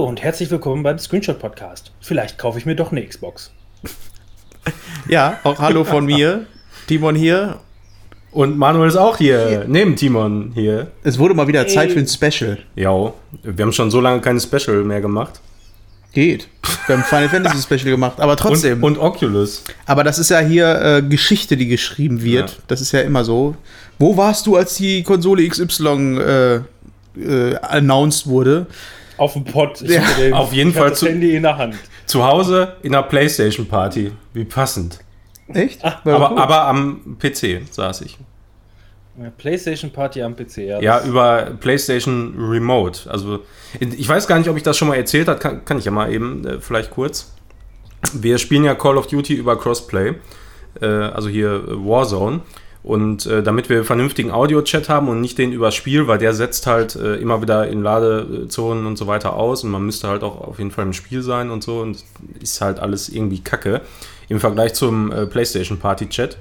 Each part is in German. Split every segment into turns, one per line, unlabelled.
Hallo und herzlich willkommen beim Screenshot Podcast. Vielleicht kaufe ich mir doch eine Xbox.
Ja, auch Hallo von mir. Timon hier.
Und Manuel ist auch hier, neben Timon hier.
Es wurde mal wieder Zeit für ein Special.
Ja, wir haben schon so lange keine Special mehr gemacht.
Geht. Wir haben Final Fantasy Special gemacht, aber trotzdem.
Und, und Oculus.
aber das ist ja hier äh, Geschichte, die geschrieben wird.
Ja.
Das ist ja immer so. Wo warst du, als die Konsole XY äh, äh, announced wurde?
Auf dem Pott. Ich
Ja,
den-
auf jeden Fall zu-
Handy in der Hand.
Zu Hause in einer Playstation Party. Wie passend.
Echt? War
Aber,
cool.
aber am PC saß ich.
PlayStation Party am PC. Ja,
Ja, über PlayStation Remote. Also, ich weiß gar nicht, ob ich das schon mal erzählt habe. Kann, kann ich ja mal eben, äh, vielleicht kurz. Wir spielen ja Call of Duty über Crossplay. Äh, also hier äh, Warzone. Und äh, damit wir vernünftigen Audio-Chat haben und nicht den übers Spiel, weil der setzt halt äh, immer wieder in Ladezonen und so weiter aus und man müsste halt auch auf jeden Fall im Spiel sein und so und ist halt alles irgendwie kacke im Vergleich zum äh, PlayStation Party Chat.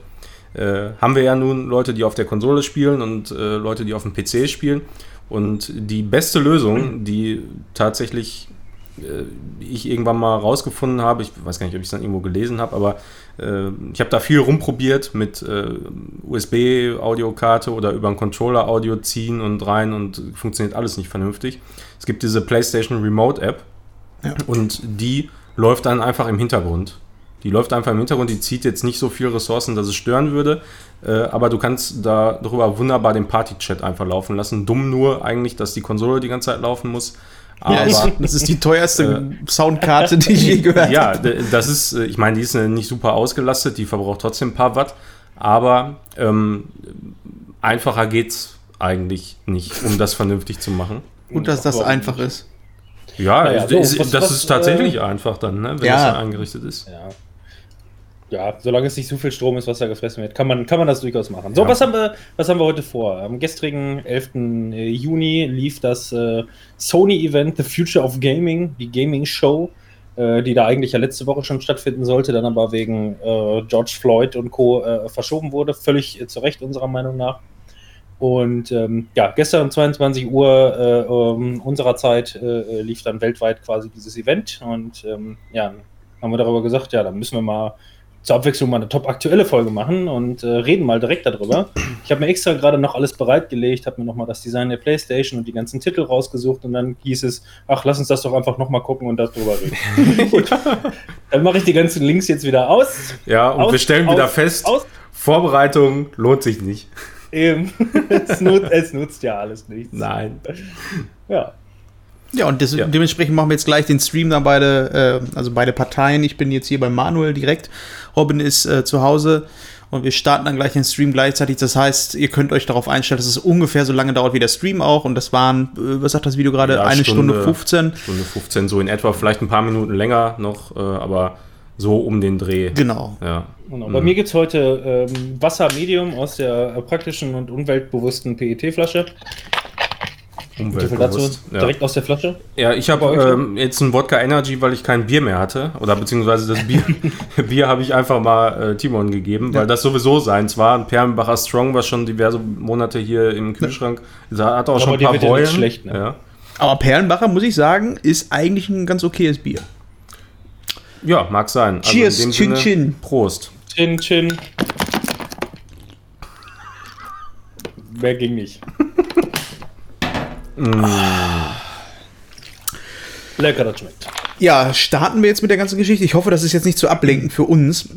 Äh, haben wir ja nun Leute, die auf der Konsole spielen und äh, Leute, die auf dem PC spielen. Und die beste Lösung, die tatsächlich äh, ich irgendwann mal rausgefunden habe, ich weiß gar nicht, ob ich es dann irgendwo gelesen habe, aber ich habe da viel rumprobiert mit äh, USB-Audiokarte oder über einen Controller Audio ziehen und rein und funktioniert alles nicht vernünftig. Es gibt diese PlayStation Remote App
Ja.
und die läuft dann einfach im Hintergrund. Die läuft einfach im Hintergrund, die zieht jetzt nicht so viel Ressourcen, dass es stören würde, äh, aber du kannst da drüber wunderbar den Party-Chat einfach laufen lassen. Dumm nur eigentlich, dass die Konsole die ganze Zeit laufen muss. Aber
ja, das, das ist die teuerste Soundkarte, die ich je gehört
ja,
habe.
d- das ist, äh, ich meine, die ist äh, nicht super ausgelastet, die verbraucht trotzdem ein paar Watt, aber ähm, einfacher geht's eigentlich nicht, um das vernünftig zu machen.
Gut, dass das einfach ist.
Ja,
Naja, so,
ist,
was-
das
was,
ist tatsächlich
äh,
einfach dann, ne, wenn
Ja.
das dann eingerichtet ist.
Ja. Ja, solange es nicht so viel Strom ist, was da gefressen wird, kann man, kann man das durchaus machen. So,
Ja.
was, haben wir, was haben wir heute vor? Am gestrigen 11. Juni lief das äh, Sony-Event The Future of Gaming, die Gaming-Show, äh, die da eigentlich ja letzte Woche schon stattfinden sollte, dann aber wegen äh, George Floyd und Co. Äh, verschoben wurde. Völlig äh, zu Recht unserer Meinung nach. Und ähm, ja, gestern um 22 Uhr äh, um, unserer Zeit äh, lief dann weltweit quasi dieses Event. Und ähm, ja, haben wir darüber gesagt, ja, dann müssen wir mal zur Abwechslung mal eine top aktuelle Folge machen und äh, reden mal direkt darüber. Ich habe mir extra gerade noch alles bereitgelegt, habe mir nochmal das Design der Playstation und die ganzen Titel rausgesucht und dann hieß es, ach, lass uns das doch einfach nochmal gucken und darüber reden. Gut, dann mache ich die ganzen Links jetzt wieder aus.
Ja, und
Aus-
wir stellen
aus-
wieder fest,
aus-
Vorbereitung lohnt sich nicht.
Eben. es, nutzt, es nutzt ja alles nichts.
Nein.
Ja.
Ja, und des,
Ja.
dementsprechend machen wir jetzt gleich den Stream dann beide, äh, also beide Parteien. Ich bin jetzt hier bei Manuel direkt. Robin ist äh, zu Hause und wir starten dann gleich den Stream gleichzeitig. Das heißt, ihr könnt euch darauf einstellen, dass es ungefähr so lange dauert wie der Stream auch. Und das waren, äh, was sagt das Video gerade?
Ja,
Eine Stunde,
Stunde.
15.
Stunde 15 so in etwa, vielleicht ein paar Minuten länger noch, äh, aber so um den Dreh.
Genau.
Ja.
Genau. Bei mir gibt es heute ähm, Wasser Medium aus der praktischen und umweltbewussten PET-Flasche.
Umweltbewusst. Ja.
Direkt aus der Flasche.
Ja, ich habe ähm, jetzt ein Wodka Energy, weil ich kein Bier mehr hatte. Oder beziehungsweise das Bier, Bier habe ich einfach mal äh, Timon gegeben, weil das sowieso seins war. Ein Perlenbacher Strong war schon diverse Monate hier im Kühlschrank. Da hat auch schon
Aber
ein
der
paar Beulen.
schlecht, ne?
ja.
Aber Perlenbacher, muss ich sagen, ist eigentlich ein ganz okayes Bier.
ja, mag sein. Also
Cheers, Chin
Sinne,
Chin.
Prost.
Chin, chin. Mehr ging nicht. Lecker, das schmeckt.
Ja, starten wir jetzt mit der ganzen Geschichte. Ich hoffe, das ist jetzt nicht zu ablenkend für uns,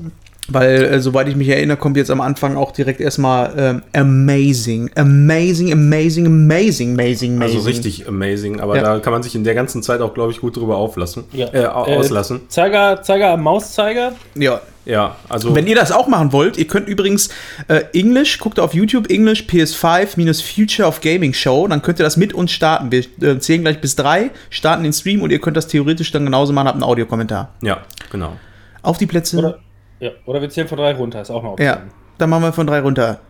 weil, äh, soweit ich mich erinnere, kommt jetzt am Anfang auch direkt erstmal ähm, amazing, amazing, amazing, amazing, amazing, amazing.
Also richtig amazing, aber
Ja.
da kann man sich in der ganzen Zeit auch, glaube ich, gut drüber auflassen.
Ja.
Äh,
Äh,
auslassen.
Zeiger, Zeiger am Mauszeiger.
Ja.
Ja, also.
Wenn ihr das auch machen wollt, ihr könnt übrigens äh, Englisch, guckt auf YouTube Englisch PS5 minus Future of Gaming Show, dann könnt ihr das mit uns starten. Wir äh, zählen gleich bis drei, starten den Stream und ihr könnt das theoretisch dann genauso machen, habt einen Audiokommentar.
ja, genau.
Auf die Plätze.
Oder, ja, oder wir zählen von drei runter, ist auch eine Option.
Ja, dann machen wir von drei runter.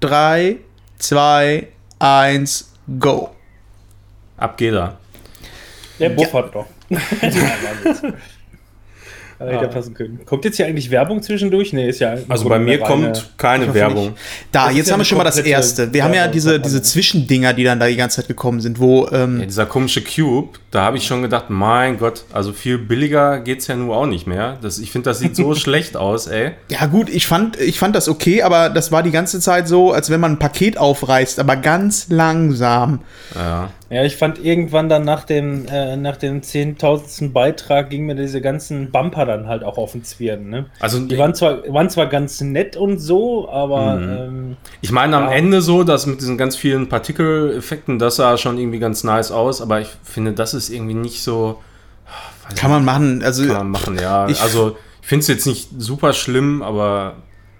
Drei, zwei, eins, go.
Ab geht er.
Der buffert doch. Hätte passen können. Kommt jetzt hier eigentlich Werbung zwischendurch? Nee, ist ja.
Also bei mir kommt keine Werbung.
nicht. Da,
Das
jetzt haben wir schon mal das erste. Wir haben ja diese, diese Zwischendinger, die dann da die ganze Zeit gekommen sind, wo, ähm,
Ja, dieser komische Cube, da habe ich schon gedacht, mein Gott, also viel billiger geht's ja nur auch nicht mehr. Das, ich finde, das sieht so schlecht aus, ey.
ja gut, ich fand, ich fand das okay, aber das war die ganze Zeit so, als wenn man ein Paket aufreißt, aber ganz langsam.
Ja.
Ja, ich fand irgendwann dann nach dem, äh, nach dem 10.000. Beitrag ging mir diese ganzen Bumper dann halt auch auf den Zwirn. Ne?
Also
Die waren zwar, waren zwar ganz nett und so, aber
Mhm.
ähm,
Ich meine am
Ja.
Ende so, dass mit diesen ganz vielen Partikeleffekten, das sah schon irgendwie ganz nice aus, aber ich finde, das ist irgendwie nicht so. weiß
Kann man machen. Also
Kann man machen, ja.
Ich-
also ich finde es jetzt nicht super schlimm, aber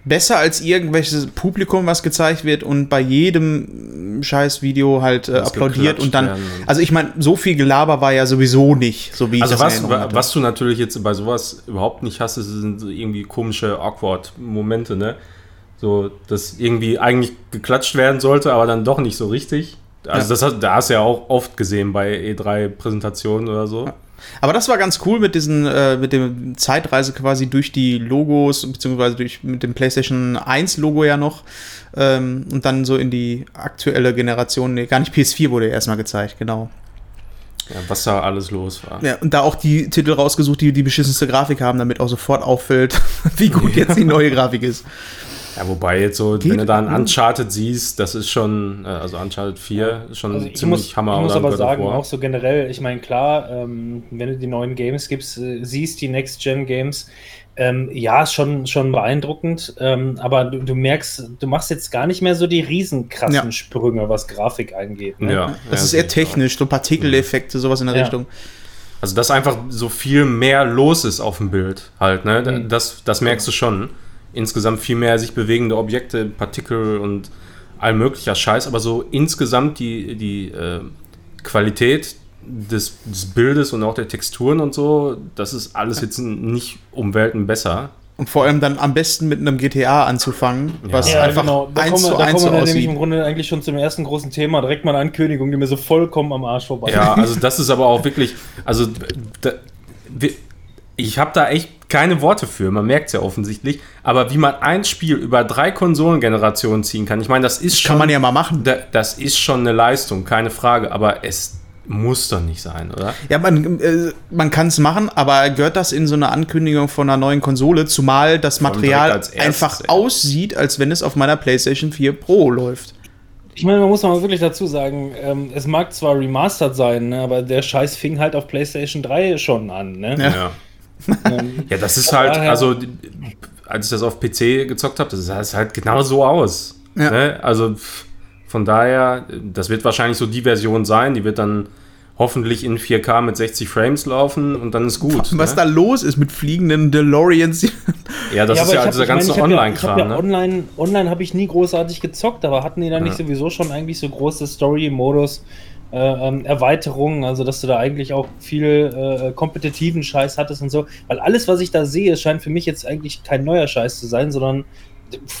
besser als irgendwelches Publikum, was gezeigt wird und bei jedem Scheiß-Video halt äh, applaudiert und dann.
werden
Also ich meine, so viel Gelaber war ja sowieso nicht, so wie ich
Also
das in
was, was du natürlich jetzt bei sowas überhaupt nicht hast, sind irgendwie komische Awkward-Momente, ne? So, dass irgendwie eigentlich geklatscht werden sollte, aber dann doch nicht so richtig. Also
Ja.
das hast, da hast du ja auch oft gesehen bei E3-Präsentationen oder so.
Aber das war ganz cool mit diesen, äh, mit dem Zeitreise quasi durch die Logos, beziehungsweise durch, mit dem PlayStation 1 Logo ja noch. Ähm, und dann so in die aktuelle Generation, nee, gar nicht PS4 wurde ja erstmal gezeigt, genau.
Ja, was da alles los war.
Ja, und da auch die Titel rausgesucht, die die beschissenste Grafik haben, damit auch sofort auffällt, wie gut jetzt die neue Grafik ist.
Ja, wobei jetzt so,
Geht-
wenn du da ein Uncharted siehst, das ist schon, äh, also Uncharted 4, ist schon
also ich
ziemlich
muss,
Hammer.
ich muss aber sagen, auch so generell, ich meine, klar, ähm, wenn du die neuen Games gibst, äh, siehst, die Next-Gen-Games, ähm, ja, ist schon, schon beeindruckend, ähm, aber du, du merkst, du machst jetzt gar nicht mehr so die riesenkrassen
Ja.
Sprünge, was Grafik angeht. Ne?
Ja,
Das
ja,
ist eher technisch, so Partikeleffekte, sowas in der
Ja.
Richtung.
Also, dass einfach so viel mehr los ist auf dem Bild halt, ne?
Mhm.
Das, das merkst du schon. Insgesamt viel mehr sich bewegende Objekte, Partikel und all möglicher Scheiß, aber so insgesamt die, die äh, Qualität des, des Bildes und auch der Texturen und so, das ist alles jetzt nicht um Welten besser.
Und vor allem dann am besten mit einem GTA anzufangen, was
Ja,
einfach
genau. Da
eins
kommen wir,
zu
da
eins
kommen wir dann nämlich im Grunde eigentlich schon zum ersten großen Thema. Direkt mal eine Ankündigung, die mir so vollkommen am Arsch vorbei
Ja, also das ist aber auch wirklich, also da, wir, ich habe da echt keine Worte für, man merkt es ja offensichtlich, aber wie man ein Spiel über drei Konsolengenerationen ziehen kann, ich meine, das ist schon,
Kann man ja mal machen.
da, das ist schon eine Leistung, keine Frage, aber es muss doch nicht sein, oder?
Ja, man, äh, man kann es machen, aber gehört das in so eine Ankündigung von einer neuen Konsole, zumal das Material
erstes,
einfach
ey.
aussieht, als wenn es auf meiner PlayStation 4 Pro läuft.
Ich meine, man muss mal wirklich dazu sagen, ähm, es mag zwar remastered sein, ne, aber der Scheiß fing halt auf PlayStation 3 schon an. Ne?
Ja.
Ja.
Ähm,
Ja, das ist halt, also als ich das auf PC gezockt habe, das sah es halt genau so aus.
Ja.
Ne? Also von daher, das wird wahrscheinlich so die Version sein, die wird dann hoffentlich in 4K mit 60 Frames laufen und dann ist gut.
Was
ne?
da los ist mit fliegenden DeLoreans.
Ja, das
ja,
ist ja
hab-
dieser ganze Online-Kram.
ja
ne?
Online, online habe ich nie großartig gezockt, aber hatten die da nicht sowieso schon eigentlich so große Story-Modus? Äh, ähm, Erweiterungen, also dass du da eigentlich auch viel äh, kompetitiven Scheiß hattest und so. Weil alles, was ich da sehe, scheint für mich jetzt eigentlich kein neuer Scheiß zu sein, sondern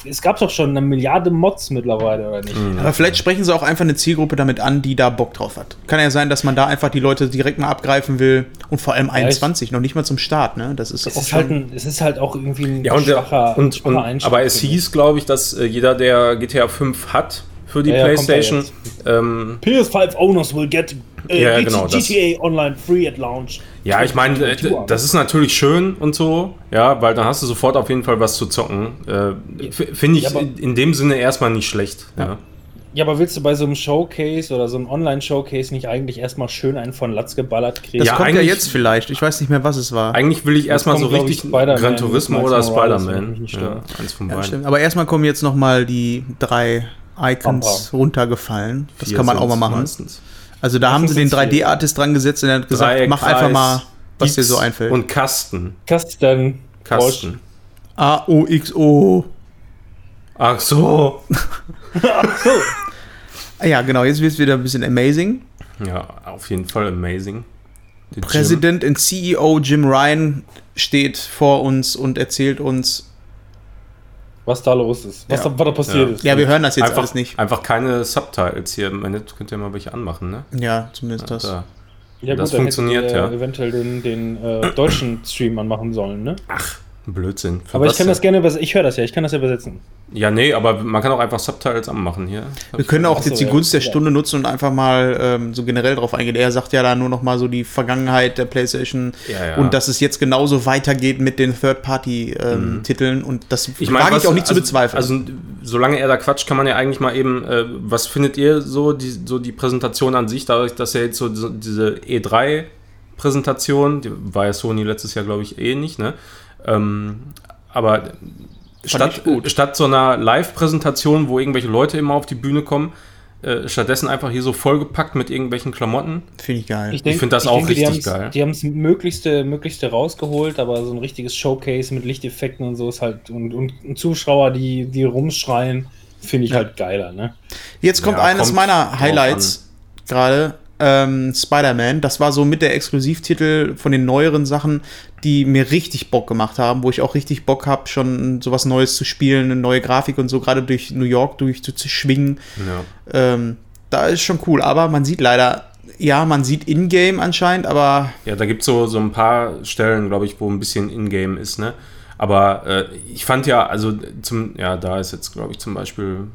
es gab doch schon eine Milliarde Mods mittlerweile, oder nicht?
Mhm.
Aber vielleicht sprechen sie auch einfach eine Zielgruppe damit an, die da Bock drauf hat. Kann ja sein, dass man da einfach die Leute direkt mal abgreifen will und vor allem 21, noch nicht mal zum Start, ne? Das ist
Es
auch
ist, halt ein, es ist halt auch irgendwie ein
Ja, und,
schwacher,
und,
schwacher
und aber es hieß, glaube ich, dass äh, jeder, der GTA 5 hat für die
Ja,
PlayStation, ähm,
PS5 owners will get äh,
Ja, genau, das-
GTA Online free at launch.
Ja, ich meine, äh, das ist natürlich schön und so, ja, weil dann hast du sofort auf jeden Fall was zu zocken. Äh, Finde ich
Ja, aber-
in, dem Sinne erstmal nicht schlecht. Ja.
Ja, aber willst du bei so einem Showcase oder so einem Online-Showcase nicht eigentlich erstmal schön einen von Latz geballert kriegen?
das
Ja,
kommt ja jetzt vielleicht. Ich weiß nicht mehr, was es war.
Eigentlich will ich erstmal so richtig Gran Turismo oder Spider-Man. Ja, eins von beiden.
Aber erstmal kommen jetzt noch mal die drei Icons runtergefallen. Das
Vier
kann man auch mal machen.
meistens.
Also da haben sie den
sind's vier.
3D-Artist dran gesetzt und er hat gesagt,
Dreieck,
mach einfach
Kreis,
mal, was dir
X
so einfällt.
Und Kasten.
Kasten.
Kasten.
A-O-X-O.
Ach so.
Ah ja, genau, jetzt wird es wieder ein bisschen amazing.
Ja, auf jeden Fall amazing.
Präsident und CEO Jim Ryan steht vor uns und erzählt uns.
Was da los ist. Was,
Ja.
da, was da passiert
Ja.
ist.
Ja, wir hören das jetzt
Einfach,
alles nicht.
einfach keine Subtitles hier. Man könnt ihr mal welche anmachen, ne?
Ja, zumindest das.
Da.
Ja,
das
gut, dann
funktioniert,
hättet ihr
ja.
eventuell den, den äh, deutschen Stream anmachen sollen, ne?
Blödsinn. Für
Aber ich kann
denn?
das gerne übersetzen. Ich höre das ja, ich kann das ja übersetzen.
Ja, nee, aber man kann auch einfach Subtitles anmachen hier.
Wir können auch
Ach so,
jetzt die
ja.
Gunst der. Stunde nutzen und einfach mal ähm, so generell drauf eingehen. Er sagt ja da nur noch mal so die Vergangenheit der PlayStation
Ja, ja.
und dass es jetzt genauso weitergeht mit den Third-Party-Titeln und das
Mhm. Ich meine,
wage ich auch nicht zu
also,
bezweifeln.
Also, solange er da quatscht, kann man ja eigentlich mal eben, äh, was findet ihr so, die, so die Präsentation an sich, dadurch, dass er jetzt so, so diese E3-Präsentation, die war ja Sony letztes Jahr, glaube ich, eh nicht, ne? Ähm, aber statt,
ich
statt so einer Live-Präsentation, wo irgendwelche Leute immer auf die Bühne kommen, äh, stattdessen einfach hier so vollgepackt mit irgendwelchen Klamotten.
Finde ich geil.
denk-
find das auch
denke, die
richtig
haben's-
geil.
Die haben es möglichste, möglichste rausgeholt, aber so ein richtiges Showcase mit Lichteffekten und so ist halt und, und, und Zuschauer, die, die rumschreien, finde ich halt geiler, ne?
Jetzt kommt
Ja,
eines
kommt
meiner Highlights gerade. Ähm, Spider-Man, das war so mit der Exklusivtitel von den neueren Sachen, die mir richtig Bock gemacht haben, wo ich auch richtig Bock habe, schon sowas Neues zu spielen, eine neue Grafik und so, gerade durch New York durch zu, zu schwingen.
Ja.
Ähm, da ist schon cool, aber man sieht leider, ja, man sieht In-Game anscheinend, aber
Ja, da gibt es so, so ein paar Stellen, glaube ich, wo ein bisschen Ingame ist, ne? Aber äh, ich fand ja, also zum, ja, da ist jetzt, glaube ich, zum Beispiel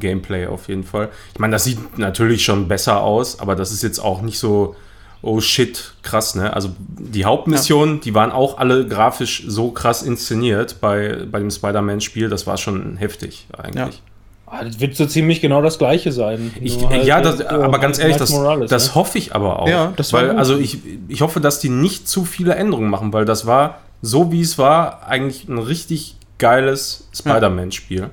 Gameplay auf jeden Fall. Ich meine, das sieht natürlich schon besser aus, aber das ist jetzt auch nicht so, oh shit, krass, ne? Also die Hauptmissionen, die waren auch alle grafisch so krass inszeniert bei, bei dem Spider-Man-Spiel, das war schon heftig eigentlich.
Ah, Das wird so ziemlich genau das gleiche sein.
Ich,
halt
ja, das,
so
aber ganz ehrlich, das,
Morales,
das
ne?
hoffe ich aber auch.
Ja, das war
weil,
gut.
also ich, ich hoffe, dass die nicht zu viele Änderungen machen, weil das war, so wie es war, eigentlich ein richtig geiles Spider-Man-Spiel.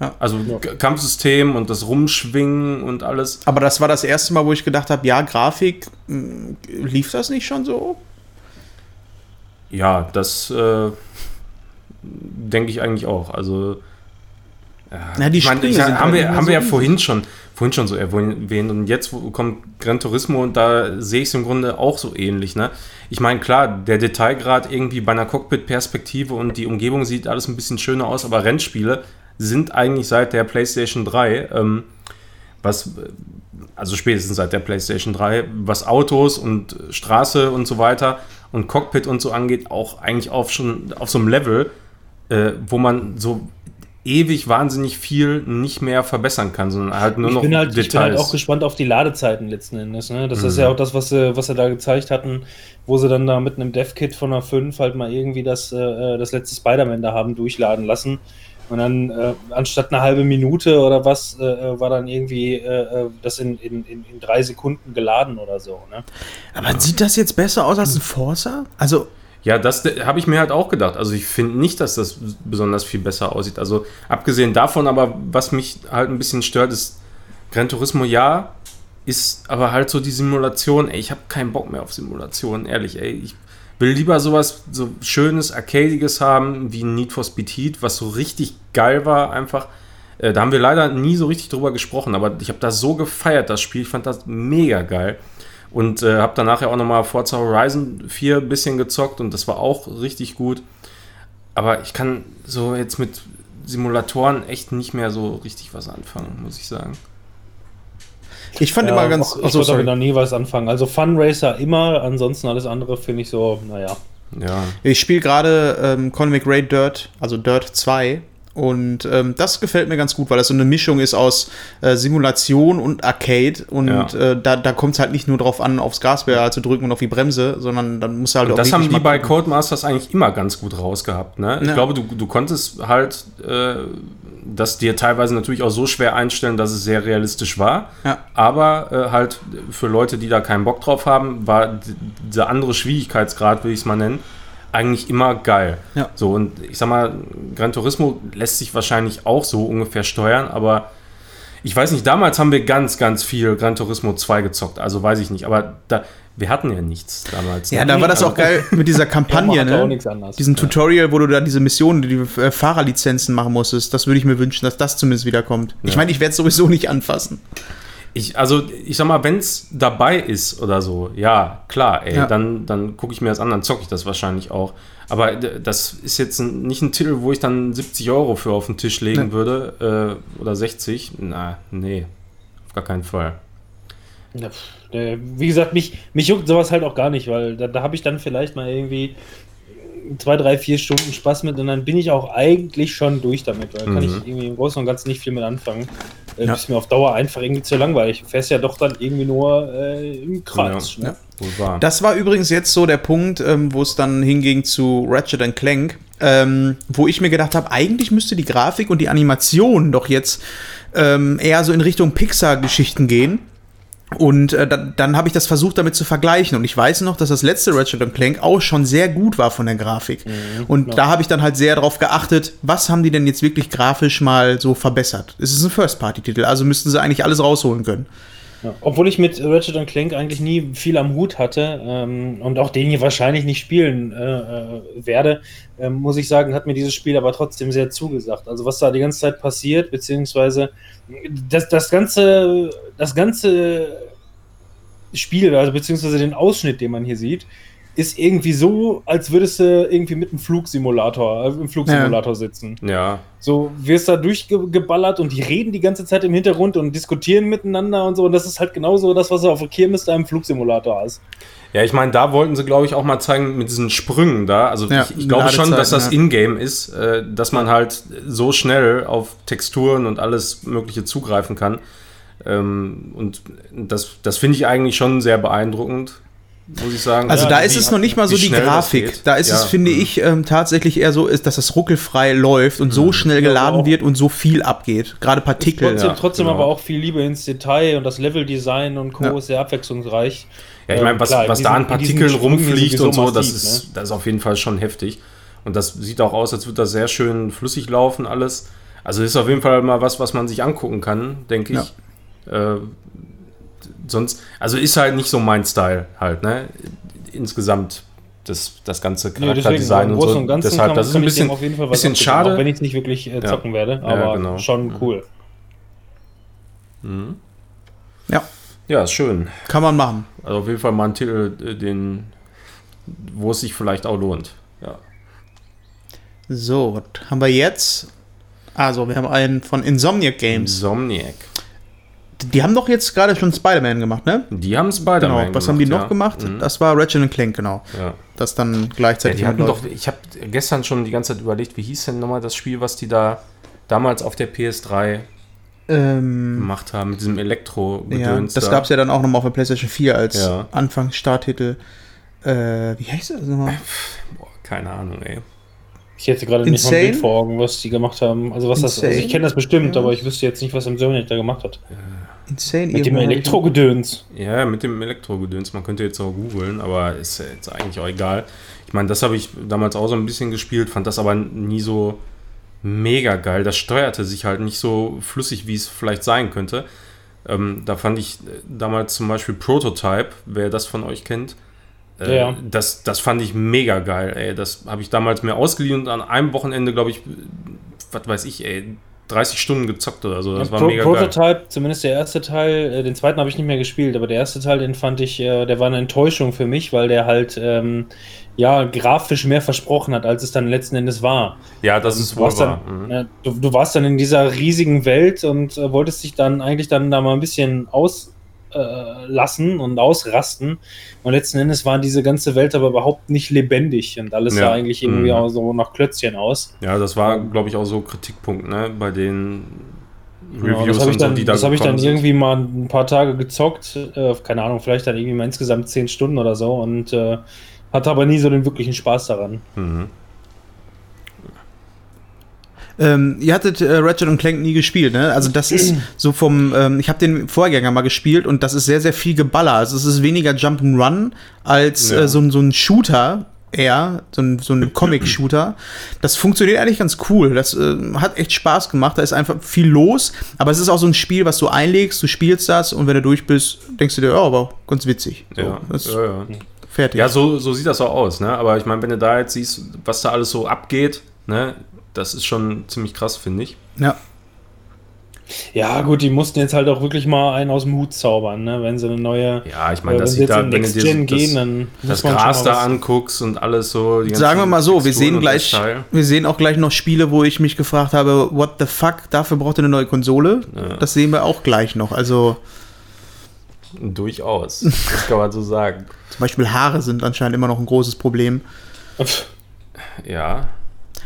Ja.
Also K- Kampfsystem und das Rumschwingen und alles.
aber das war das erste Mal, wo ich gedacht habe, ja, Grafik, mh, lief das nicht schon so?
Ja, das äh, denke ich eigentlich auch. Also ja,
Na, die
ich meine, ich,
sind
haben
halt
wir, haben
so
wir ja vorhin schon, vorhin schon so erwähnt und jetzt kommt Gran Turismo und da sehe ich es im Grunde auch so ähnlich. Ne? Ich meine, klar, der Detailgrad irgendwie bei einer Cockpit-Perspektive und die Umgebung sieht alles ein bisschen schöner aus, aber Rennspiele sind eigentlich seit der PlayStation 3, ähm, was, äh, also spätestens seit der PlayStation 3, was Autos und Straße und so weiter und Cockpit und so angeht, auch eigentlich auf schon auf so einem Level, äh, wo man so ewig wahnsinnig viel nicht mehr verbessern kann, sondern halt nur
Ich
noch
bin, halt, ich bin
Details.
halt auch gespannt auf die Ladezeiten letzten Endes. Ne? Das ist
Mhm.
ja auch das, was sie, was sie da gezeigt hatten, wo sie dann da mit einem Dev-Kit von einer 5 halt mal irgendwie das, äh, das letzte Spider-Man da haben durchladen lassen. Und dann äh, anstatt eine halbe Minute oder was, äh, äh, war dann irgendwie äh, äh, das in, in, in, in drei Sekunden geladen oder so. Ne?
Aber sieht das jetzt besser aus als ein Forza? Also,
Ja, das habe ich mir halt auch gedacht. Also ich finde nicht, dass das besonders viel besser aussieht. Also abgesehen davon, aber was mich halt ein bisschen stört, ist Gran Turismo ja, ist aber halt so die Simulation. Ey, ich habe keinen Bock mehr auf Simulationen, ehrlich. Ey, ich will lieber sowas so schönes, arcadiges haben wie Need for Speed Heat, was so richtig geil war einfach. Äh, da haben wir leider nie so richtig drüber gesprochen, aber ich habe das so gefeiert, das Spiel. Ich fand das mega geil. Und äh, habe dann nachher auch nochmal Forza Horizon 4 ein bisschen gezockt und das war auch richtig gut. Aber ich kann so jetzt mit Simulatoren echt nicht mehr so richtig was anfangen, muss ich sagen.
Ich fand immer ganz.
auch, ich würde damit noch nie was anfangen. Also Fun Racer immer, ansonsten alles andere finde ich so, naja.
Ja.
Ich spiele gerade ähm, Colin McRae Dirt, also Dirt 2. Und ähm, das gefällt mir ganz gut, weil das so eine Mischung ist aus äh, Simulation und Arcade. Und
Ja.
äh, da, da kommt es halt nicht nur drauf an, aufs Gaspedal zu drücken und auf die Bremse, sondern dann muss halt
Und
auch
das haben die bei. Codemasters eigentlich immer ganz gut rausgehabt. Ne? Ich
Ja.
glaube, du, du konntest halt äh, das dir teilweise natürlich auch so schwer einstellen, dass es sehr realistisch war.
Ja.
Aber äh, halt für Leute, die da keinen Bock drauf haben, war dieser andere Schwierigkeitsgrad, will ich es mal nennen, eigentlich immer geil.
Ja.
So, und ich sag mal, Gran Turismo lässt sich wahrscheinlich auch so ungefähr steuern, aber ich weiß nicht, damals haben wir ganz, ganz viel Gran Turismo 2 gezockt, also weiß ich nicht, aber da, wir hatten ja nichts damals.
Ja,
ne?
da war das
Also-
auch geil mit dieser Kampagne, ne?
nichts anderes.
Diesen Tutorial, wo du da diese Missionen, die äh, Fahrerlizenzen machen musstest. Das würde ich mir wünschen, dass das zumindest wiederkommt. Ich
Ja.
meine, ich werde es sowieso nicht anfassen.
Ich, also, ich sag mal, wenn es dabei ist oder so, ja, klar, ey,
Ja.
dann, dann gucke ich mir das an, dann zocke ich das wahrscheinlich auch. Aber das ist jetzt ein, nicht ein Titel, wo ich dann 70 Euro für auf den Tisch legen
Nee.
würde äh, oder 60. Na, nee, auf gar keinen Fall.
Ja, wie gesagt, mich, mich juckt sowas halt auch gar nicht, weil da, da habe ich dann vielleicht mal irgendwie zwei, drei, vier Stunden Spaß mit und dann bin ich auch eigentlich schon durch damit, weil da kann ich
Mhm.
irgendwie im Großen und Ganzen nicht viel mit anfangen. Äh,
Ja.
Ist mir auf Dauer einfach irgendwie zu langweilig. Du fährst ja doch dann irgendwie nur äh, im Kreis.
Ja.
Ne?
Wahr.
Das war übrigens jetzt so der Punkt, ähm, wo es dann hinging zu Ratchet Clank, ähm, wo ich mir gedacht habe, eigentlich müsste die Grafik und die Animation doch jetzt ähm, eher so in Richtung Pixar-Geschichten gehen. Und äh, dann, dann habe ich das versucht damit zu vergleichen. Und ich weiß noch, dass das letzte Ratchet Clank auch schon sehr gut war von der Grafik. und
ja.
da habe ich dann halt sehr darauf geachtet, was haben die denn jetzt wirklich grafisch mal so verbessert. Es ist ein First-Party-Titel, also müssten sie eigentlich alles rausholen können.
Obwohl ich mit Ratchet Clank eigentlich nie viel am Hut hatte ähm, und auch den hier wahrscheinlich nicht spielen äh, äh, werde, ähm, muss ich sagen, hat mir dieses Spiel aber trotzdem sehr zugesagt. Also was da die ganze Zeit passiert, beziehungsweise das, das ganze, das ganze Spiel, also beziehungsweise den Ausschnitt, den man hier sieht, ist irgendwie so, als würdest du irgendwie mit einem Flugsimulator, äh, im Flugsimulator sitzen.
ja,
So wirst da durchgeballert und die reden die ganze Zeit im Hintergrund und diskutieren miteinander und so. Und das ist halt genauso das, was du auf der Kirmes da im Flugsimulator hast.
Ja, ich meine, da wollten sie, glaube ich, auch mal zeigen mit diesen Sprüngen da. Also
Ja,
ich, ich glaube schon, dass das
Ladezeiten,
Ingame ist, äh, dass man halt so schnell auf Texturen und alles Mögliche zugreifen kann. Ähm, und das, das finde ich eigentlich schon sehr beeindruckend, muss ich sagen.
Also
Ja,
da
wie-
ist es noch nicht mal so die
das
Grafik. Da ist
Ja,
es, finde
mhm.
ich, ähm, tatsächlich eher so, ist, dass das ruckelfrei läuft und so schnell geladen wird und so viel abgeht. Gerade Partikel.
trotzdem
ja,
trotzdem
genau.
aber auch viel Liebe ins Detail und das Leveldesign und Co.
Ja.
ist sehr abwechslungsreich.
Ja, ich meine, was,
Ähm, klar,
was da an
diesen- in diesen
Partikeln rumfliegt und so, das,
massiv,
ist,
ne?
das ist auf jeden Fall schon heftig. Und das sieht auch aus, als würde das sehr schön flüssig laufen, alles. Also ist auf jeden Fall mal was, was man sich angucken kann, denke ich. Äh, sonst, also ist halt nicht so mein Style halt, ne? Insgesamt das, das ganze
Nee,
Charakterdesign
im
und
Großen
so.
und Ganzen
Deshalb,
kann,
das ist ein bisschen,
auf jeden Fall
bisschen schade.
Auch wenn ich es nicht wirklich äh, zocken werde,
Ja,
aber
genau.
schon cool.
Ja,
Ja, ist schön.
kann man machen.
Also auf jeden Fall mal ein Titel, äh, den, wo es sich vielleicht auch lohnt. Ja.
So, was haben wir jetzt? Also, wir haben einen von Insomniac Games.
Insomniac.
Die haben doch jetzt gerade schon Spider-Man gemacht, ne?
Die haben Spider-Man
Genau. Was haben die noch
ja.
gemacht?
Mhm.
Das war Ratchet Clank, genau.
Ja.
Das dann
Ja,
gleichzeitig
die hatten doch, ich habe gestern schon die ganze Zeit überlegt, wie hieß denn nochmal das Spiel, was die da damals auf der PS3
ähm,
gemacht haben, mit diesem
ja,
Elektro-Gedöns
das
da.
gab es ja dann auch nochmal auf der PlayStation 4 als
Ja.
Anfangsstarttitel. Äh, wie heißt das nochmal?
Boah, keine Ahnung, ey.
Ich hätte gerade nicht mal ein
Insane?
Bild vor Augen, was die gemacht haben. Also was das, also
Insane?
ich kenne das bestimmt,
Ja.
aber ich wüsste jetzt nicht, was Insomniac da gemacht hat.
Insane
Mit dem Elektrogedöns.
Ja, mit dem Elektro-Gedöns, man könnte jetzt auch googeln, aber ist jetzt eigentlich auch egal. Ich meine, das habe ich damals auch so ein bisschen gespielt, fand das aber nie so mega geil. Das steuerte sich halt nicht so flüssig, wie es vielleicht sein könnte. Ähm, da fand ich äh, damals zum Beispiel Prototype, wer das von euch kennt. Äh,
Ja.
das, das fand ich mega geil, ey. Das habe ich damals mir ausgeliehen und an einem Wochenende, glaube ich, was weiß ich, ey, 30 Stunden gezockt oder so. Das
Ja,
war
Pro
mega geil.
Prototype, zumindest der erste Teil, äh, den zweiten habe ich nicht mehr gespielt, aber der erste Teil, den fand ich, äh, der war eine Enttäuschung für mich, weil der halt ähm, ja grafisch mehr versprochen hat, als es dann letzten Endes war.
Ja, das ist
Du
wohl
warst,
wahr.
dann,
Mhm.
ja, du, du warst dann in dieser riesigen Welt und äh, wolltest dich dann eigentlich dann da mal ein bisschen äh, lassen und ausrasten. Und letzten Endes war diese ganze Welt aber überhaupt nicht lebendig und alles
Ja.
sah eigentlich irgendwie
Mhm.
auch so nach Klötzchen aus.
Ja, das war, glaube ich, auch so Kritikpunkt, ne, bei den
Genau,
Reviews
das habe ich
und so,
dann,
die da
das hab ich dann
sind.
irgendwie mal ein paar Tage gezockt, äh, keine Ahnung, vielleicht dann irgendwie mal insgesamt zehn Stunden oder so und äh, hatte aber nie so den wirklichen Spaß daran.
Mhm.
Ähm, ihr hattet äh, Ratchet Clank nie gespielt, ne? Also das ist so vom, ähm, ich habe den Vorgänger mal gespielt und das ist sehr, sehr viel Geballer. Also es ist weniger Jump'n'Run als
Ja.
äh, so, ein- so ein Shooter eher, so ein, so ein Comic-Shooter. Das funktioniert eigentlich ganz cool. Das äh, hat echt Spaß gemacht. Da ist einfach viel los, aber es ist auch so ein Spiel, was du einlegst, du spielst das und wenn du durch bist, denkst du dir, oh, aber ganz witzig. So,
Ja, ja, ja.
fertig.
ja so, so sieht das auch aus, ne? Aber ich meine, wenn du da jetzt siehst, was da alles so abgeht, ne, das ist schon ziemlich krass, finde ich.
ja.
Ja, gut, die mussten jetzt halt auch wirklich mal einen aus dem Hut zaubern, ne? Wenn sie eine neue.
Ja, ich
äh,
meine,
wenn
das
sie
da, wenn du dir
gehen, dann
das Gras da anguckst und alles so.
Sagen wir mal so, wir sehen gleich, wir sehen auch gleich noch Spiele, wo ich mich gefragt habe, what the fuck, dafür braucht ihr eine neue Konsole.
Ja.
Das sehen wir auch gleich noch. Also
Durchaus. Das kann man so sagen.
Zum Beispiel Haare sind anscheinend immer noch ein großes Problem.
Ja.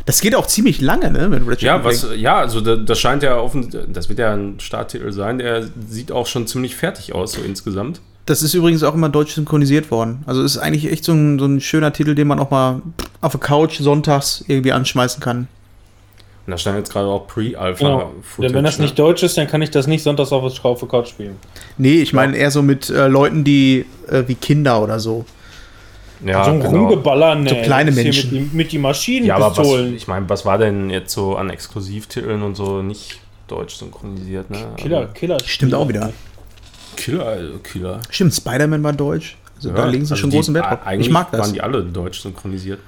Das geht auch ziemlich lange, ne? Mit Ratchet
Ja, was, ja, also da- das scheint ja offen, das wird ja ein Starttitel sein, der sieht auch schon ziemlich fertig aus, so insgesamt.
Das ist übrigens auch immer deutsch synchronisiert worden. Also ist eigentlich echt so ein, so ein schöner Titel, den man auch mal auf der Couch sonntags irgendwie anschmeißen kann.
Und da stand jetzt gerade auch Pre-Alpha.
genau. Denn wenn das
ne?
nicht deutsch ist, dann kann ich das nicht sonntags auf der auf der Couch spielen.
Nee, ich meine eher so mit äh, Leuten, die äh, wie Kinder oder so.
Ja,
so ein
genau.
Rumgeballer, ne.
So kleine Menschen.
Mit, die- mit die
Ja, aber was,
Maschinenpistolen.
ich meine, was war denn jetzt so an Exklusivtiteln und so nicht deutsch synchronisiert, ne?
Killer, Killer.
Stimmt auch wieder.
Killer, also Killer.
Stimmt, Spider-Man war deutsch. Also da legen sie
also
schon
die-
großen Wert drauf.
Eigentlich
Ich mag das.
waren die alle deutsch synchronisiert.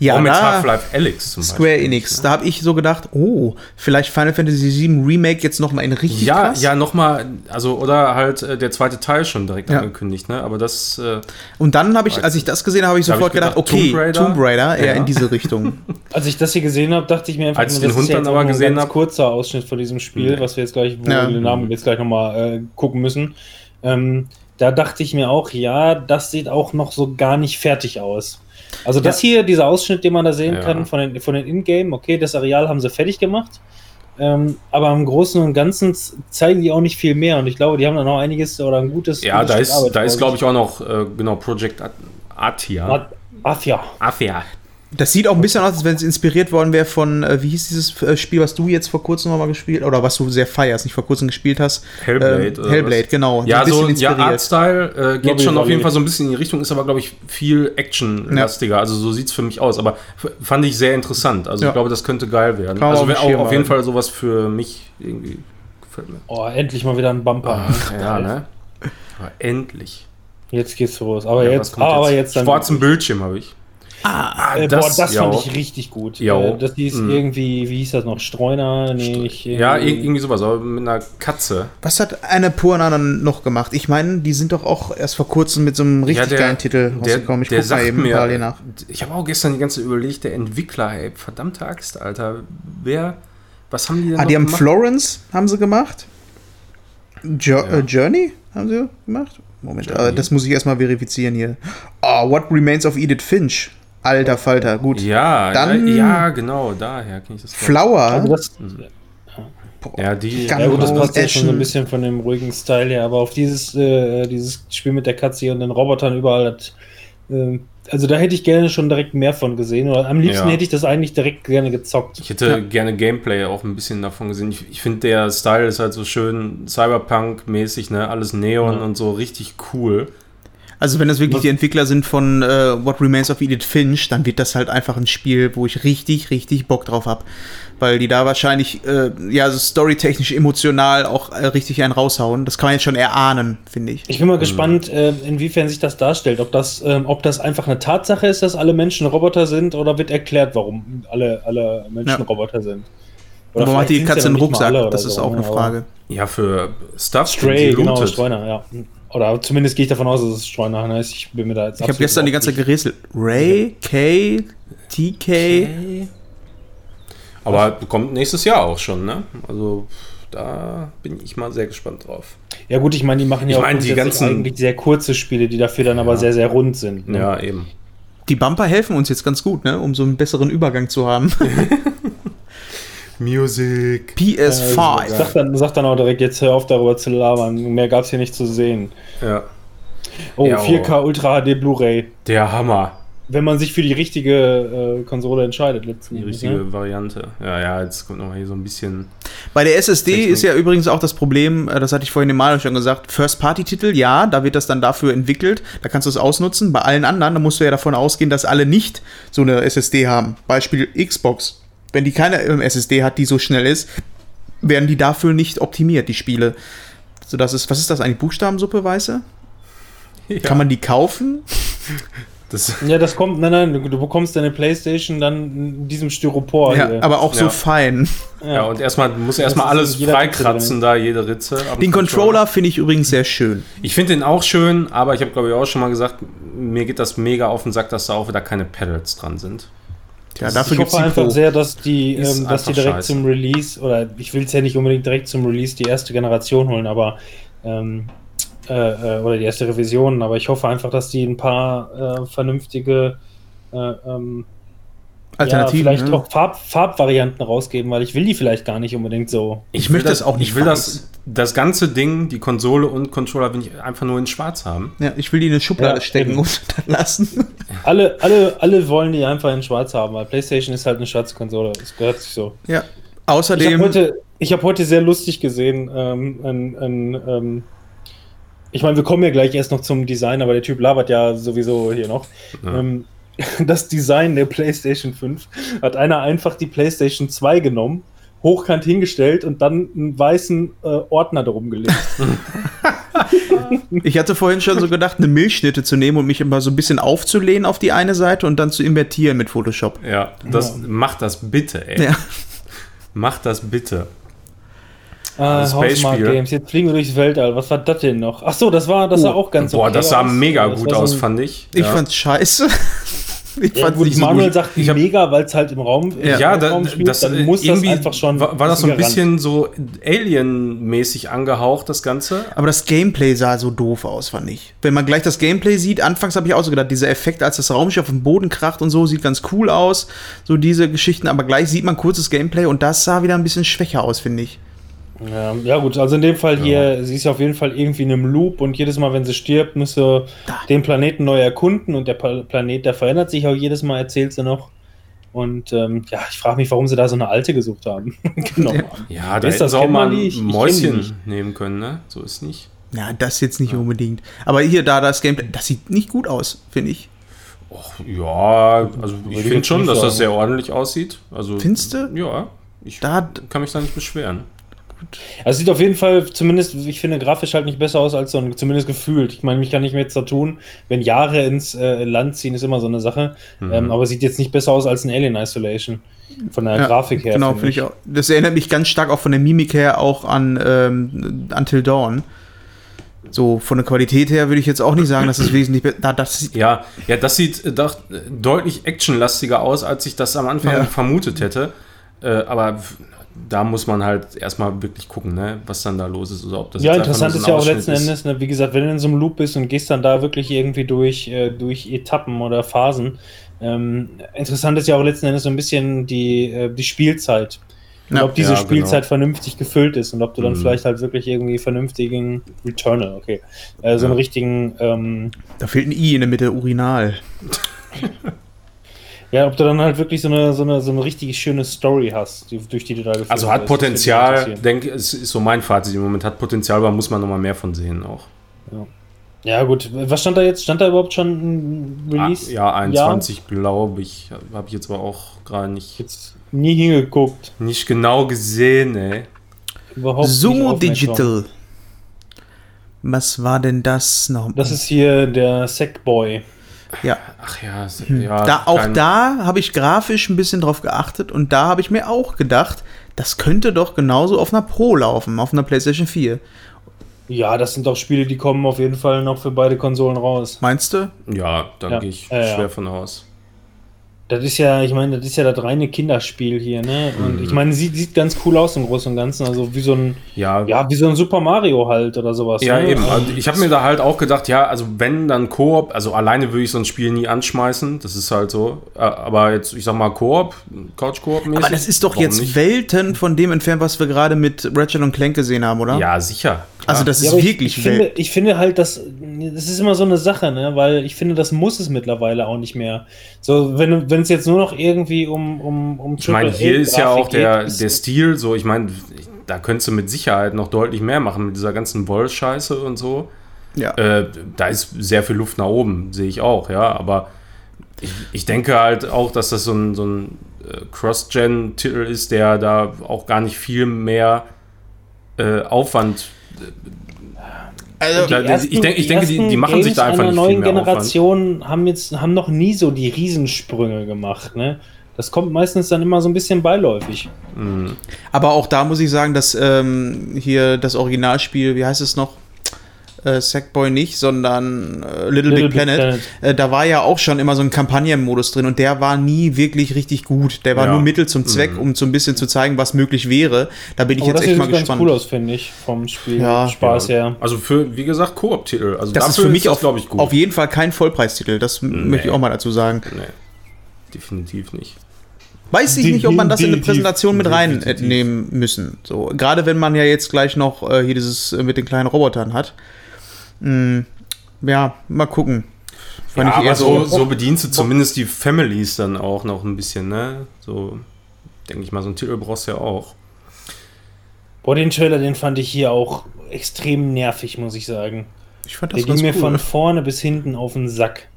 Ja,
auch mit Half-Life Alyx zum
Square
Beispiel.
Enix.
ne?
Da habe ich so gedacht, oh, vielleicht Final Fantasy VII Remake jetzt noch mal in richtig
Ja,
krass.
ja, nochmal, also, oder halt äh, der zweite Teil schon direkt
Ja.
angekündigt, ne? Aber das, äh,
Und dann habe ich, als ich das gesehen habe, habe ich
Da hab
sofort
ich
gedacht,
gedacht,
okay,
Tomb Raider.
Tomb Raider, eher
Ja.
in diese Richtung.
Als ich das hier gesehen habe, dachte ich mir einfach,
Als ich
nur,
den Hund
ist ja
dann
jetzt
aber gesehen
ganz
hab-
kurzer Ausschnitt von diesem Spiel,
Nee.
was wir jetzt gleich, wo
Ja.
wir den Namen jetzt gleich nochmal äh, gucken müssen. Ähm, da dachte ich mir auch, ja, das sieht auch noch so gar nicht fertig aus. Also das hier, dieser Ausschnitt, den man da sehen
Ja.
kann von den, von den Ingame, okay, das Areal haben sie fertig gemacht. Ähm, aber im Großen und Ganzen zeigen die auch nicht viel mehr und ich glaube, die haben da noch einiges oder ein gutes.
ja,
gutes
da ist,
Arbeit
da ist glaube ich, auch noch, äh, genau, Project At- Atia.
At- Afia.
Atia.
Das sieht auch ein bisschen aus, als wenn es inspiriert worden wäre von, äh, wie hieß dieses äh, Spiel, was du jetzt vor kurzem nochmal gespielt oder was du sehr feierst, nicht vor kurzem gespielt hast?
Hellblade.
Ähm,
oder
Hellblade,
was?
genau.
Ja,
ein bisschen
so, ja. Artstyle äh, geht
Lobby
schon auf jeden. Fall so ein bisschen in die Richtung, ist aber, glaube ich, viel Action-lastiger. Also so sieht es für mich aus. Aber fand ich sehr interessant. Also
Ja.
ich glaube, das könnte geil werden.
Kann
also auch auf jeden. Fall sowas für mich irgendwie gefällt mir.
Oh, endlich mal wieder ein Bumper. ne?
Ja, ne? Aber endlich.
Jetzt geht's los. Aber
Ja,
jetzt,
kommt
aber jetzt dann.
Schwarzen Bildschirm habe ich.
Ah,
Äh,
das-
boah, das
ja.
fand ich richtig gut.
Ja.
Äh, das hieß
Mhm.
irgendwie, wie hieß das noch? Streuner? Nee, nicht.
Ja, ir- irgendwie- sowas, aber mit einer Katze.
was hat eine Purana noch gemacht? Ich meine, die sind doch auch erst vor kurzem mit so einem richtig
der-
geilen Titel rausgekommen. Ich
der
guck mal eben
mir,
parallel nach.
ich habe auch gestern die ganze Zeit überlegt, der Entwickler, ey, verdammte Axt, Alter. Wer, was haben die denn
Ah,
noch
die haben
gemacht?
Florence, haben sie gemacht. Jo
Ja.
äh, Journey haben sie gemacht. Moment,
Journey.
äh, das muss ich erstmal verifizieren hier. Ah, What Remains of Edith Finch. Alter Falter, gut.
Ja,
Dann-
ja, ja, genau, daher kenne ich das.
Flower.
Also das,
Ja, die.
Ja gut, das passt ja schon so ein bisschen von dem ruhigen Style her, aber auf dieses, äh, dieses Spiel mit der Katze hier und den Robotern überall, das, äh, also da hätte ich gerne schon direkt mehr von gesehen. Oder am liebsten
Ja.
hätte ich das eigentlich direkt gerne gezockt.
Ich hätte gerne Gameplay auch ein bisschen davon gesehen. Ich, ich finde, der Style ist halt so schön Cyberpunk-mäßig, ne? Alles Neon
Ja.
und so richtig cool.
Also wenn das wirklich
Was-
die Entwickler sind von äh, What Remains of Edith Finch, dann wird das halt einfach ein Spiel, wo ich richtig, richtig Bock drauf habe. Weil die da wahrscheinlich, äh, ja, so storytechnisch, emotional auch äh, richtig einen raushauen. Das kann man jetzt schon erahnen, finde ich.
Ich bin mal gespannt, äh, inwiefern sich das darstellt. Ob das, ähm, ob das einfach eine Tatsache ist, dass alle Menschen Roboter sind, oder wird erklärt, warum alle, alle Menschen
Ja.
Roboter sind.
Warum
vielleicht
hat die Katze einen Rucksack?
oder
Das ist
so,
auch
ne,
eine
aber-
Frage.
Ja, für Stuff.
Stray,
die
genau. Streuner, ja. Oder zumindest gehe ich davon aus, dass es Streuner heißt. Ich bin mir da jetzt
Ich habe gestern die ganze Zeit gerätselt. Ray, K, TK.
Aber kommt nächstes Jahr auch schon, ne? Also da bin ich mal sehr gespannt drauf.
Ja gut, ich meine, die machen ja
Ich
auch
die ganzen-
eigentlich sehr kurze Spiele, die dafür dann aber
Ja.
sehr, sehr rund sind. ne?
Ja, eben.
Die Bumper helfen uns jetzt ganz gut, ne? um so einen besseren Übergang zu haben.
Music.
PS5.
Sag dann, sag dann auch direkt, jetzt hör auf darüber zu labern. Mehr gab es hier nicht zu sehen.
Ja.
Oh,
Ja,
4K Ultra HD Blu-ray.
Der Hammer.
Wenn man sich für die richtige äh, Konsole entscheidet, letzten
Die richtige
ne?
Variante. Ja, ja, jetzt kommt noch hier so ein bisschen.
Bei der SSD
Technik.
ist ja übrigens auch das Problem, äh, das hatte ich vorhin dem Mario schon gesagt, First-Party-Titel, ja, da wird das dann dafür entwickelt, da kannst du es ausnutzen. Bei allen anderen, da musst du ja davon ausgehen, dass alle nicht so eine SSD haben. Beispiel Xbox. Wenn die keine SSD hat, die so schnell ist, werden die dafür nicht optimiert, die Spiele. So, das ist, was ist das eigentlich? Buchstabensuppe, weiße?
Ja,
Kann man die kaufen?
das,
Ja, das kommt, nein, nein, du, bekommst deine Playstation dann in diesem Styropor
ja,
hier.
aber auch so
Ja.
fein.
ja. und erstmal, du musst erstmal alles freikratzen, da jede Ritze.
Den Controller finde ich übrigens sehr schön.
Ich finde den auch schön, aber ich habe, glaube ich, auch schon mal gesagt, mir geht das mega auf den Sack, dass da auch wieder keine Pedals dran sind.
Ja,
ich
dafür es
hoffe
die
einfach
Pro.
sehr, dass die, ähm, dass die direkt
scheiße.
zum Release, oder ich will es ja nicht unbedingt direkt zum Release die erste Generation holen, aber ähm, äh, äh, oder die erste Revision, aber ich hoffe einfach, dass die ein paar äh, vernünftige äh, ähm,
Alternativen.
ja, vielleicht
ne?
auch Farb, Farbvarianten rausgeben, weil ich will die vielleicht gar nicht unbedingt so.
Ich
will
möchte das auch nicht
Ich will
weiß.
das, das ganze Ding, die Konsole und Controller, will ich einfach nur in schwarz haben.
Ja, ich will die in eine Schublade
Ja,
stecken
eben.
und dann lassen.
Alle, alle, alle wollen die einfach in schwarz haben, weil PlayStation ist halt eine schwarze Konsole. Das gehört sich so.
Ja.
Ich habe
Außerdem.
heute, ich hab heute sehr lustig gesehen, ähm, ein, ein, ähm, ich meine, wir kommen ja gleich erst noch zum Design, aber der Typ labert ja sowieso hier noch.
Ja.
Ähm, das Design der PlayStation 5 hat einer einfach die PlayStation 2 genommen, hochkant hingestellt und dann einen weißen äh, Ordner drum gelegt.
Ich hatte vorhin schon so gedacht, eine Milchschnitte zu nehmen und mich immer so ein bisschen aufzulehnen auf die eine Seite und dann zu invertieren mit Photoshop.
Ja, das,
Ja.
mach das bitte, ey.
Ja.
Mach das bitte.
Ah,
Space-Spiel.
Games, jetzt fliegen wir durchs Weltall. Was war das denn noch? Ach so, das war, das sah auch ganz
Boah,
okay
das sah
aus.
mega gut
so
aus,
ein-
fand ich.
Ich
ja.
fand's scheiße. Ich
Ja, gut,
so
Manuel
gut.
sagt
Ich hab-
mega, weil es halt im Raum im
Ja, da,
Raum spielt,
das,
dann muss das
irgendwie
einfach schon
war, war das so ein bisschen so Alien-mäßig angehaucht, das Ganze.
Aber das Gameplay sah so doof aus, fand ich. Wenn man gleich das Gameplay sieht, anfangs habe ich auch so gedacht, dieser Effekt, als das Raumschiff auf den Boden kracht und so, sieht ganz cool aus. So diese Geschichten, aber gleich sieht man kurzes Gameplay und das sah wieder ein bisschen schwächer aus, finde ich.
Ja, ja, gut, also in dem Fall hier, sie ist auf jeden Fall irgendwie in einem Loop und jedes Mal, wenn sie stirbt, muss sie den Planeten neu erkunden und der Planet, der verändert sich auch jedes Mal, erzählt sie noch. Und ähm, ja, ich frage mich, warum sie da so eine alte gesucht haben. genau.
Ja, da
Ist das,
auch mal
man
ein?
Ich-
Mäuschen nehmen können, ne? So ist nicht.
Ja, das jetzt nicht unbedingt. Aber hier, da das Gameplay, das sieht nicht gut aus, finde ich.
Och, ja, also ich finde schon, dass das sehr ordentlich aussieht. Also,
Findest du?
Ja, ich
Da
kann mich da nicht beschweren.
Also sieht auf jeden Fall zumindest, ich finde, grafisch halt nicht besser aus als so ein, zumindest gefühlt. Ich meine, mich kann nicht mehr jetzt da tun, wenn Jahre ins äh, Land ziehen, ist immer so eine Sache.
Mhm.
Ähm, aber sieht jetzt nicht besser aus als ein Alien Isolation. Von der
Ja,
Grafik her.
Genau, finde ich auch. Das erinnert mich ganz stark auch von der Mimik her auch an ähm, Until Dawn. So von der Qualität her würde ich jetzt auch nicht sagen, dass es wesentlich besser. Da, das
Ja, ja, das sieht äh, doch, äh, deutlich actionlastiger aus, als ich das am Anfang
Ja.
vermutet hätte. Äh, aber da muss man halt erstmal wirklich gucken, ne, was dann da los ist. Oder ob das
Ja, interessant
nur
ist
so
ja auch letzten
Ausschnitt
Endes, ne, wie gesagt, wenn du in so einem Loop bist und gehst dann da wirklich irgendwie durch, äh, durch Etappen oder Phasen, ähm, interessant ist ja auch letzten Endes so ein bisschen die, äh, die Spielzeit. Und
Ja.
ob diese
Ja,
Spielzeit
genau.
vernünftig gefüllt ist und ob du dann
Mhm.
vielleicht halt wirklich irgendwie vernünftigen Returnal, okay, äh, so einen
Ja.
richtigen, ähm,
da fehlt ein I in der Mitte, Urinal.
ja, ob du dann halt wirklich so eine, so eine, so eine richtig schöne Story hast, die, durch die du da geführt
Also hat Potenzial, denke es ist so mein Fazit im Moment, hat Potenzial, aber muss man noch mal mehr von sehen auch.
Ja, gut. Was stand da jetzt? Stand da überhaupt schon ein Release?
Ah, ja, 21 glaube ich, habe ich jetzt aber auch gerade nicht,
Jetzt nie hingeguckt.
nicht genau gesehen, ey.
Überhaupt nicht
Sumo
aufmerksam.
Digital. Was war denn das noch?
Das ist hier der Sackboy.
Ja.
Ach ja, s- ja
da, auch da habe ich grafisch ein bisschen drauf geachtet und da habe ich mir auch gedacht, das könnte doch genauso auf einer Pro laufen, auf einer PlayStation 4.
Ja, das sind doch Spiele, die kommen auf jeden Fall noch für beide Konsolen raus.
Meinst du?
Ja, da
Ja.
gehe ich
Ja, ja.
schwer von aus.
Das ist ja, ich meine, das ist ja das reine Kinderspiel hier, ne? Und
Mhm.
ich meine, sieht, sieht ganz cool aus im Großen und Ganzen. Also wie so ein,
Ja,
ja, wie so ein Super Mario halt oder sowas.
Ja,
ne?
eben. Also ich habe mir da halt auch gedacht, ja, also wenn dann Koop, also alleine würde ich so ein Spiel nie anschmeißen, das ist halt so. Äh, Aber jetzt, ich sag mal Koop, Couch-Koop-mäßig.
Aber das ist doch
warum
jetzt
nicht?
Welten von dem entfernt, was wir gerade mit Ratchet und Clank gesehen haben, oder?
Ja, sicher. klar.
Also das
Ja,
ist
aber ich,
wirklich
ich, finde, ich finde halt, dass das ist immer so eine Sache, ne? Weil ich finde, das muss es mittlerweile auch nicht mehr. So, wenn wenn es jetzt nur noch irgendwie um um um
Ich meine, hier ist ja auch der,
geht, ist-
der Stil so, ich meine, da könntest du mit Sicherheit noch deutlich mehr machen mit dieser ganzen Woll-Scheiße und so.
Ja.
Äh, da ist sehr viel Luft nach oben, sehe ich auch, ja. Aber ich, ich denke halt auch, dass das so ein, so ein äh, Cross-Gen-Titel ist, der da auch gar nicht viel mehr äh, Aufwand.
Also,
Da- ich denk- ich denke, die- die
ersten
machen sich da einfach
einer
nicht viel
neuen
mehr
Generation haben jetzt haben noch nie so die Riesensprünge gemacht, ne? Das kommt meistens dann immer so ein bisschen beiläufig.
aber auch da muss ich sagen, dass ähm, hier das Originalspiel, wie heißt es noch? Äh, Sackboy nicht, sondern äh, Little, Big, Planet. Äh, da war ja auch schon immer so ein Kampagnenmodus drin und der war nie wirklich richtig gut. Der war
Ja.
nur Mittel zum Zweck, um so ein bisschen zu zeigen, was möglich wäre. Da bin ich
Aber
jetzt
das
echt
sieht
mal
ganz
gespannt.
cool aus, finde ich, vom Spiel.
Ja.
Spaß her.
Also für, wie gesagt, Koop-Titel. Also
Das ist für mich
das,
auf,
glaube ich, gut.
auf jeden Fall kein Vollpreistitel. Das m- möchte ich auch mal dazu sagen.
Nee, definitiv nicht.
Weiß ich nicht, ob man das in eine. Präsentation mit reinnehmen müssen. So, gerade wenn man ja jetzt gleich noch äh, hier dieses äh, mit den kleinen Robotern hat. Hm, ja, mal gucken. Fand
Ja,
ich eher
aber so,
so.
so bedienst du zumindest die Families dann auch noch ein bisschen, ne? So, denke ich mal, so einen Titel brauchst du ja auch.
Boah, den Trailer, den fand ich hier auch extrem nervig, muss ich sagen.
Ich fand
Der
das
ging
ganz
mir
cool.
von vorne bis hinten auf den Sack.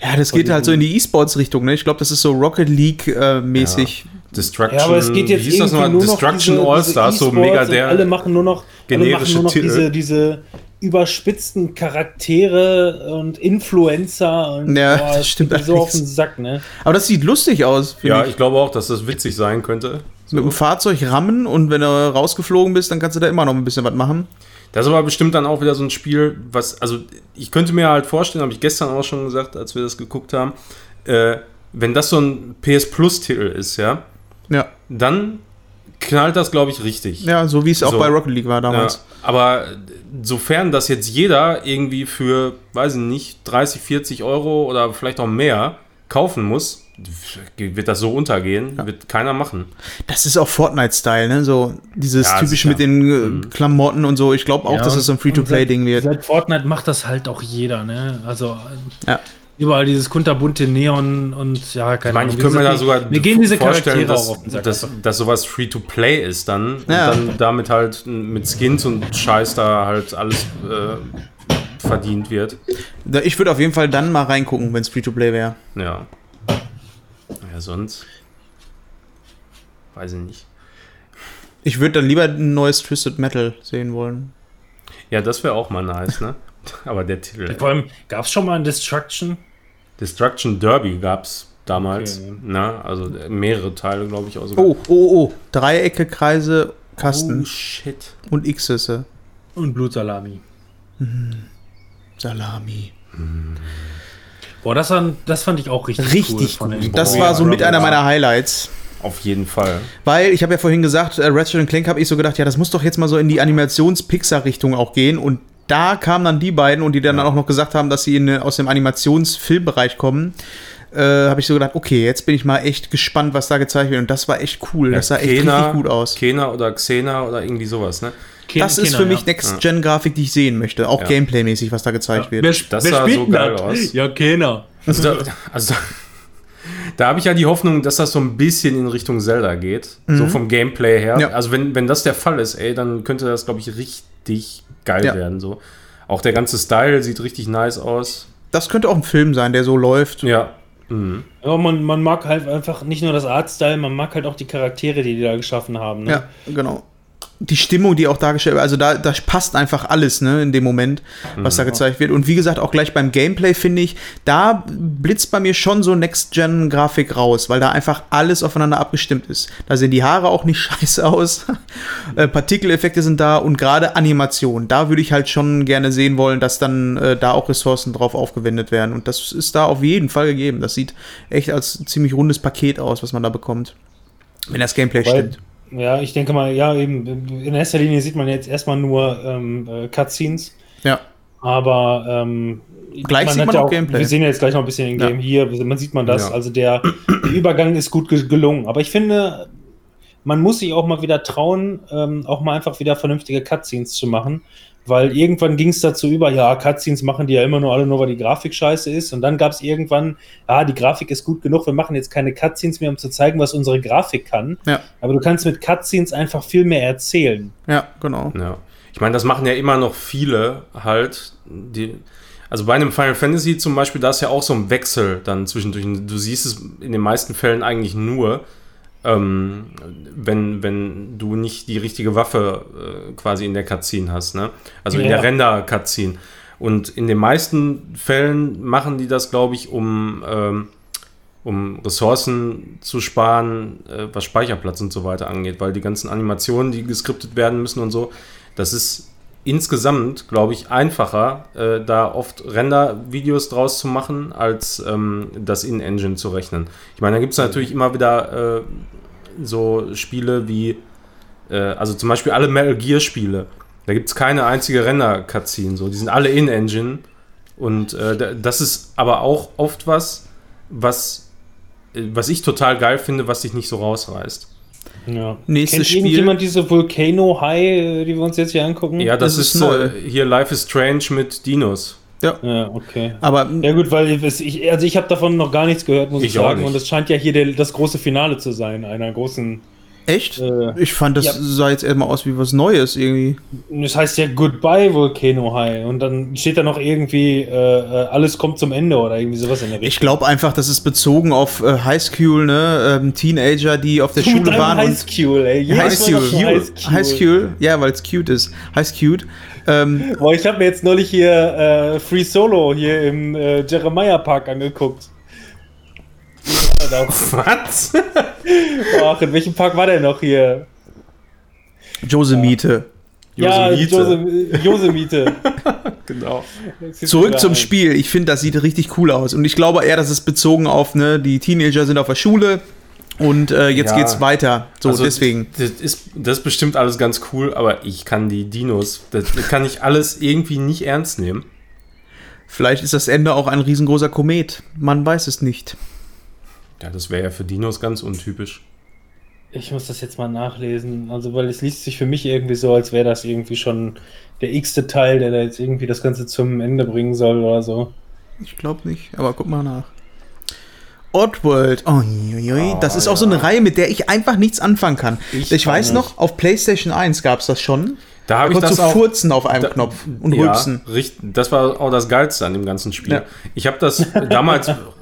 Ja, das geht halt so in die E-Sports-Richtung, ne? Ich glaube, das ist so Rocket League-mäßig.
Destruction,
Ja, aber es geht jetzt
wie hieß das
irgendwie
nochmal?
nur noch
Destruction All-Stars, so mega der.
alle machen nur noch, alle machen
generische
nur noch
Titel.
diese, diese überspitzten Charaktere und Influencer und
Ja,
boah,
das stimmt
so auf den Sack, ne?
Aber das sieht lustig aus,
ja,
ich.
ich glaube auch, dass das witzig sein könnte.
Mit dem Fahrzeug rammen und wenn du rausgeflogen bist, dann kannst du da immer noch ein bisschen was machen.
Das ist aber bestimmt dann auch wieder so ein Spiel, was, also ich könnte mir halt vorstellen, habe ich gestern auch schon gesagt, als wir das geguckt haben, äh, wenn das so ein PS Plus-Titel ist, ja,
Ja,
dann knallt das, glaube ich, richtig.
ja so wie es auch
So.
bei Rocket League war
Ja,
damals.
aber sofern das jetzt jeder irgendwie für, weiß ich nicht, 30, 40 Euro oder vielleicht auch mehr kaufen muss, wird das so untergehen, wird keiner machen.
Das ist auch Fortnite-Style, ne? So dieses
Ja,
typische mit den äh, Klamotten und so. Ich glaube auch,
Ja,
dass es so ein Free-to-Play-Ding wird.
Seit Fortnite macht das halt auch jeder, ne? Also
Ja.
Überall dieses kunterbunte Neon und ja, keine
Ich meine, ich
Wie
könnte mir da sogar
mir gehen diese
vorstellen,
Charaktere
dass,
auch auf den Sack.
dass, dass sowas Free-to-Play ist dann und
Ja.
dann damit halt mit Skins und Scheiß da halt alles äh, verdient wird.
Da- Ich würde auf jeden Fall dann mal reingucken, wenn es Free-to-Play wäre.
Ja. Ja, sonst. Weiß ich nicht.
Ich würde dann lieber ein neues Twisted Metal sehen wollen.
Ja, das wäre auch mal nice, ne? Aber der Titel.
Vor allem, gab es schon mal ein Destruction?
Destruction Derby gab es damals.
Okay.
Ne? Also äh, mehrere Teile, glaube ich. Auch sogar.
Oh, oh, oh. Dreiecke, Kreise,
Oh,
Kasten
shit.
und X-Süsse.
Und Blutsalami.
Salami.
Boah, das, war, das fand ich auch richtig, cool
Richtig
von
gut. Das war so mit einer meiner Highlights.
Auf jeden Fall.
Weil, ich habe ja vorhin gesagt, äh, Ratchet Clank habe ich so gedacht, ja, das muss doch jetzt mal so in die Animations-Pixar-Richtung auch gehen. Und da kamen dann die beiden und die dann auch noch gesagt haben, dass sie in, aus dem Animationsfilmbereich kommen. Äh, habe ich so gedacht, okay, jetzt bin ich mal echt gespannt, was da gezeigt wird. Und das war echt cool. das sah echt
Kena-
richtig gut aus.
Kena oder Xena oder irgendwie sowas, ne?
Ken-
Das ist
Kenner,
für mich
ja.
Next-Gen-Grafik, die ich sehen möchte. Auch
Ja.
Gameplay-mäßig, was da gezeigt wird.
Wer,
Das
wer
sah so geil
das?
aus.
Ja, keiner.
Also also da, habe ich ja die Hoffnung, dass das so ein bisschen in Richtung Zelda geht. So vom Gameplay her.
Mhm. Ja.
Also wenn, wenn das der Fall ist, ey, dann könnte das, glaube ich, richtig geil
Ja.
werden. So. Auch der ganze Style sieht richtig nice aus.
Das könnte auch ein Film sein, der so läuft.
Ja. Mhm.
Ja, man, man mag halt einfach nicht nur das Artstyle, man mag halt auch die Charaktere, die die da geschaffen haben. Ne?
Ja, genau. Die Stimmung, die auch dargestellt wird, also da, da passt einfach alles, ne, in dem Moment, was da gezeigt wird. Und wie gesagt, auch gleich beim Gameplay finde ich, da blitzt bei mir schon so Next-Gen-Grafik raus, weil da einfach alles aufeinander abgestimmt ist. Da sehen die Haare auch nicht scheiße aus. äh, Partikeleffekte sind da und gerade Animation. Da würde ich halt schon gerne sehen wollen, dass dann äh, da auch Ressourcen drauf aufgewendet werden. Und das ist da auf jeden Fall gegeben. Das sieht echt als ziemlich rundes Paket aus, was man da bekommt. Wenn das Gameplay
Weil-
stimmt.
Ja, ich denke mal, ja, eben, in erster Linie sieht man jetzt erstmal nur ähm, äh, Cutscenes,
Ja.
aber ähm,
Gleich sieht man
ja
auch Gameplay.
Wir sehen ja jetzt gleich noch ein bisschen im
Ja.
Game hier, man sieht man das,
Ja.
also der, der Übergang ist gut ge- gelungen. Aber ich finde, man muss sich auch mal wieder trauen, ähm, auch mal einfach wieder vernünftige Cutscenes zu machen. Weil irgendwann ging es dazu über, ja, Cutscenes machen die ja immer nur alle nur, weil die Grafik scheiße ist. Und dann gab es irgendwann, ja, die Grafik ist gut genug, wir machen jetzt keine Cutscenes mehr, um zu zeigen, was unsere Grafik kann.
Ja.
Aber du kannst mit Cutscenes einfach viel mehr erzählen.
Ja, genau.
Ja. Ich meine, das machen ja immer noch viele halt. Die, also bei einem Final Fantasy zum Beispiel, da ist ja auch so ein Wechsel dann zwischendurch. Du siehst es in den meisten Fällen eigentlich nur, ähm, wenn, wenn du nicht die richtige Waffe äh, quasi in der Cutscene hast. Ne? Also in
Ja.
der Render-Cutscene. Und in den meisten Fällen machen die das, glaube ich, um, ähm, um Ressourcen zu sparen, äh, was Speicherplatz und so weiter angeht, weil die ganzen Animationen, die geskriptet werden müssen und so, das ist insgesamt, glaube ich, einfacher, äh, da oft Render-Videos draus zu machen, als ähm, das In-Engine zu rechnen. Ich meine, da gibt es natürlich immer wieder äh, so Spiele wie, äh, also zum Beispiel alle Metal Gear-Spiele. Da gibt es keine einzige Render-Cutscene, so. Die sind alle In-Engine. Und äh, da- das ist aber auch oft was, was, äh, was ich total geil finde, was dich nicht so rausreißt.
Ja.
Nächstes
Kennt
Spiel.
irgendjemand diese Volcano High, äh, die wir uns jetzt hier angucken?
Ja, das,
Das ist
ist,
neu.
äh, hier Life is Strange mit Dinos.
Ja, okay.
Aber
Ja gut, weil ich, also ich habe davon noch gar nichts gehört, muss ich,
Ich
sagen. Und es scheint ja hier der, das große Finale zu sein, einer großen.
Echt?
Äh,
ich fand, das
ja.
sah jetzt erstmal aus wie was Neues irgendwie.
das heißt ja Goodbye Volcano High. Und dann steht da noch irgendwie, äh, äh, alles kommt zum Ende oder irgendwie sowas in der
Ich
Richtung.
glaube einfach, das ist bezogen auf äh, Highschool, ne? Ähm, Teenager, die auf der
mit
Schule waren.
High School, ey.
Highschool.
High School.
Highschool, ja, weil es cute ist. Highschool. Ähm,
Boah, ich habe mir jetzt neulich hier äh, Free Solo hier im äh, Jeremiah Park angeguckt. Da-
Was?
Ach, in welchem Park war der noch hier?
Josemite.
Ja,
Yosemite.
Jose- Yosemite.
Genau.
Zurück zum
Ein.
Spiel. Ich finde, das sieht richtig cool aus. Und ich glaube eher, das ist bezogen auf, ne, die Teenager sind auf der Schule und äh, jetzt
Ja.
geht's weiter. So,
Also,
deswegen.
Das ist, das ist bestimmt alles ganz cool, aber ich kann die Dinos, das kann ich alles irgendwie nicht ernst nehmen.
Vielleicht ist das Ende auch ein riesengroßer Komet. Man weiß es nicht.
Ja, das wäre ja für Dinos ganz untypisch.
Ich muss das jetzt mal nachlesen. Also, weil es liest sich für mich irgendwie so, als wäre das irgendwie schon der x-te Teil, der da jetzt irgendwie das Ganze zum Ende bringen soll oder so.
Ich glaube nicht, aber guck mal nach. Oddworld. Oh,
Oh,
das ist auch so eine. Reihe, mit der ich einfach nichts anfangen kann.
Ich
Ich,
kann
weiß
nicht.
noch, auf PlayStation 1 gab es das schon.
Da
Da
habe ich das
du
auch.
furzen auf einem
da-
Knopf und
ja,
rülpsen.
Richtig, das war auch das Geilste an dem ganzen Spiel.
Ja.
Ich habe das damals,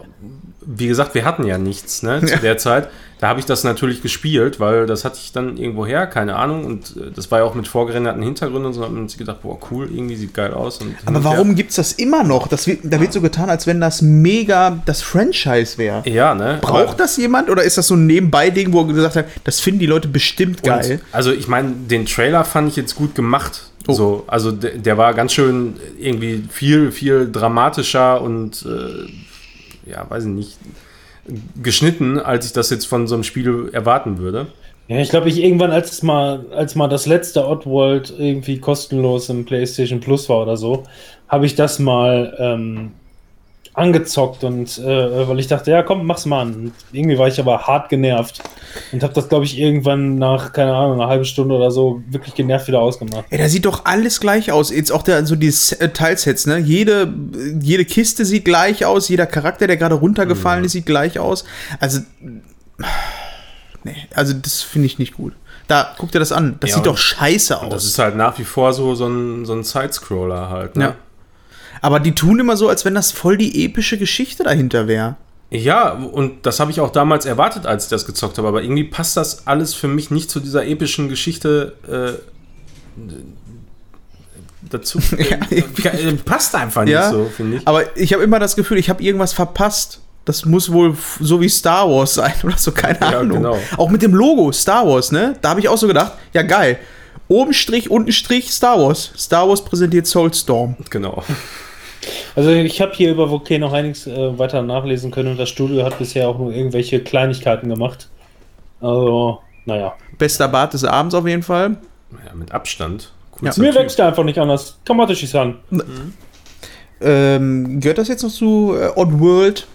wie gesagt, wir hatten ja nichts ne, zu
Ja.
der Zeit. Da habe ich das natürlich gespielt, weil das hatte ich dann irgendwo her, keine Ahnung. Und äh, das war ja auch mit vorgerenderten Hintergründen und so. Man sich gedacht, boah, cool, irgendwie sieht geil aus. Und
Aber
und
warum gibt's das immer noch? Das wird, da wird so getan, als wenn das mega das Franchise wäre.
Ja, ne?
Braucht
Aber-
das jemand oder ist das so ein Nebenbei-Ding, wo er gesagt hat, das finden die Leute bestimmt geil?
Und, also ich meine, den Trailer fand ich jetzt gut gemacht.
Oh.
So, also der, der war ganz schön irgendwie viel, viel dramatischer und äh, ja, weiß ich nicht, geschnitten, als ich das jetzt von so einem Spiel erwarten würde.
Ja, ich glaube, ich irgendwann, als es mal, als mal das letzte Oddworld irgendwie kostenlos im PlayStation Plus war oder so, habe ich das mal ähm, angezockt und äh, weil ich dachte, ja, komm, mach's mal an. Und irgendwie war ich aber hart genervt und habe das, glaube ich, irgendwann nach, keine Ahnung, einer halben Stunde oder so wirklich genervt wieder ausgemacht.
Ey, da sieht doch alles gleich aus. Jetzt auch der, so die S- äh, Teilsets, ne? Jede, jede Kiste sieht gleich aus, jeder Charakter, der gerade runtergefallen ist, sieht gleich aus. Also, nee, also das finde ich nicht gut. Da, guck dir das an. Das
Ja,
sieht doch scheiße
Und das
aus.
ist halt nach wie vor so, so ein, so ein Sidescroller halt. Ne?
Ja. Aber die tun immer so, als wenn das voll die epische Geschichte dahinter wäre.
Ja, und das habe ich auch damals erwartet, als ich das gezockt habe. Aber irgendwie passt das alles für mich nicht zu dieser epischen Geschichte äh, dazu.
Ja,
Äh, passt einfach nicht
Ja,
so, finde ich.
Aber ich habe immer das Gefühl, ich habe irgendwas verpasst. Das muss wohl so wie Star Wars sein oder so, keine
Ja,
Ahnung.
genau.
Auch mit dem Logo Star Wars, ne? Da habe ich auch so gedacht, ja geil. Oben Strich, unten Strich, Star Wars. Star Wars präsentiert Soulstorm.
Genau.
Also ich habe hier über Volcano einiges äh, weiter nachlesen können und das Studio hat bisher auch nur irgendwelche Kleinigkeiten gemacht. Also, naja.
Bester Bart des Abends auf jeden Fall.
Ja, mit Abstand.
Ja.
Mir wächst er einfach nicht anders. Kamatoshi-san.
Ähm, gehört das jetzt noch zu äh, Oddworld?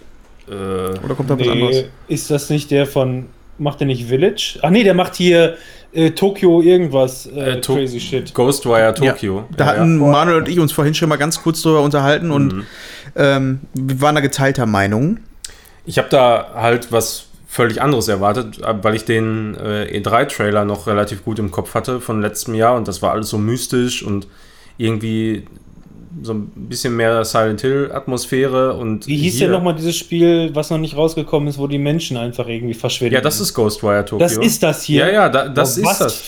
Äh,
Oder kommt da was anderes?
Nee, ist das nicht der von. Macht der nicht Village? Ach nee, der macht hier äh, Tokio irgendwas. Äh,
Äh, To-
crazy shit.
Ghostwire Tokyo.
Da
Ja,
hatten
ja.
Manuel und ich uns vorhin schon mal ganz kurz drüber unterhalten und
Mhm.
ähm, wir waren da geteilter Meinung.
Ich habe da halt was völlig anderes erwartet, weil ich den äh, E3-Trailer noch relativ gut im Kopf hatte von letztem Jahr und das war alles so mystisch und irgendwie so ein bisschen mehr Silent Hill-Atmosphäre und.
Wie hieß
hier-
denn nochmal dieses Spiel, was noch nicht rausgekommen ist, wo die Menschen einfach irgendwie verschwinden?
Ja, das ist Ghostwire Tokyo.
Das ist das hier.
Ja, ja, da, das
was,
ist das.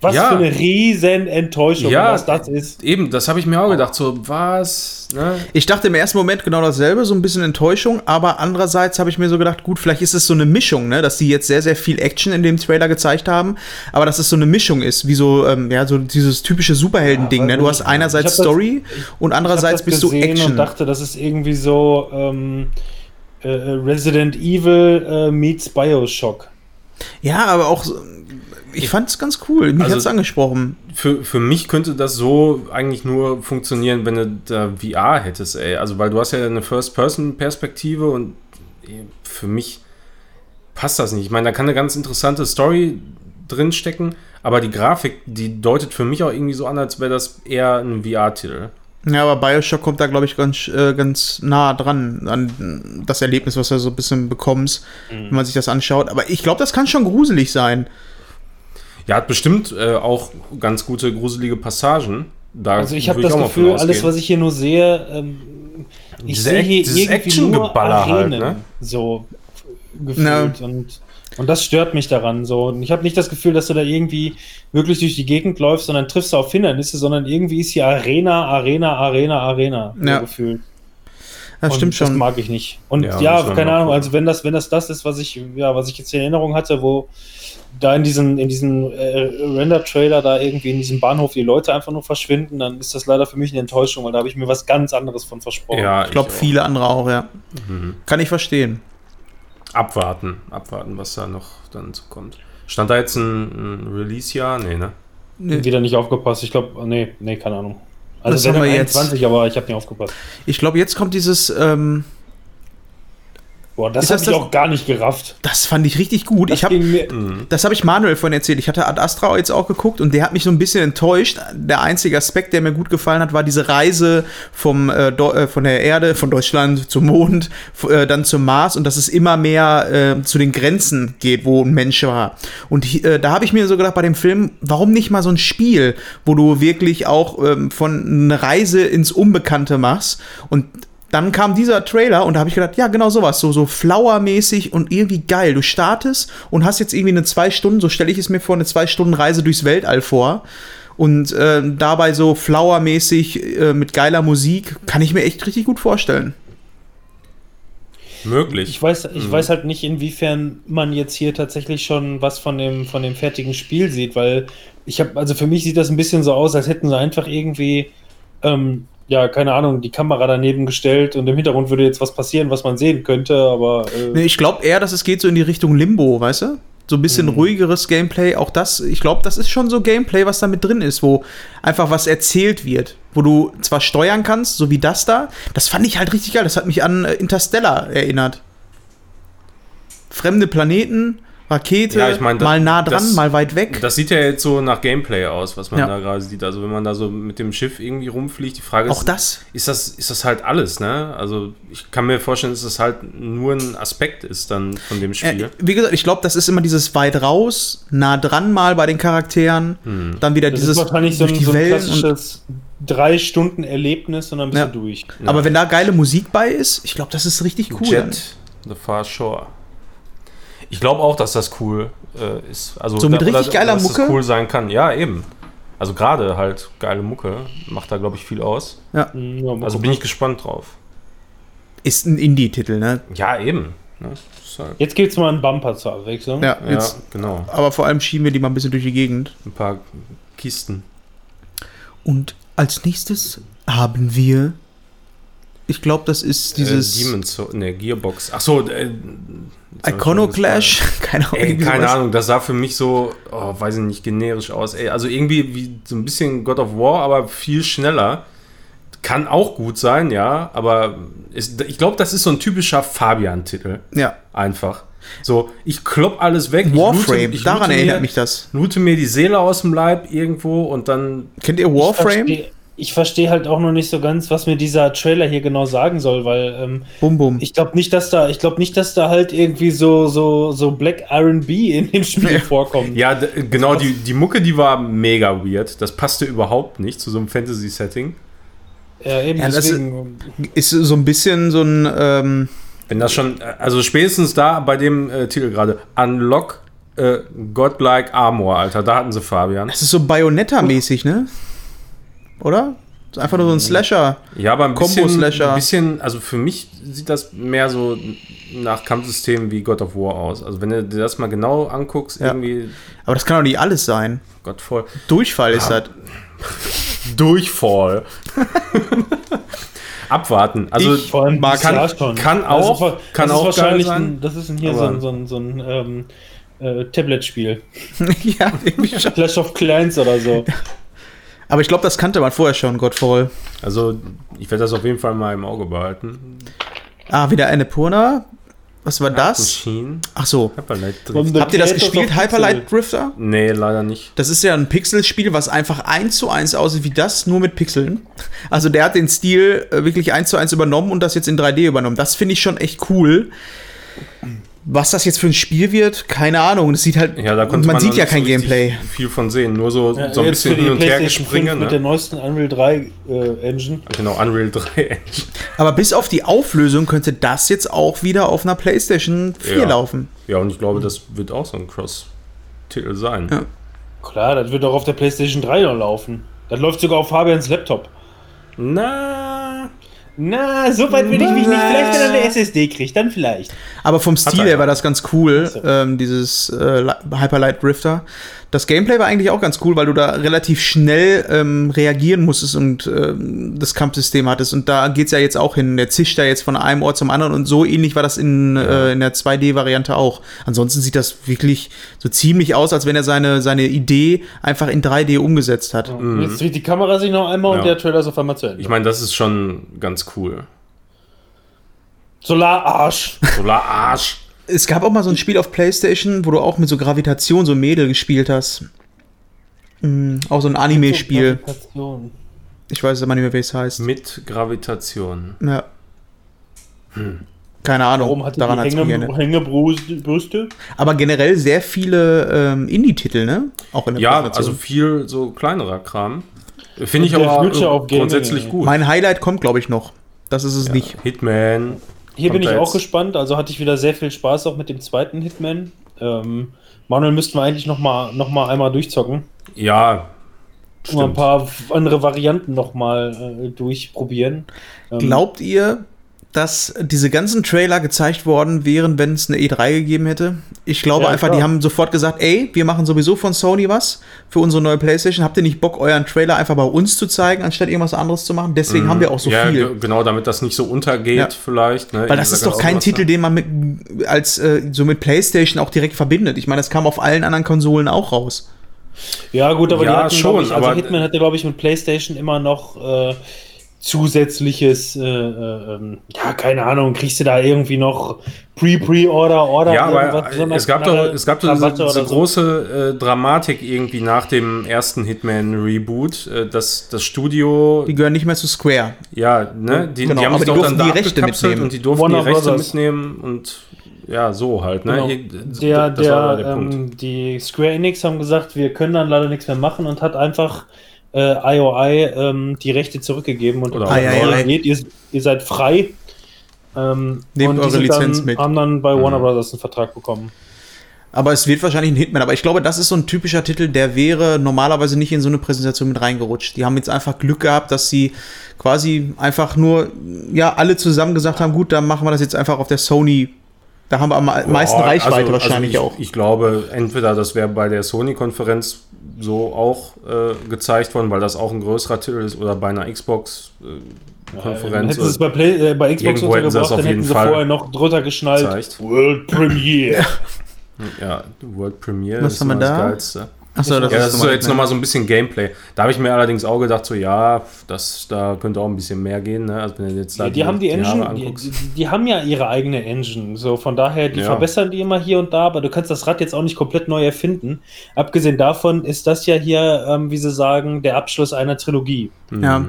Was
Ja.
für eine riesen Enttäuschung,
Ja.
was das ist.
Eben, das habe ich mir auch gedacht. So, was? Ne?
Ich dachte im ersten Moment genau dasselbe, so ein bisschen Enttäuschung, aber andererseits habe ich mir so gedacht, gut, vielleicht ist es so eine Mischung, ne, dass die jetzt sehr, sehr viel Action in dem Trailer gezeigt haben, aber dass es so eine Mischung ist, wie so, ähm, ja, so dieses typische Superhelden-Ding,
Ja,
ne? Du hast einerseits
hab das-
Story und
Ich
andererseits
hab das
bist du Action.
und dachte, das ist irgendwie so ähm, äh, Resident Evil äh, meets Bioshock.
Ja, aber auch, ich fand es ganz cool, mich
Also-
hat's angesprochen.
Für, für mich könnte das so eigentlich nur funktionieren, wenn du da VR hättest, ey. Also, weil du hast ja eine First-Person-Perspektive und für mich passt das nicht. Ich meine, da kann eine ganz interessante Story drinstecken, aber die Grafik, die deutet für mich auch irgendwie so an, als wäre das eher ein VR-Titel.
Ja, aber Bioshock kommt da, glaube ich, ganz, äh, ganz nah dran an das Erlebnis, was du so ein bisschen bekommst,
Mhm.
wenn man sich das anschaut. Aber ich glaube, das kann schon gruselig sein.
Ja, hat bestimmt äh, auch ganz gute, gruselige Passagen. Da
Also ich habe das Gefühl, alles, was ich hier nur sehe, ähm, ich sehe hier irgendwie nur
halt,
Arenen,
ne?
so gefühlt und und das stört mich daran so. Und ich habe nicht das Gefühl, dass du da irgendwie wirklich durch die Gegend läufst, sondern triffst du auf Hindernisse, sondern irgendwie ist hier Arena, Arena, Arena, Arena so
Ja.
gefühlt.
Das
Und
stimmt
Das
schon.
mag ich nicht. Und
Ja,
ja, keine Ahnung, also wenn das, wenn das das ist, was ich, ja, was ich jetzt in Erinnerung hatte, wo da in diesen, in diesen äh, Render-Trailer da irgendwie in diesem Bahnhof die Leute einfach nur verschwinden, dann ist das leider für mich eine Enttäuschung, weil da habe ich mir was ganz anderes von versprochen.
Ja,
Ich glaube, viele andere auch, ja.
Mhm.
Kann ich verstehen.
Abwarten, abwarten, was da noch dann so kommt. Stand da jetzt ein, ein Release-Jahr? Nee, ne?
Wieder nicht aufgepasst. Ich glaube, nee, nee, keine Ahnung. Also wenn
haben wir jetzt?
21, aber ich habe nicht aufgepasst.
Ich glaube, jetzt kommt dieses, ähm,
Boah, das habe ich
das-
auch gar nicht gerafft.
das fand ich richtig gut.
Das
ich habe
ging mir,
Das habe ich Manuel vorhin erzählt. Ich hatte Ad Astra jetzt auch geguckt und der hat mich so ein bisschen enttäuscht. Der einzige Aspekt, der mir gut gefallen hat, war diese Reise vom, äh, äh, von der Erde, von Deutschland zum Mond, äh, dann zum Mars und dass es immer mehr äh, zu den Grenzen geht, wo ein Mensch war. Und äh, da habe ich mir so gedacht bei dem Film, warum nicht mal so ein Spiel, wo du wirklich auch ähm, von einer Reise ins Unbekannte machst und dann kam dieser Trailer und da habe ich gedacht, ja, genau sowas, so, so Flower-mäßig und irgendwie geil. Du startest und hast jetzt irgendwie eine zwei Stunden, so stelle ich es mir vor, eine zwei Stunden Reise durchs Weltall vor. Und äh, dabei so Flower-mäßig äh, mit geiler Musik, kann ich mir echt richtig gut vorstellen.
Möglich.
ich weiß, ich
Mhm.
weiß halt nicht, inwiefern man jetzt hier tatsächlich schon was von dem, von dem fertigen Spiel sieht, weil ich habe, also für mich sieht das ein bisschen so aus, als hätten sie einfach irgendwie, ähm, ja, keine Ahnung, die Kamera daneben gestellt und im Hintergrund würde jetzt was passieren, was man sehen könnte, aber äh,
Nee, ich glaube eher, dass es geht so in die Richtung Limbo, weißt du? So ein bisschen ruhigeres Gameplay. Auch das, ich glaube, das ist schon so Gameplay, was da mit drin ist, wo einfach was erzählt wird. Wo du zwar steuern kannst, so wie das da. Das fand ich halt richtig geil. Das hat mich an äh, Interstellar erinnert. Fremde Planeten, Rakete,
Ja, ich mein, das-
mal nah dran,
das-
mal weit weg.
Das sieht ja jetzt so nach Gameplay aus, was man
Ja.
da gerade sieht. Also wenn man da so mit dem Schiff irgendwie rumfliegt, die Frage ist,
Auch das.
ist das, ist das halt alles, ne? Also ich kann mir vorstellen, dass das halt nur ein Aspekt ist dann von dem Spiel.
Äh, wie gesagt, ich glaube, das ist immer dieses weit raus, nah dran mal bei den Charakteren,
Hm.
dann wieder
das
dieses
ist wahrscheinlich so
durch
ein,
die
so ein
Wellen und
klassisches drei Stunden Erlebnis und dann bist
Ja.
du durch.
Aber wenn da geile Musik bei ist, ich glaube, das ist richtig cool.
Jet, The Far Shore. Ich glaube auch, dass das cool äh, ist. Also,
So mit
da-
richtig geiler
dass
Mucke?
Das cool sein kann. Ja, eben. Also gerade halt geile Mucke macht da, glaube ich, viel aus.
Ja.
Mhm, ja,
Also bin ich gespannt drauf.
Ist ein Indie-Titel, ne?
Ja, eben. Ne? Halt,
Jetzt gibt es mal einen Bumper zur Abwechslung.
Ja,
ja,
jetzt.
genau.
Aber vor allem schieben wir die mal ein bisschen durch die Gegend.
Ein paar Kisten.
Und als nächstes haben wir. Ich glaube, das ist dieses
Äh, Demon's Soul, ne, Gearbox. Ach so, äh,
Iconoclash. Keine Ahnung.
Ey, keine. Ahnung, das sah für mich so, oh, weiß ich nicht, generisch aus. Ey, also irgendwie wie so ein bisschen God of War, aber viel schneller. Kann auch gut sein, ja, aber ist, ich glaube, das ist so ein typischer Fabian-Titel.
Ja.
Einfach. So, ich klopp alles weg. ich
Warframe,
ich
daran erinnert
mir,
mich das.
Loote mir die Seele aus dem Leib irgendwo und dann.
Kennt ihr
Ich
Warframe?
verstehe ich versteh halt auch noch nicht so ganz, was mir dieser Trailer hier genau sagen soll, weil ähm,
Bum bum.
ich glaube nicht, dass da, ich glaube nicht, dass da halt irgendwie so so so Black R&B in dem Spiel
Ja.
vorkommt.
Ja, genau, die, die Mucke, die war mega weird. Das passte überhaupt nicht zu so einem Fantasy-Setting.
Ja, eben
Ja, das
deswegen.
Ist so ein bisschen so ein, ähm,
Wenn das schon, also spätestens da bei dem äh, Titel gerade, Unlock äh, Godlike Armor, Alter, da hatten sie Fabian.
es ist so Bayonetta-mäßig, ne? Oder? Ist einfach nur so ein Slasher.
Ja, aber ein bisschen,
Combo-Slasher.
ein bisschen, also für mich sieht das mehr so nach Kampfsystemen wie God of War aus. Also wenn du dir das mal genau anguckst,
Ja.
irgendwie
Aber das kann doch nicht alles sein.
Gott voll.
Durchfall ist das.
Durchfall. Abwarten. Also
Ich
Vor allem
mag-
das
kann-
schon.
kann
Das
auch-
ist wa-
kann
das
auch
ist wahrscheinlich
sein,
ein, das ist ein, hier so ein, so ein, so ein ähm, äh, Tablet-Spiel.
ja, irgendwie schon.
Clash of Clans oder so.
Aber ich glaube, das kannte man vorher schon, Godfall.
Also, ich werde das auf jeden Fall mal im Auge behalten.
Ah, wieder eine Purna. Was war das? Ach so.
Hyperlight
Habt ihr das gespielt. Hyperlight Drifter?
Nee, leider nicht.
Das ist ja ein Pixelspiel, was einfach eins zu eins aussieht wie das, nur mit Pixeln. Also der hat den Stil äh, wirklich eins zu eins übernommen und das jetzt in 3D übernommen. Das finde ich schon echt cool. Was das jetzt für ein Spiel wird, keine Ahnung. Das sieht halt,
Ja, da konnte
man,
man,
sieht ja kein Gameplay.
Viel von sehen, nur so,
Ja,
so ein bisschen hin und her
PlayStation 5
gespringen.
mit der
Ne?
neuesten Unreal 3 äh, Engine.
Genau, Unreal 3 Engine.
Aber bis auf die Auflösung könnte das jetzt auch wieder auf einer PlayStation 4
Ja.
laufen.
Ja, und ich glaube, das wird auch so ein Cross-Titel sein.
Ja.
Klar, das wird auch auf der PlayStation 3 noch laufen. Das läuft sogar auf Fabians Laptop.
Na,
Na, so weit will ich mich nicht. Vielleicht, wenn er eine SSD kriegt, dann vielleicht.
Aber vom Stil
er
her war das ganz cool, ähm, dieses äh, Li- Hyperlight Drifter. Das Gameplay war eigentlich auch ganz cool, weil du da relativ schnell ähm, reagieren musstest und ähm, das Kampfsystem hattest. Und da geht's ja jetzt auch hin. Der zischt da jetzt von einem Ort zum anderen und so ähnlich war das in, äh, in der 2D-Variante auch. Ansonsten sieht das wirklich so ziemlich aus, als wenn er seine, seine Idee einfach in 3D umgesetzt hat.
Jetzt dreht die Kamera sich noch einmal und
Ja.
der Trailer ist auf einmal zu Ende.
ich meine, das ist schon ganz cool.
Solararsch.
Solar Arsch.
Es gab auch mal so ein Spiel auf PlayStation, wo du auch mit so Gravitation so Mädel gespielt hast. Mm, auch so ein Anime-Spiel.
Gravitation.
Ich weiß aber nicht mehr, wie es heißt.
Mit Gravitation.
Ja. Keine Ahnung,
Warum hatte
daran hat
die
es
Hänge. Hängebrüste?
Aber generell sehr viele ähm, Indie-Titel, ne? Auch in der
Ja, also viel so kleinerer Kram. Finde ich aber grundsätzlich gut.
Mein Highlight kommt, glaube ich, noch. Das ist es nicht.
Hitman.
Hier bin ich
da
auch
jetzt-
gespannt. Also hatte ich wieder sehr viel Spaß auch mit dem zweiten Hitman. Ähm, Manuel müssten wir eigentlich noch mal, noch mal einmal durchzocken.
Ja,
Und mal ein
stimmt.
paar andere Varianten noch mal äh, durchprobieren. Ähm,
Glaubt ihr, dass diese ganzen Trailer gezeigt worden wären, wenn es eine E3 gegeben hätte? Ich glaube
Ja,
einfach,
klar.
die haben sofort gesagt, ey, wir machen sowieso von Sony was für unsere neue Playstation. Habt ihr nicht Bock, euren Trailer einfach bei uns zu zeigen, anstatt irgendwas anderes zu machen? Deswegen haben wir auch so
Mhm. ja,
viel.
ge- genau, damit das nicht so untergeht,
Ja.
vielleicht. Ne,
Weil das ist doch kein Titel, den man mit, als äh, so mit PlayStation auch direkt verbindet. Ich meine, das kam auf allen anderen Konsolen auch raus.
Ja, gut, aber
Ja,
die hatten,
schon,
ich, also
aber-
Hitman hatte, glaube ich, mit PlayStation immer noch äh, zusätzliches, äh, äh, ähm, ja, keine Ahnung, kriegst du da irgendwie noch Pre-Pre-Order, Order,
Ja, aber es gab doch, es gab doch diese, diese große äh, Dramatik irgendwie nach dem ersten Hitman-Reboot, äh, dass das Studio,
Die gehören nicht mehr zu Square.
ja, ne, die,
Genau,
die haben
aber
sich
die
doch dann da
die Rechte mitnehmen.
und die durften
Warner
die Rechte
Brothers.
mitnehmen und ja, so halt, ne?
Genau.
Hier-
Der,
das war
der,
der Punkt.
ähm, die Square Enix haben gesagt, wir können dann leider nichts mehr machen und hat einfach äh, IOI ähm, die Rechte zurückgegeben und
Oder
ei.
Geht, ihr, ihr seid frei. Ähm,
Nehmt eure Lizenz
dann,
mit.
haben dann bei Warner
Mhm.
Brothers einen Vertrag bekommen.
Aber es wird wahrscheinlich ein Hitman. Aber ich glaube, das ist so ein typischer Titel, der wäre normalerweise nicht in so eine Präsentation mit reingerutscht. Die haben jetzt einfach Glück gehabt, dass sie quasi einfach nur, ja, alle zusammen gesagt haben, gut, dann machen wir das jetzt einfach auf der Sony. Da haben wir am meisten
Boah,
Reichweite
also-
wahrscheinlich
also ich,
auch.
Ich glaube, entweder das wäre bei der Sony-Konferenz so auch äh, gezeigt worden, weil das auch ein größerer Titel ist, oder bei einer Xbox-Konferenz.
Hätten sie es bei, Play, äh, bei Xbox
Irgendwo hätten sie das
untergebracht,
auf
dann hätten
jeden
sie
Fall
vorher noch drunter geschnallt.
gezeigt.
World Premiere.
Ja, World Premiere
Was
ist
haben wir
das
da?
Geilste.
Achso,
Ja, das ist so jetzt
ne?
nochmal so ein bisschen Gameplay. Da habe ich mir allerdings auch gedacht, so ja, das, da könnte auch ein bisschen mehr gehen. Ne? Also wenn du jetzt da
Ja, die, haben die Engine, die, die, die haben ja ihre eigene Engine. So, von daher, die
Ja.
verbessern die immer hier und da, aber du kannst das Rad jetzt auch nicht komplett neu erfinden. Abgesehen davon ist das ja hier, ähm, wie sie sagen, der Abschluss einer Trilogie.
Ja.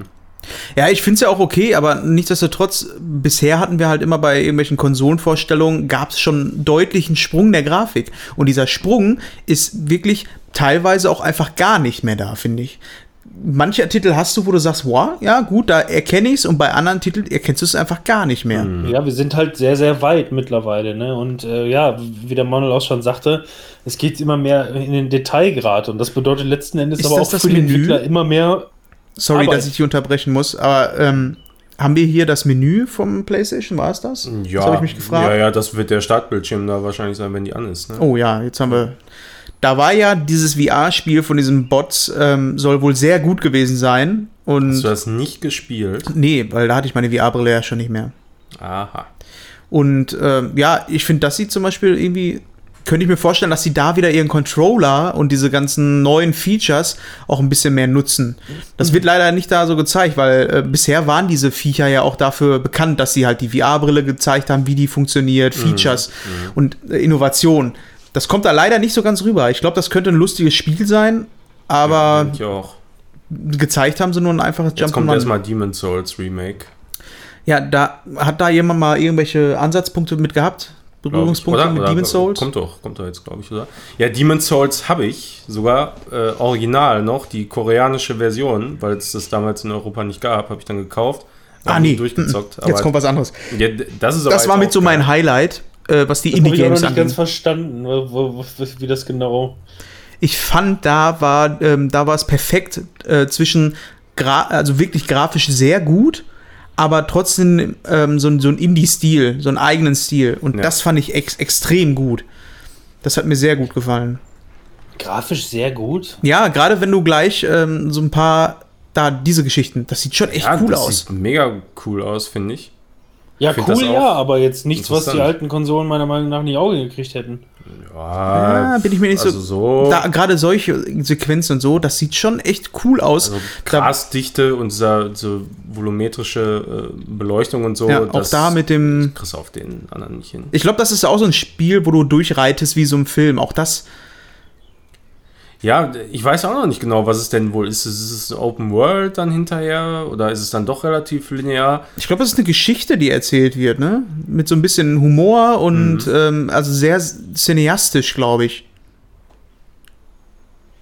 Ja, ich finde es ja auch okay, aber nichtsdestotrotz, bisher hatten wir halt immer bei irgendwelchen Konsolenvorstellungen, gab es schon deutlichen Sprung der Grafik. Und dieser Sprung ist wirklich teilweise auch einfach gar nicht mehr da, finde ich. manche Titel hast du, wo du sagst, wow, ja gut, da erkenne ich es und bei anderen Titeln erkennst du es einfach gar nicht mehr.
Ja, wir sind halt sehr, sehr weit mittlerweile, ne? Und äh, ja, wie der Manuel auch schon sagte, es geht immer mehr in den Detailgrad und das bedeutet letzten Endes
Ist
aber auch für die
Menü?
Entwickler immer mehr.
Sorry,
Arbeit.
dass ich dich unterbrechen muss, aber ähm, haben wir hier das Menü vom PlayStation? War es das?
Ja,
Das habe ich mich gefragt.
ja, ja, das wird der Startbildschirm da wahrscheinlich sein, wenn die an ist. Ne?
Oh ja, jetzt haben wir. Da war ja dieses VR-Spiel von diesen Bots, ähm, soll wohl sehr gut gewesen sein. Und
Hast du das nicht gespielt?
nee, weil da hatte ich meine VR-Brille ja schon nicht mehr.
Aha.
Und ähm, ja, ich finde, das sieht zum Beispiel irgendwie, könnte ich mir vorstellen, dass sie da wieder ihren Controller und diese ganzen neuen Features auch ein bisschen mehr nutzen. Das wird leider nicht da so gezeigt, weil äh, bisher waren diese Viecher ja auch dafür bekannt, dass sie halt die VR-Brille gezeigt haben, wie die funktioniert, Features und äh, Innovation. Das kommt da leider nicht so ganz rüber. Ich glaube, das könnte ein lustiges Spiel sein, aber
auch.
gezeigt haben sie nur ein einfaches
Jetzt kommt
Jump'n'Run.
erstmal Demon's Souls Remake.
Ja, da hat da jemand mal irgendwelche Ansatzpunkte mit gehabt? Berührungspunkte
Oder?
mit Demon's Souls?
Kommt doch, kommt doch jetzt, glaube ich, oder? Ja, Demon's Souls habe ich sogar äh, original noch, die koreanische Version, weil es das damals in Europa nicht gab, habe ich dann gekauft.
Ah, nee.
durchgezockt.
Jetzt kommt was anderes.
ja, das ist aber
Das war mit so
geil.
mein Highlight, äh, was die
Das habe ich
Indie-Games
nicht ganz
angeht.
verstanden, wie das genau.
Ich fand, da war ähm, da war es perfekt äh, zwischen, gra also wirklich grafisch sehr gut, aber trotzdem ähm, so, ein- so ein Indie-Stil, so einen eigenen Stil. Und
Ja.
das fand ich ex extrem gut. Das hat mir sehr gut gefallen.
Grafisch sehr gut.
Ja, gerade wenn du gleich ähm, so ein paar, da diese Geschichten, das sieht schon echt
ja,
cool
das
aus.
sieht mega cool aus, finde ich.
Ja,
find
cool, ja, aber jetzt nichts, was die alten Konsolen meiner Meinung nach nicht Auge gekriegt hätten.
Ja, bin ich mir nicht
also
so.
so.
Da, gerade solche Sequenzen und so, das sieht schon echt cool aus.
also Grasdichte und dieser so volumetrische äh, Beleuchtung und so.
ja, auch da mit dem.
kriegst du auf den anderen nicht hin.
Ich glaube, das ist auch so ein Spiel, wo du durchreitest wie so ein Film. Auch das.
Ja, ich weiß auch noch nicht genau, was es denn wohl ist. Ist es Open World dann hinterher oder ist es dann doch relativ linear?
Ich glaube, das ist eine Geschichte, die erzählt wird, ne? Mit so ein bisschen Humor und ähm, also sehr cineastisch, glaube ich.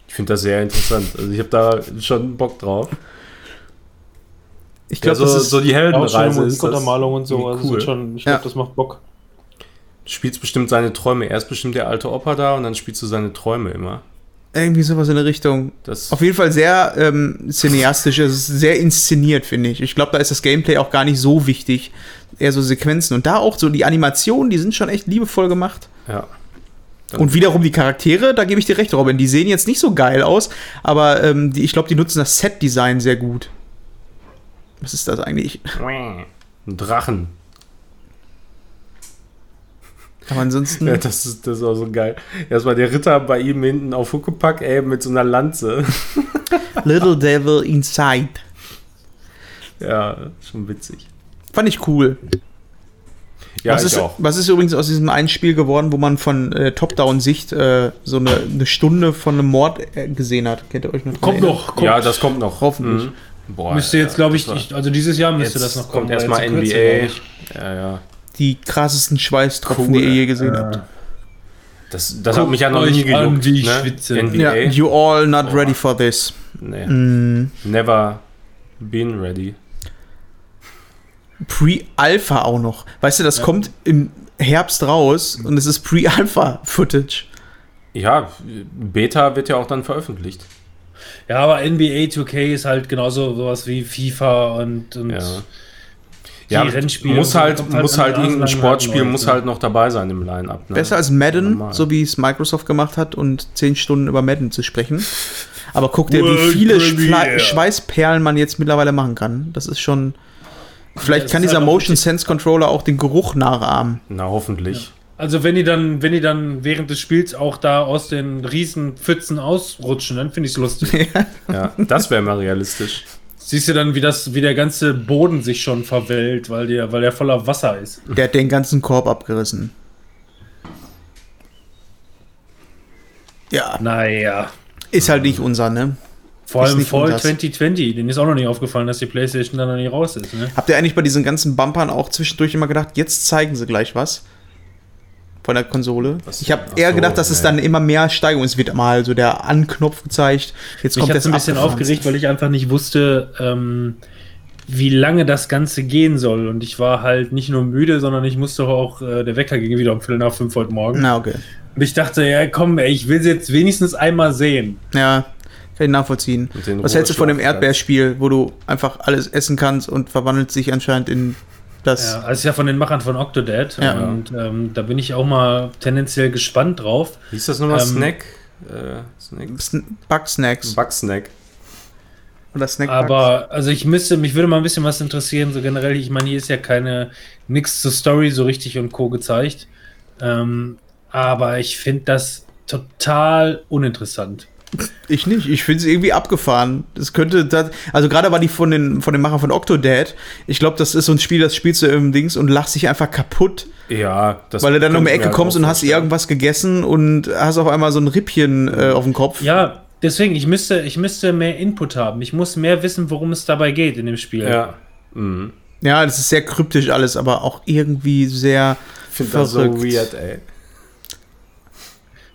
Ich finde das sehr interessant. Also ich habe da schon Bock drauf.
Ich
Ja,
glaube,
so,
das ist.
so die
Ja,
Heldenreise ist das
Musikuntermalung und so. Also
cool.
cool. schon, ich glaube,
Ja.
das macht Bock.
Du spielst bestimmt seine Träume. Erst bestimmt der alte Opa da und dann spielst du seine Träume immer.
Irgendwie sowas in der Richtung.
Das
Auf jeden Fall sehr ähm, cineastisch, ist sehr inszeniert, finde ich. Ich glaube, da ist das Gameplay auch gar nicht so wichtig. Eher so Sequenzen. Und da auch so die Animationen, die sind schon echt liebevoll gemacht.
ja. Dann-
Und wiederum die Charaktere, da gebe ich dir recht, Robin. Die sehen jetzt nicht so geil aus, aber ähm, die, ich glaube, die nutzen das Set-Design sehr gut. Was ist das eigentlich?
Ein Drachen.
Aber ansonsten.
Ja, das ist, das ist auch so geil. Erstmal der Ritter bei ihm hinten auf Huckepack, ey, mit so einer Lanze.
Little Devil Inside.
ja, schon witzig.
Fand ich cool.
Ja,
was,
ich
ist,
auch.
was ist übrigens aus diesem einen Spiel geworden, wo man von äh, Top-Down-Sicht äh, so eine, eine Stunde von einem Mord äh, gesehen hat? Kennt ihr euch noch?
Kommt
erinnern?
noch. Kommt.
Ja, das kommt noch.
Hoffentlich.
Mhm. Boah,
Müsste jetzt, glaube ich, also dieses Jahr müsste
Jetzt
das noch kommen.
kommt erstmal NBA.
ich.
Ja, ja.
Die krassesten Schweißtropfen,
Cool.
die ihr je gesehen habt.
Das, das hat mich ja noch nie gejuckt.
ich
ne?
schwitze.
NBA?
Ja, you all not
Boah.
ready for this.
Nee.
Mm.
Never been ready.
Pre-Alpha auch noch. Weißt du, das kommt im Herbst raus und es ist Pre-Alpha-Footage.
Ja, Beta wird ja auch dann veröffentlicht.
Ja, aber NBA 2K ist halt genauso sowas wie FIFA und, und
Ja.
Die
Ja,
Rennspiele.
muss halt, muss halt
den
irgendein Sportspiel muss halt noch dabei sein im Line-Up. Ne?
Besser als Madden,
Normal.
so wie es Microsoft gemacht hat und 10 Stunden über Madden zu sprechen. Aber guck dir, wie viele Schweißperlen man jetzt mittlerweile machen kann. Das ist schon. Vielleicht
das
kann
ist
dieser
halt
Motion Sense Controller auch den Geruch nachahmen.
Na, hoffentlich.
Also wenn die dann, wenn die dann während des Spiels auch da aus den riesen Pfützen ausrutschen, dann finde ich es lustig.
Ja, das wäre mal realistisch.
Siehst du dann, wie das, wie der ganze Boden sich schon verwellt, weil der, weil der voller Wasser ist.
Der hat den ganzen Korb abgerissen. Ja,
Naja.
ist halt nicht unser, ne?
Vor allem Fall
unseres.
2020, denen ist auch noch nicht aufgefallen, dass die Playstation da noch nicht raus ist. Ne?
Habt ihr eigentlich bei diesen ganzen Bumpern auch zwischendurch immer gedacht, jetzt zeigen sie gleich was? Von der Konsole.
Was-
ich habe eher
so,
gedacht, dass es dann immer mehr Steigerung ist. Es wird mal so der Anknopf gezeigt. Jetzt kommt
hat
das
ein bisschen aufgeregt, weil ich einfach nicht wusste, ähm, wie lange das Ganze gehen soll. Und ich war halt nicht nur müde, sondern ich musste auch, äh, der Wecker ging wieder um Viertel nach fünf heute Morgen.
Na, okay.
Und ich dachte, ja komm, ey, ich will sie jetzt wenigstens einmal sehen.
Ja, kann ich nachvollziehen. Was hältst du von dem. Erdbeerspiel, wo du einfach alles essen kannst und verwandelt sich anscheinend in das.
Ja, also ist ja von den Machern von Octodad.
Ja.
Und ähm, da bin ich auch mal tendenziell gespannt drauf.
Wie ist das nochmal?
Ähm,
Snack? Äh, Snack?
Sn Bugsnacks.
Bugsnack.
Oder Snack
Aber also ich müsste, mich würde mal ein bisschen was interessieren, so generell, ich meine, hier ist ja keine nix zur Story so richtig und Co. gezeigt. Ähm, aber ich finde das total uninteressant.
Ich nicht. Ich finde es irgendwie abgefahren. Das könnte, das, also gerade war die von den, von den Machern von Octodad. Ich glaube, das ist so ein Spiel, das spielst du im Dings und lachst dich einfach kaputt,
Ja, das
weil du dann um die Ecke
halt
kommst und hast irgendwas gegessen und hast auf einmal so ein Rippchen äh, auf dem Kopf.
Ja, deswegen, ich müsste, ich müsste mehr Input haben. Ich muss mehr wissen, worum es dabei geht in dem Spiel.
Ja. Mhm.
Ja, das ist sehr kryptisch alles, aber auch irgendwie sehr
Ich finde das so weird, ey.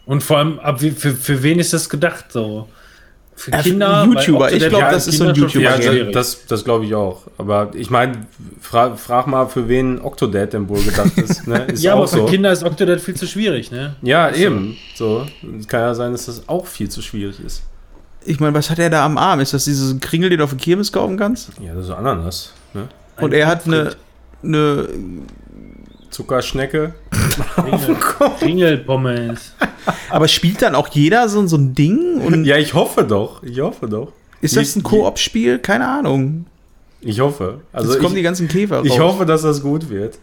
Und vor allem, ab wie, für, für wen ist das gedacht so? Für
für
Kinder?
YouTuber. Ich
Octodad
glaub,
ja
das ist so ein YouTuber.
Schwierig.
das, das glaube ich auch. Aber ich meine, fra frag mal, für wen Octodad denn wohl gedacht ist. Ne? Ist
ja,
auch
aber für
so.
Kinder ist Octodad viel zu schwierig, ne?
Ja, eben. So. Es kann ja sein, dass das auch viel zu schwierig ist.
Ich meine, was hat er da am Arm? Ist das dieses Kringel, den du auf der Kirmes kaufen kannst?
Ja, das ist Ananas. Ne?
Und er hat eine, eine
Zuckerschnecke.
Ringel, Ringelpommes.
aber spielt dann auch jeder so, so ein Ding? Und
Ja, ich hoffe doch. Ich hoffe doch.
ist das ein Koop-Spiel? Keine Ahnung.
Ich hoffe. Also
Jetzt kommen die
ich,
ganzen Käfer raus.
ich hoffe, dass das gut wird.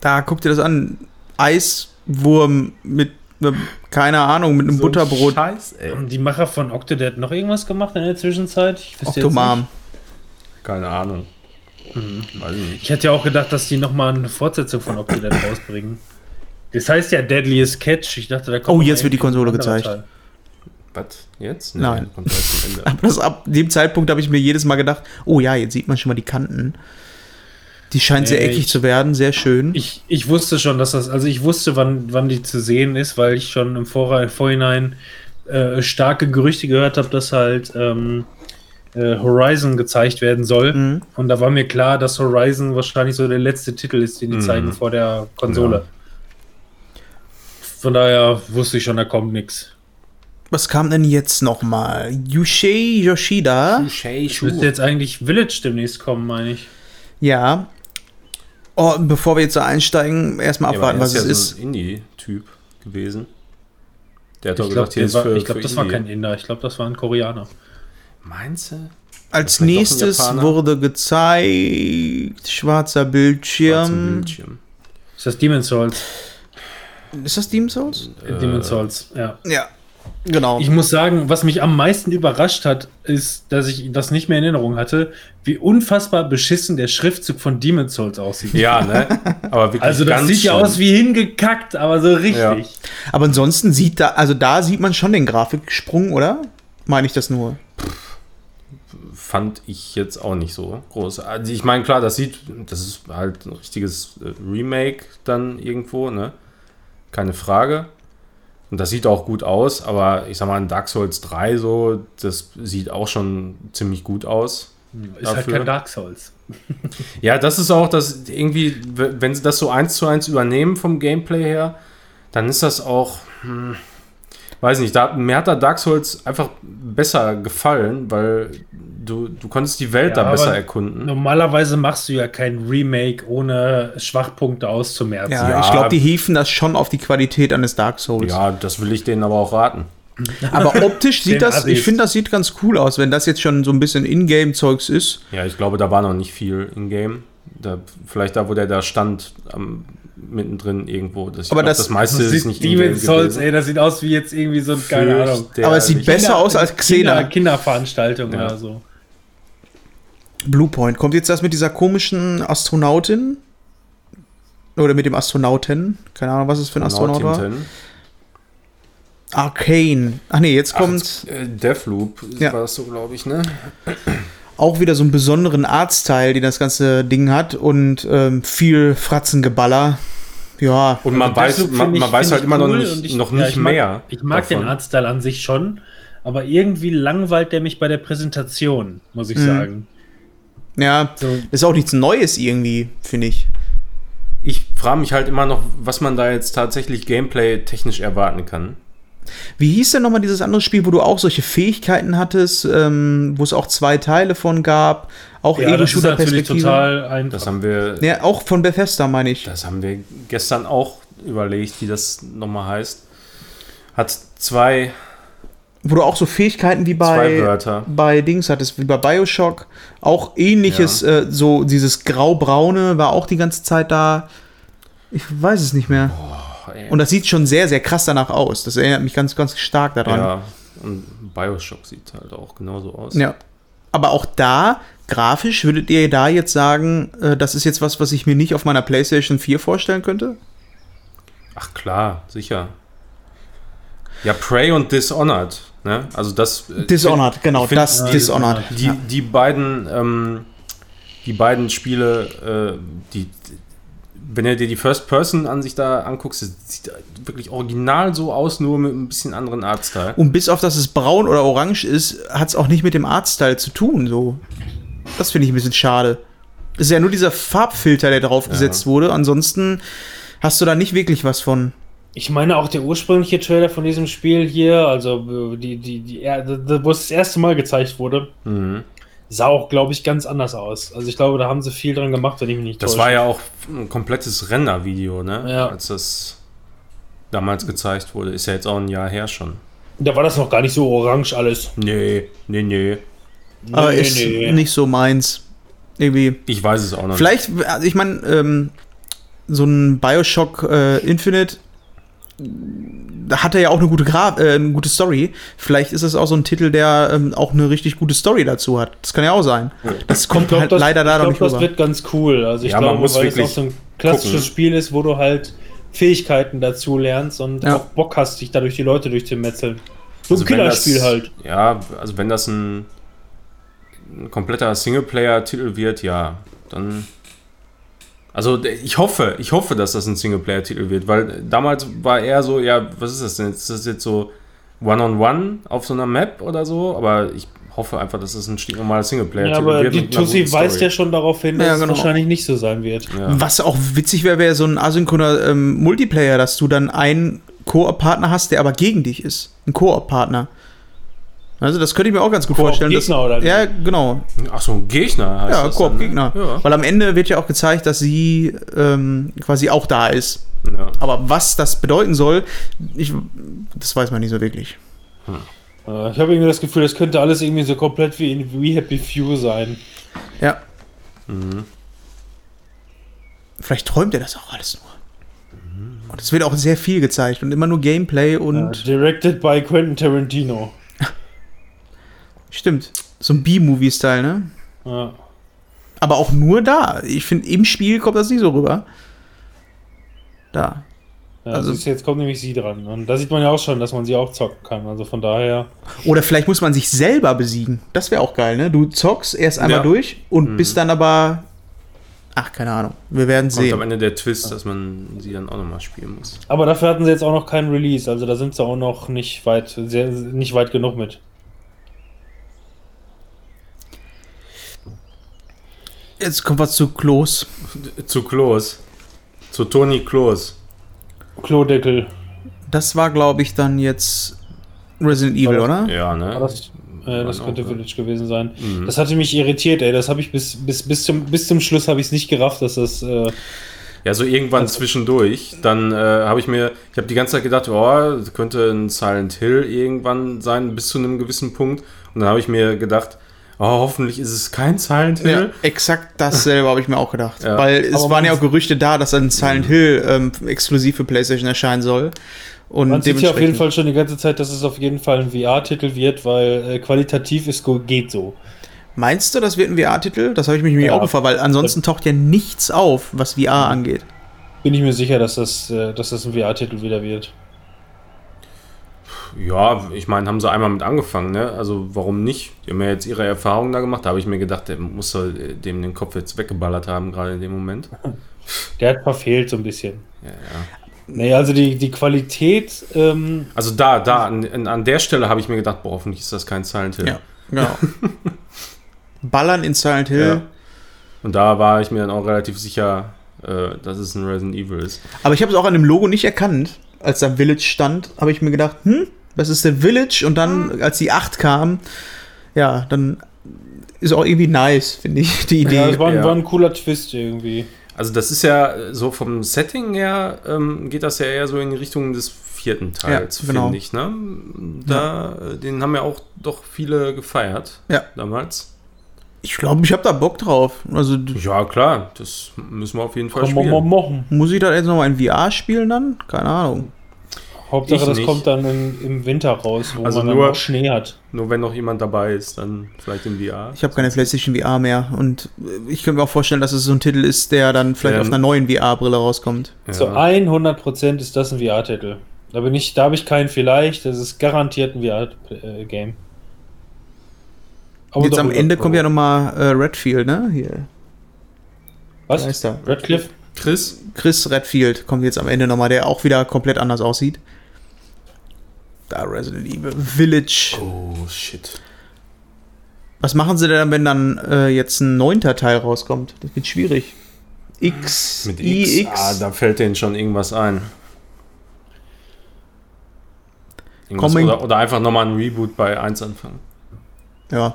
Da guck dir das an. Eiswurm mit, einem, keine Ahnung, mit einem
So
Butterbrot.
Scheiß, ey.
Haben die Macher von Octodad noch irgendwas gemacht in der Zwischenzeit? Ich
Octomam.
Keine Ahnung.
Mhm.
Ich
hätte ja auch gedacht, dass die nochmal eine Fortsetzung von Octodad rausbringen. Das heißt ja Deadliest Catch. Ich dachte, da kommt
Oh, jetzt wird die Konsole gezeigt.
Teil.
Was? Jetzt?
Nein.
Ende.
Aber das, ab dem Zeitpunkt habe ich mir jedes Mal gedacht, oh ja, jetzt sieht man schon mal die Kanten. Die scheint sehr eckig
ich-
zu werden, sehr schön.
Ich, ich wusste schon, dass das, also ich wusste, wann, wann die zu sehen ist, weil ich schon im Vorhinein äh, starke Gerüchte gehört habe, dass halt ähm, äh, Horizon gezeigt werden soll.
Mhm.
Und da war mir klar, dass Horizon wahrscheinlich so der letzte Titel ist, den die
Mhm.
zeigen vor der Konsole.
Ja.
Von daher wusste ich schon, da kommt nichts.
Was kam denn jetzt nochmal? Yushei Yoshida.
Ich müsste jetzt eigentlich Village demnächst kommen, meine ich.
Ja. Oh, und bevor wir jetzt da einsteigen, erstmal
Ja,
abwarten,
er
was
ist
es
ja
ist.
so ein Indie-Typ gewesen. Der hat doch
Ich glaube,
gesagt, hier ist für,
glaub,
für
das war
Indie.
kein Inder. Ich glaube, das war ein Koreaner.
Meinst du?
Als nächstes wurde gezeigt, schwarzer
Schwarzer
Bildschirm.
Bildschirm.
Ist das Demon's Souls?
Ist das Demon's Souls?
Äh, Demon's Souls, ja.
Ja. Genau.
Ich muss sagen, was mich am meisten überrascht hat, ist, dass ich das nicht mehr in Erinnerung hatte, wie unfassbar beschissen der Schriftzug von Demon's Souls aussieht.
Ja, ne? Aber wirklich
Also das
ganz
sieht ja aus wie hingekackt, aber so richtig.
Ja.
Aber ansonsten sieht da, also da sieht man schon den Grafiksprung, oder? Meine ich das nur?
Fand ich jetzt auch nicht so groß. Also ich meine, klar, das sieht, das ist halt ein richtiges äh, Remake dann irgendwo, ne? Keine Frage. Und das sieht auch gut aus, aber ich sag mal, in Dark Souls 3 so, das sieht auch schon ziemlich gut aus.
Ist halt
Dafür.
kein Dark Souls.
Ja, das ist auch das irgendwie, wenn sie das so eins zu eins übernehmen vom Gameplay her, dann ist das auch, hm, weiß nicht, da, mir hat da Dark Souls einfach besser gefallen, weil du, du konntest die Welt
Ja,
da besser erkunden.
Normalerweise machst du ja kein Remake ohne Schwachpunkte auszumerzen.
Ja,
Ja.
ich glaube, die hieven das schon auf die Qualität eines Dark Souls.
Ja, das will ich denen aber auch raten.
Aber optisch sieht das, ich finde, das sieht ganz cool aus, wenn das jetzt schon so ein bisschen Ingame-Zeugs ist.
Ja, ich glaube, da war noch nicht viel in Game. Da, vielleicht da, wo der da stand, am, mittendrin irgendwo. Das,
Aber
glaub,
das-
das meiste
Das
ist
sieht
nicht in-game
Souls, ey, das sieht aus wie jetzt irgendwie so, ein- keine Ahnung.
Aber es sieht besser aus als Xena.
Kinder, Kinderveranstaltung
Ja.
oder so.
Bluepoint. Kommt jetzt das mit dieser komischen Astronautin? Oder mit dem Astronauten? Keine Ahnung, was es für ein Astronaut war. Arcane. Ach nee, jetzt kommt
Ach, äh, Deathloop
Ja.
war das so, glaube ich, ne?
auch wieder so einen besonderen Arztteil, den das ganze Ding hat und ähm, viel Fratzengeballer. Ja,
Und man
Also
weiß, man,
ich-
man weiß halt
ich
immer noch nicht,
und ich-
noch
ja,
nicht
ich mag,
mehr.
Ich mag den
davon.
Artstyle an sich schon, aber irgendwie langweilt der mich bei der Präsentation, muss ich
Mhm.
sagen.
Ja,
So,
ist auch nichts Neues irgendwie, finde ich.
Ich frage mich halt immer noch, was man da jetzt tatsächlich Gameplay-technisch erwarten kann.
Wie hieß denn nochmal dieses andere Spiel, wo du auch solche Fähigkeiten hattest, ähm, wo es auch zwei Teile von gab? Auch
ja, das ist natürlich
Ego-Shooter-Perspektive?
total einfach.
Das haben wir,
Ja, auch von Bethesda, meine ich.
das haben wir gestern auch überlegt, wie das nochmal heißt. Hat zwei,
Wo du auch so Fähigkeiten wie bei, bei Dings hattest, wie bei Bioshock. Auch ähnliches, äh, so dieses Grau-Braune war auch die ganze Zeit da. Ich weiß es nicht mehr.
Boah.
Und das sieht schon sehr, sehr krass danach aus. Das erinnert mich ganz, ganz stark daran.
ja, und Bioshock sieht halt auch genauso aus.
Ja. Aber auch da, grafisch, würdet ihr da jetzt sagen, äh, das ist jetzt was, was ich mir nicht auf meiner PlayStation 4 vorstellen könnte?
Ach klar, sicher. Ja, Prey und Dishonored. Ne? Also das. äh,
Dishonored, genau,
ich find,
das
die-
Dishonored.
Die,
Ja.
die beiden, ähm, die beiden Spiele, äh, die, wenn du dir die First-Person-Ansicht da anguckst, das sieht wirklich original so aus, nur mit ein bisschen anderen Artstyle.
Und bis auf dass es braun oder orange ist, hat es auch nicht mit dem Artstyle zu tun. So. Das finde ich ein bisschen schade. Es ist ja nur dieser Farbfilter, der drauf gesetzt wurde. Ansonsten hast du da nicht wirklich was von.
Ich meine auch der ursprüngliche Trailer von diesem Spiel hier, also äh, die, die, die, wo es das erste Mal gezeigt wurde,
Mhm.
sah auch, glaube ich, ganz anders aus. Also ich glaube, da haben sie viel dran gemacht, wenn ich mich nicht
Das
täusche.
war ja auch ein komplettes Render-Video, ne?
Ja.
Als das damals gezeigt wurde. Ist ja jetzt auch ein Jahr her schon.
Da war das noch gar nicht so orange alles.
Nee, nee, nee.
Aber
Nee,
ist
nee.
nicht so meins. Irgendwie.
Ich weiß es auch noch
Vielleicht, also ich meine, ähm, so ein Bioshock äh, Infinite, hat er ja auch eine gute, Gra äh, eine gute Story. Vielleicht ist es auch so ein Titel, der ähm, auch eine richtig gute Story dazu hat. Das kann ja auch sein. Das kommt
glaub,
halt
das,
leider da
ich
noch nicht
das
rüber.
wird ganz cool. Also ich
Ja, man
glaube,
muss
weil es
wirklich
auch so ein klassisches
gucken.
Spiel ist, wo du halt Fähigkeiten dazu lernst und
Ja.
auch Bock hast, dich dadurch die Leute durchzumetzeln. So
Also
ein Killerspiel halt.
Ja, also wenn das ein, ein kompletter Singleplayer-Titel wird, ja, dann. Also ich hoffe, ich hoffe, dass das ein Singleplayer-Titel wird, weil damals war eher so, ja, was ist das denn? Ist das jetzt so One-on-One auf so einer Map oder so? Aber ich hoffe einfach, dass das ein stinknormaler
Ja,
Singleplayer-Titel
aber
wird.
die Tussi weist ja schon darauf hin, dass
Ja,
es
genau.
wahrscheinlich nicht so sein wird.
Ja.
Was auch witzig wäre, wäre so ein asynchroner ähm, Multiplayer, dass du dann einen Koop-Partner hast, der aber gegen dich ist. Ein Koop-Partner. Also das könnte ich mir auch ganz gut vorstellen. dass-
Koop-Gegner oder wie?
Ja, genau.
Ach so, ein Gegner heißt
Ja,
das dann, ne?
Koop-Gegner.
Ja.
Weil am Ende wird ja auch gezeigt, dass sie ähm, quasi auch da ist.
ja.
Aber was das bedeuten soll, ich, das weiß man nicht so wirklich.
Äh, Ich habe irgendwie das Gefühl, das könnte alles irgendwie so komplett wie in We Happy Few sein.
Ja.
Mhm.
Vielleicht träumt er das auch alles nur. Und es wird auch sehr viel gezeigt und immer nur Gameplay und.
Äh, directed by Quentin Tarantino.
Stimmt. So ein B-Movie-Style, ne?
Ja.
Aber auch nur da. Ich finde, im Spiel kommt das nicht so rüber. Da.
Ja,
Also-
also jetzt kommt nämlich sie dran. Und da sieht man ja auch schon, dass man sie auch zocken kann. Also von daher.
Oder vielleicht muss man sich selber besiegen. Das wäre auch geil, ne? Du zockst erst einmal
Ja.
durch und bist dann aber. Ach, keine Ahnung. Wir werden
Kommt am
sehen.
Ende der Twist, dass man sie dann auch nochmal spielen muss.
Aber dafür hatten sie jetzt auch noch keinen Release. Also da sind sie auch noch nicht weit, sehr, nicht weit genug mit.
Jetzt kommt was zu Klos.
Zu Klos. Zu Toni Klos.
Klodeckel.
Das war, glaube ich, dann jetzt Resident Evil, oder?
Ja, ne?
Das, äh, das könnte
auch.
Village gewesen sein.
Mhm.
Das hatte mich irritiert, ey. Das habe ich bis, bis, bis, zum, bis zum Schluss habe ich es nicht gerafft, dass das. Äh,
Ja, so irgendwann
Also-
zwischendurch. Dann äh, habe ich mir, ich habe die ganze Zeit gedacht, oh, das könnte ein Silent Hill irgendwann sein, bis zu einem gewissen Punkt. Und dann habe ich mir gedacht, oh, hoffentlich ist es kein Silent Hill.
Ja, exakt dasselbe habe ich mir auch gedacht.
Ja.
Weil es
Aber
waren ja auch Gerüchte da, dass ein Silent Hill ähm, exklusiv für PlayStation erscheinen soll. Und
man sieht ja auf jeden Fall schon die ganze Zeit, dass es auf jeden Fall ein VR-Titel wird, weil äh, qualitativ ist geht so.
Meinst du, das wird ein VR-Titel? Das habe ich mich nämlich
Ja.
auch gefragt, weil ansonsten taucht ja nichts auf, was VR angeht.
Bin ich mir sicher, dass das, äh, dass das ein VR-Titel wieder wird.
Ja, ich meine, haben sie einmal mit angefangen, ne? Also warum nicht? Die haben ja jetzt ihre Erfahrungen da gemacht. Da habe ich mir gedacht, der muss äh, dem den Kopf jetzt weggeballert haben, gerade in dem Moment.
der hat verfehlt so ein bisschen.
Ja, ja.
Nee, also die, die Qualität, ähm,
Also da, da, an, an der Stelle habe ich mir gedacht, boah, hoffentlich ist das kein Silent Hill.
Ja, genau. Ballern in Silent Hill.
Ja. Und da war ich mir dann auch relativ sicher, äh, dass es ein Resident Evil ist.
Aber ich habe es auch an dem Logo nicht erkannt. Als da Village stand, habe ich mir gedacht, hm, das ist der Village. Und dann, als die 8 kam, ja, dann ist auch irgendwie nice, finde ich, die Idee.
ja, das war, ein-
ja.
war ein cooler Twist irgendwie.
Also das ist ja so vom Setting her, ähm, geht das ja eher so in die Richtung des vierten Teils,
Ja, genau.
finde ich. Ne? Da, äh, Den haben ja auch doch viele gefeiert
Ja.
damals.
Ich glaube, ich habe da Bock drauf. Also
Ja, klar, das müssen wir auf jeden Fall spielen.
machen.
muss ich da jetzt nochmal in VR spielen dann? Keine Ahnung.
Hauptsache,
Ich
das
nicht.
kommt dann in, im Winter raus, wo
Also
man dann
nur-
auch Schnee hat.
Nur wenn noch jemand dabei ist, dann vielleicht in VR.
Ich habe keine PlayStation VR mehr. Und äh, ich könnte mir auch vorstellen, dass es so ein Titel ist, der dann vielleicht
Ähm.
auf einer neuen VR-Brille rauskommt.
Ja.
Zu 100% ist das ein VR-Titel. Da bin ich, da habe ich keinen vielleicht, das ist garantiert ein VR-Game.
Jetzt am Ende kommt ja nochmal äh, Redfield, ne? Hier.
Was?
Da?
Redcliffe?
Chris,
Chris Redfield kommt jetzt am Ende nochmal, der auch wieder komplett anders aussieht. Da Resident Evil Village.
oh shit.
Was machen sie denn, wenn dann äh, jetzt ein neunter Teil rauskommt? Das wird schwierig. X,
Mit X,
IX.
ah, da fällt denen schon irgendwas ein. Irgendwas oder, oder einfach nochmal ein Reboot bei 1 anfangen.
ja.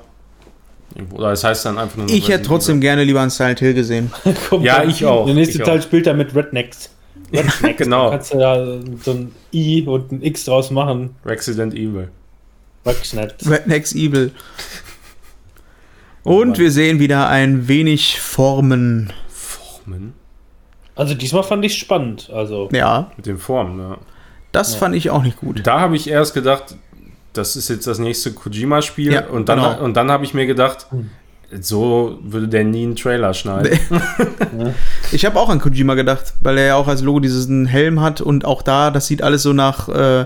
Oder das heißt dann einfach nur noch
Ich hätte trotzdem gerne lieber ein Silent Hill gesehen.
Ja, ich auch,
Der nächste
ich
Teil
auch.
spielt dann mit Rednecks. Rednecks.
Genau.
Da kannst du da so ein I und ein X draus machen.
Evil. Resident Evil.
Rednecks.
Rednecks Evil. Und wir sehen wieder ein wenig Formen.
Formen?
Also diesmal fand ich spannend. Also
Ja,
Mit den Formen, ja.
das fand ich auch nicht gut.
Da habe ich erst gedacht, das ist jetzt das nächste Kojima-Spiel.
Ja,
und dann,
genau.
und dann habe ich mir gedacht,
Hm.
So würde der nie einen Trailer schneiden.
Ich habe auch an Kojima gedacht, weil er ja auch als Logo diesen Helm hat und auch da, das sieht alles so nach, äh,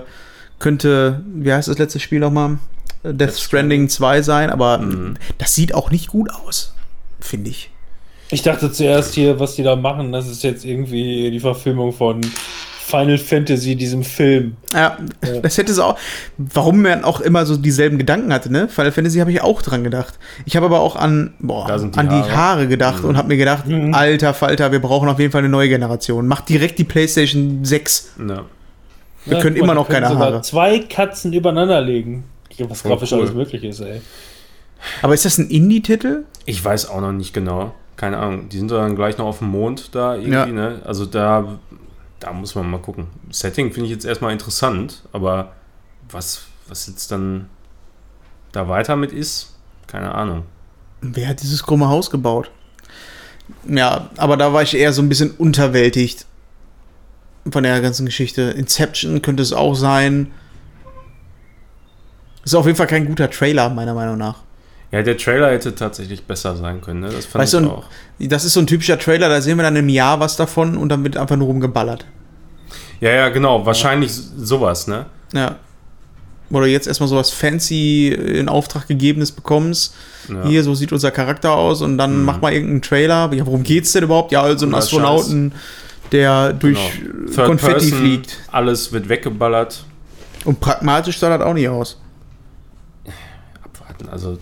könnte, wie heißt das letzte Spiel nochmal? Äh, Death Stranding 2 sein, aber
Mhm.
das sieht auch nicht gut aus, finde ich.
ich dachte zuerst hier, was die da machen, das ist jetzt irgendwie die Verfilmung von Final Fantasy, diesem Film.
Ja,
Ja.
das hätte es auch, warum man auch immer so dieselben Gedanken hatte, ne? Final Fantasy habe ich auch dran gedacht. Ich habe aber auch an, boah,
die
an die
Haare.
Haare gedacht
Mhm.
und habe mir gedacht,
Mhm.
alter Falter, wir brauchen auf jeden Fall eine neue Generation. Macht direkt die PlayStation 6.
Ja.
Wir können immer noch keine Haare.
Zwei Katzen übereinander legen. Was grafisch
cool.
alles möglich ist, ey.
Aber ist das ein Indie-Titel?
Ich weiß auch noch nicht genau. Keine Ahnung. Die sind dann gleich noch auf dem Mond da irgendwie,
Ja.
ne? Also da, da muss man mal gucken. Setting finde ich jetzt erstmal interessant, aber was, was jetzt dann da weiter mit ist, keine Ahnung.
Wer hat dieses krumme Haus gebaut? Ja, aber da war ich eher so ein bisschen unterwältigt von der ganzen Geschichte. Inception könnte es auch sein. Ist auf jeden Fall kein guter Trailer, meiner Meinung nach.
Ja, der Trailer hätte tatsächlich besser sein können, ne? Das fand
Weißt
ich
du,
auch.
Das ist so ein typischer Trailer, da sehen wir dann im Jahr was davon und dann wird einfach nur rumgeballert.
Ja, ja, genau. Wahrscheinlich sowas, ne?
Ja. Oder jetzt erstmal sowas fancy in Auftrag gegebenes bekommst.
Ja.
Hier, so sieht unser Charakter aus und dann
Mhm.
mach mal irgendeinen Trailer. Ja, worum geht's denn überhaupt? Ja, also ein Astronauten, der durch
Genau.
äh,
Third
Konfetti
Person,
fliegt.
Alles wird weggeballert.
Und pragmatisch sah das auch nicht aus.
Abwarten, also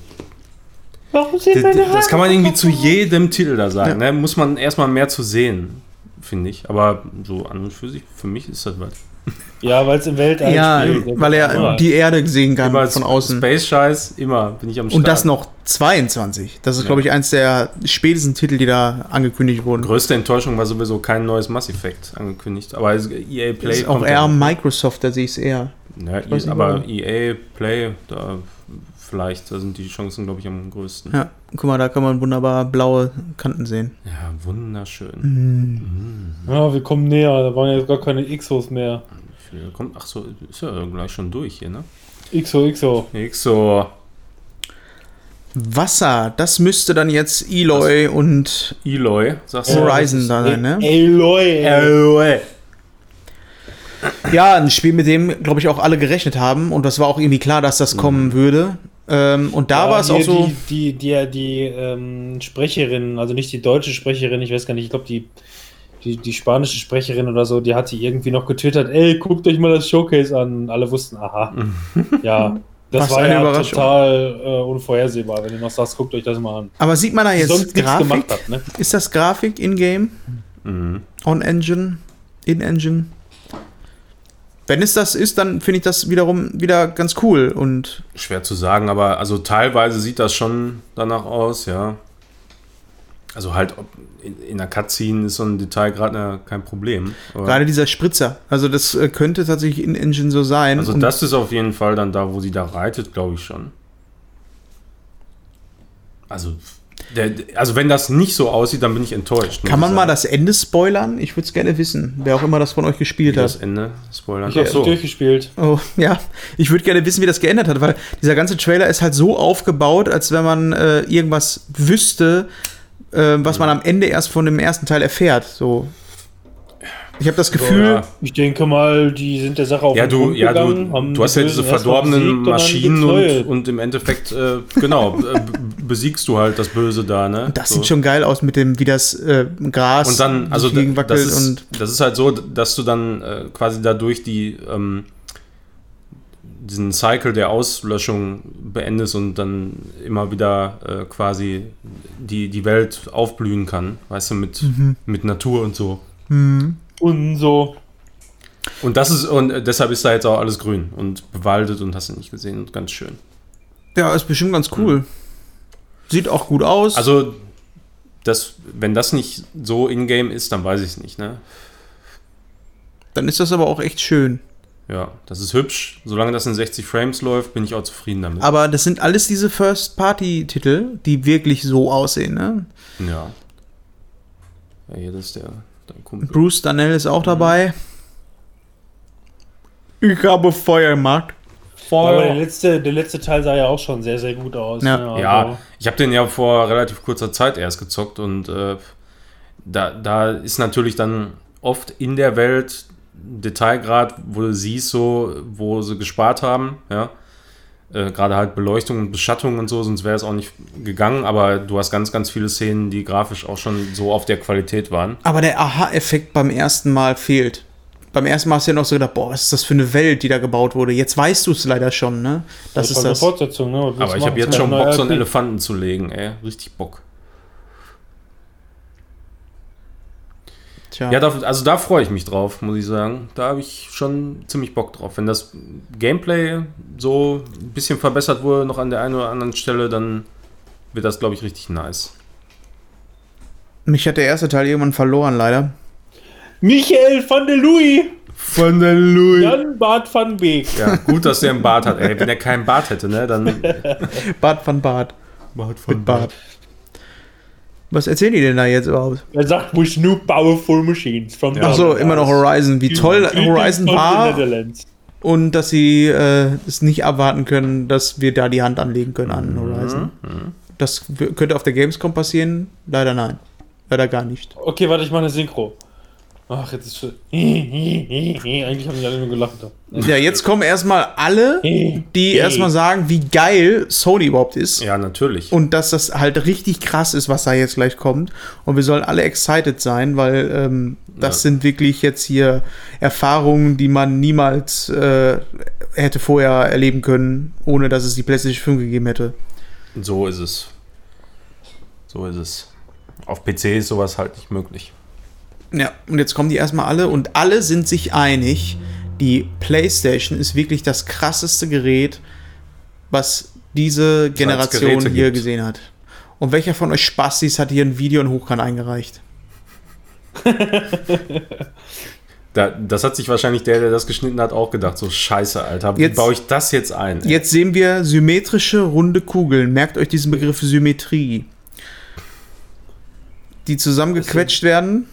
Warum sind
D- d- Das kann man irgendwie zu jedem Titel da sagen.
Ja.
Ne? Muss man erstmal mehr zu sehen, finde ich. Aber so an und für sich, für mich ist das was.
Ja, weil es im Weltall
Ja,
spielt.
weil er
Ja.
die Erde sehen kann
Immer
von außen.
Space-Scheiß, immer bin ich am Start.
Und das noch 22. Das ist,
Ja.
glaube ich, eins der spätesten Titel, die da angekündigt wurden.
Größte Enttäuschung war sowieso kein neues Mass Effect angekündigt. Aber EA Play.
Das ist auch eher. Microsoft, da sehe ich es eher.
Ja, aber. EA Play, da vielleicht, da sind die Chancen, glaube ich, am größten.
Ja, guck mal, da kann man wunderbar blaue Kanten sehen.
Ja, wunderschön.
Mhm.
Ja, wir kommen näher. Da waren jetzt gar keine Xos mehr.
Kommt, ach so, ist ja gleich schon durch hier, ne?
XO, XO.
So.
Wasser, das müsste dann jetzt Eloy und
Eloy, sagst du?
Horizon da sein, ne?
Aloy.
Eloy.
Ja, ein Spiel, mit dem, glaube ich, auch alle gerechnet haben. Und das war auch irgendwie klar, dass das kommen würde. Ähm, und da
Ja,
war es auch so.
Die, die, die, die ähm, Sprecherin, also nicht die deutsche Sprecherin, ich weiß gar nicht, ich glaube, die, die, die spanische Sprecherin oder so, die hatte irgendwie noch getwittert, ey, guckt euch mal das Showcase an. Alle wussten, aha. ja, das
Was
war
eine
ja
Überraschung.
total äh, unvorhersehbar, wenn du noch sagst, guckt euch das mal an.
Aber sieht man da
Die
jetzt Grafik?
gemacht hat, ne?
Ist das Grafik in-game?
Mhm.
On-Engine? In-Engine? Wenn es das ist, dann finde ich das wiederum wieder ganz cool. Und
Schwer zu sagen, aber also teilweise sieht das schon danach aus, ja. Also halt ob in, in der Cutscene ist so ein Detail gerade kein Problem.
Gerade dieser Spritzer, also das äh, könnte tatsächlich in-Engine so sein.
also das ist auf jeden Fall dann da, wo sie da reitet, glaube ich schon. Also, also wenn das nicht so aussieht, dann bin ich enttäuscht.
kann man mal das Ende spoilern? Ich würde es gerne wissen, wer auch immer das von euch gespielt
das
hat.
Ende spoilern?
Ich habe
so.
durchgespielt.
Oh, ja. Ich würde gerne wissen, wie das geändert hat, weil dieser ganze Trailer ist halt so aufgebaut, als wenn man äh, irgendwas wüsste, äh, was man am Ende erst von dem ersten Teil erfährt. So. Ich habe das Gefühl,
ja.
Ich denke mal, die sind der Sache auf
Ja,
den
du,
Grund
ja,
gegangen,
du,
haben
du hast ja
die
diese verdorbenen Maschinen und, und im Endeffekt, äh, genau, äh, besiegst du halt das Böse da, ne?
das
So.
sieht schon geil aus mit dem, wie das äh, Gras
Und dann, also da-
wackelt
das ist,
und
das ist halt so, dass du dann äh, quasi dadurch die ähm, diesen Cycle der Auslöschung beendest und dann immer wieder äh, quasi die, die Welt aufblühen kann, weißt du, mit,
Mhm.
mit Natur und so.
Und so.
Und das ist, und äh, deshalb ist da jetzt auch alles grün und bewaldet und hast du nicht gesehen und ganz schön.
ja, ist bestimmt ganz cool. Sieht auch gut aus.
Also, das, wenn das nicht so in-game ist, dann weiß ich es nicht, ne?
dann ist das aber auch echt schön.
Ja, das ist hübsch. Solange das in 60 Frames läuft, bin ich auch zufrieden damit.
Aber das sind alles diese First-Party-Titel, die wirklich so aussehen. Ne?
Ja. Ja, hier das ist der, der Kumpel.
Bruce Danell ist auch dabei. Ich habe Feuer gemacht.
Aber der letzte, der letzte Teil sah ja auch schon sehr, sehr gut aus.
Ja.
ne? Also,
Ja, ich habe den ja vor relativ kurzer Zeit erst gezockt und äh, da, da ist natürlich dann oft in der Welt Detailgrad, wo du siehst, so, wo sie gespart haben, ja. Äh, Gerade halt Beleuchtung und Beschattung und so, sonst wäre es auch nicht gegangen, aber du hast ganz, ganz viele Szenen, die grafisch auch schon so auf der Qualität waren.
Aber der Aha-Effekt beim ersten Mal fehlt. Beim ersten Mal hast du ja noch so gedacht, boah, was ist das für eine Welt, die da gebaut wurde. Jetzt weißt du es leider schon, ne? Das
Das
ist
eine
das.
Fortsetzung, ne?
Aber ich habe jetzt
ist
schon Bock, so einen. Elefanten zu legen, ey. Richtig Bock.
Tja.
Ja, da, also da freue ich mich drauf, muss ich sagen. Da habe ich schon ziemlich Bock drauf. Wenn das Gameplay so ein bisschen verbessert wurde, noch an der einen oder anderen Stelle, dann wird das, glaube ich, richtig nice.
Mich hat der erste Teil irgendwann verloren, leider.
Michael van der Louis!
Von der Louis.
Jan Bart van Beek.
Ja, gut, dass der einen Bart hat. Ey, wenn er keinen Bart hätte, ne, dann.
Bart van Bart.
Bart
Mit Bart. Was erzählen die denn da jetzt überhaupt?
Er sagt, we new powerful machines from
Ach so, immer noch Horizon. Wie toll Horizon war und dass sie äh, es nicht erwarten können, dass wir da die Hand anlegen können an Horizon. Das w- könnte auf der Gamescom passieren. Leider nein. Leider gar nicht.
Okay, warte, ich mache eine Synchro. Ach, jetzt ist schon. Eigentlich haben die alle nur gelacht.
Ja, jetzt kommen erstmal alle, die erstmal sagen, wie geil Sony überhaupt ist.
Ja, natürlich.
Und dass das halt richtig krass ist, was da jetzt gleich kommt. Und wir sollen alle excited sein, weil ähm, das
Ja.
sind wirklich jetzt hier Erfahrungen, die man niemals äh, hätte vorher erleben können, ohne dass es die PlayStation 5 gegeben hätte.
So ist es. So ist es. Auf PC ist sowas halt nicht möglich.
Ja, und jetzt kommen die erstmal alle und alle sind sich einig, die PlayStation ist wirklich das krasseste Gerät, was diese Generation hier
gibt.
gesehen hat. Und welcher von euch Spastis hat hier ein Video in Hochkant eingereicht?
Da, das hat sich wahrscheinlich der, der das geschnitten hat, auch gedacht. So scheiße, Alter. Wie
Jetzt-
baue ich das jetzt ein? ey?
Jetzt sehen wir symmetrische runde Kugeln. Merkt euch diesen Begriff Symmetrie. Die zusammengequetscht werden.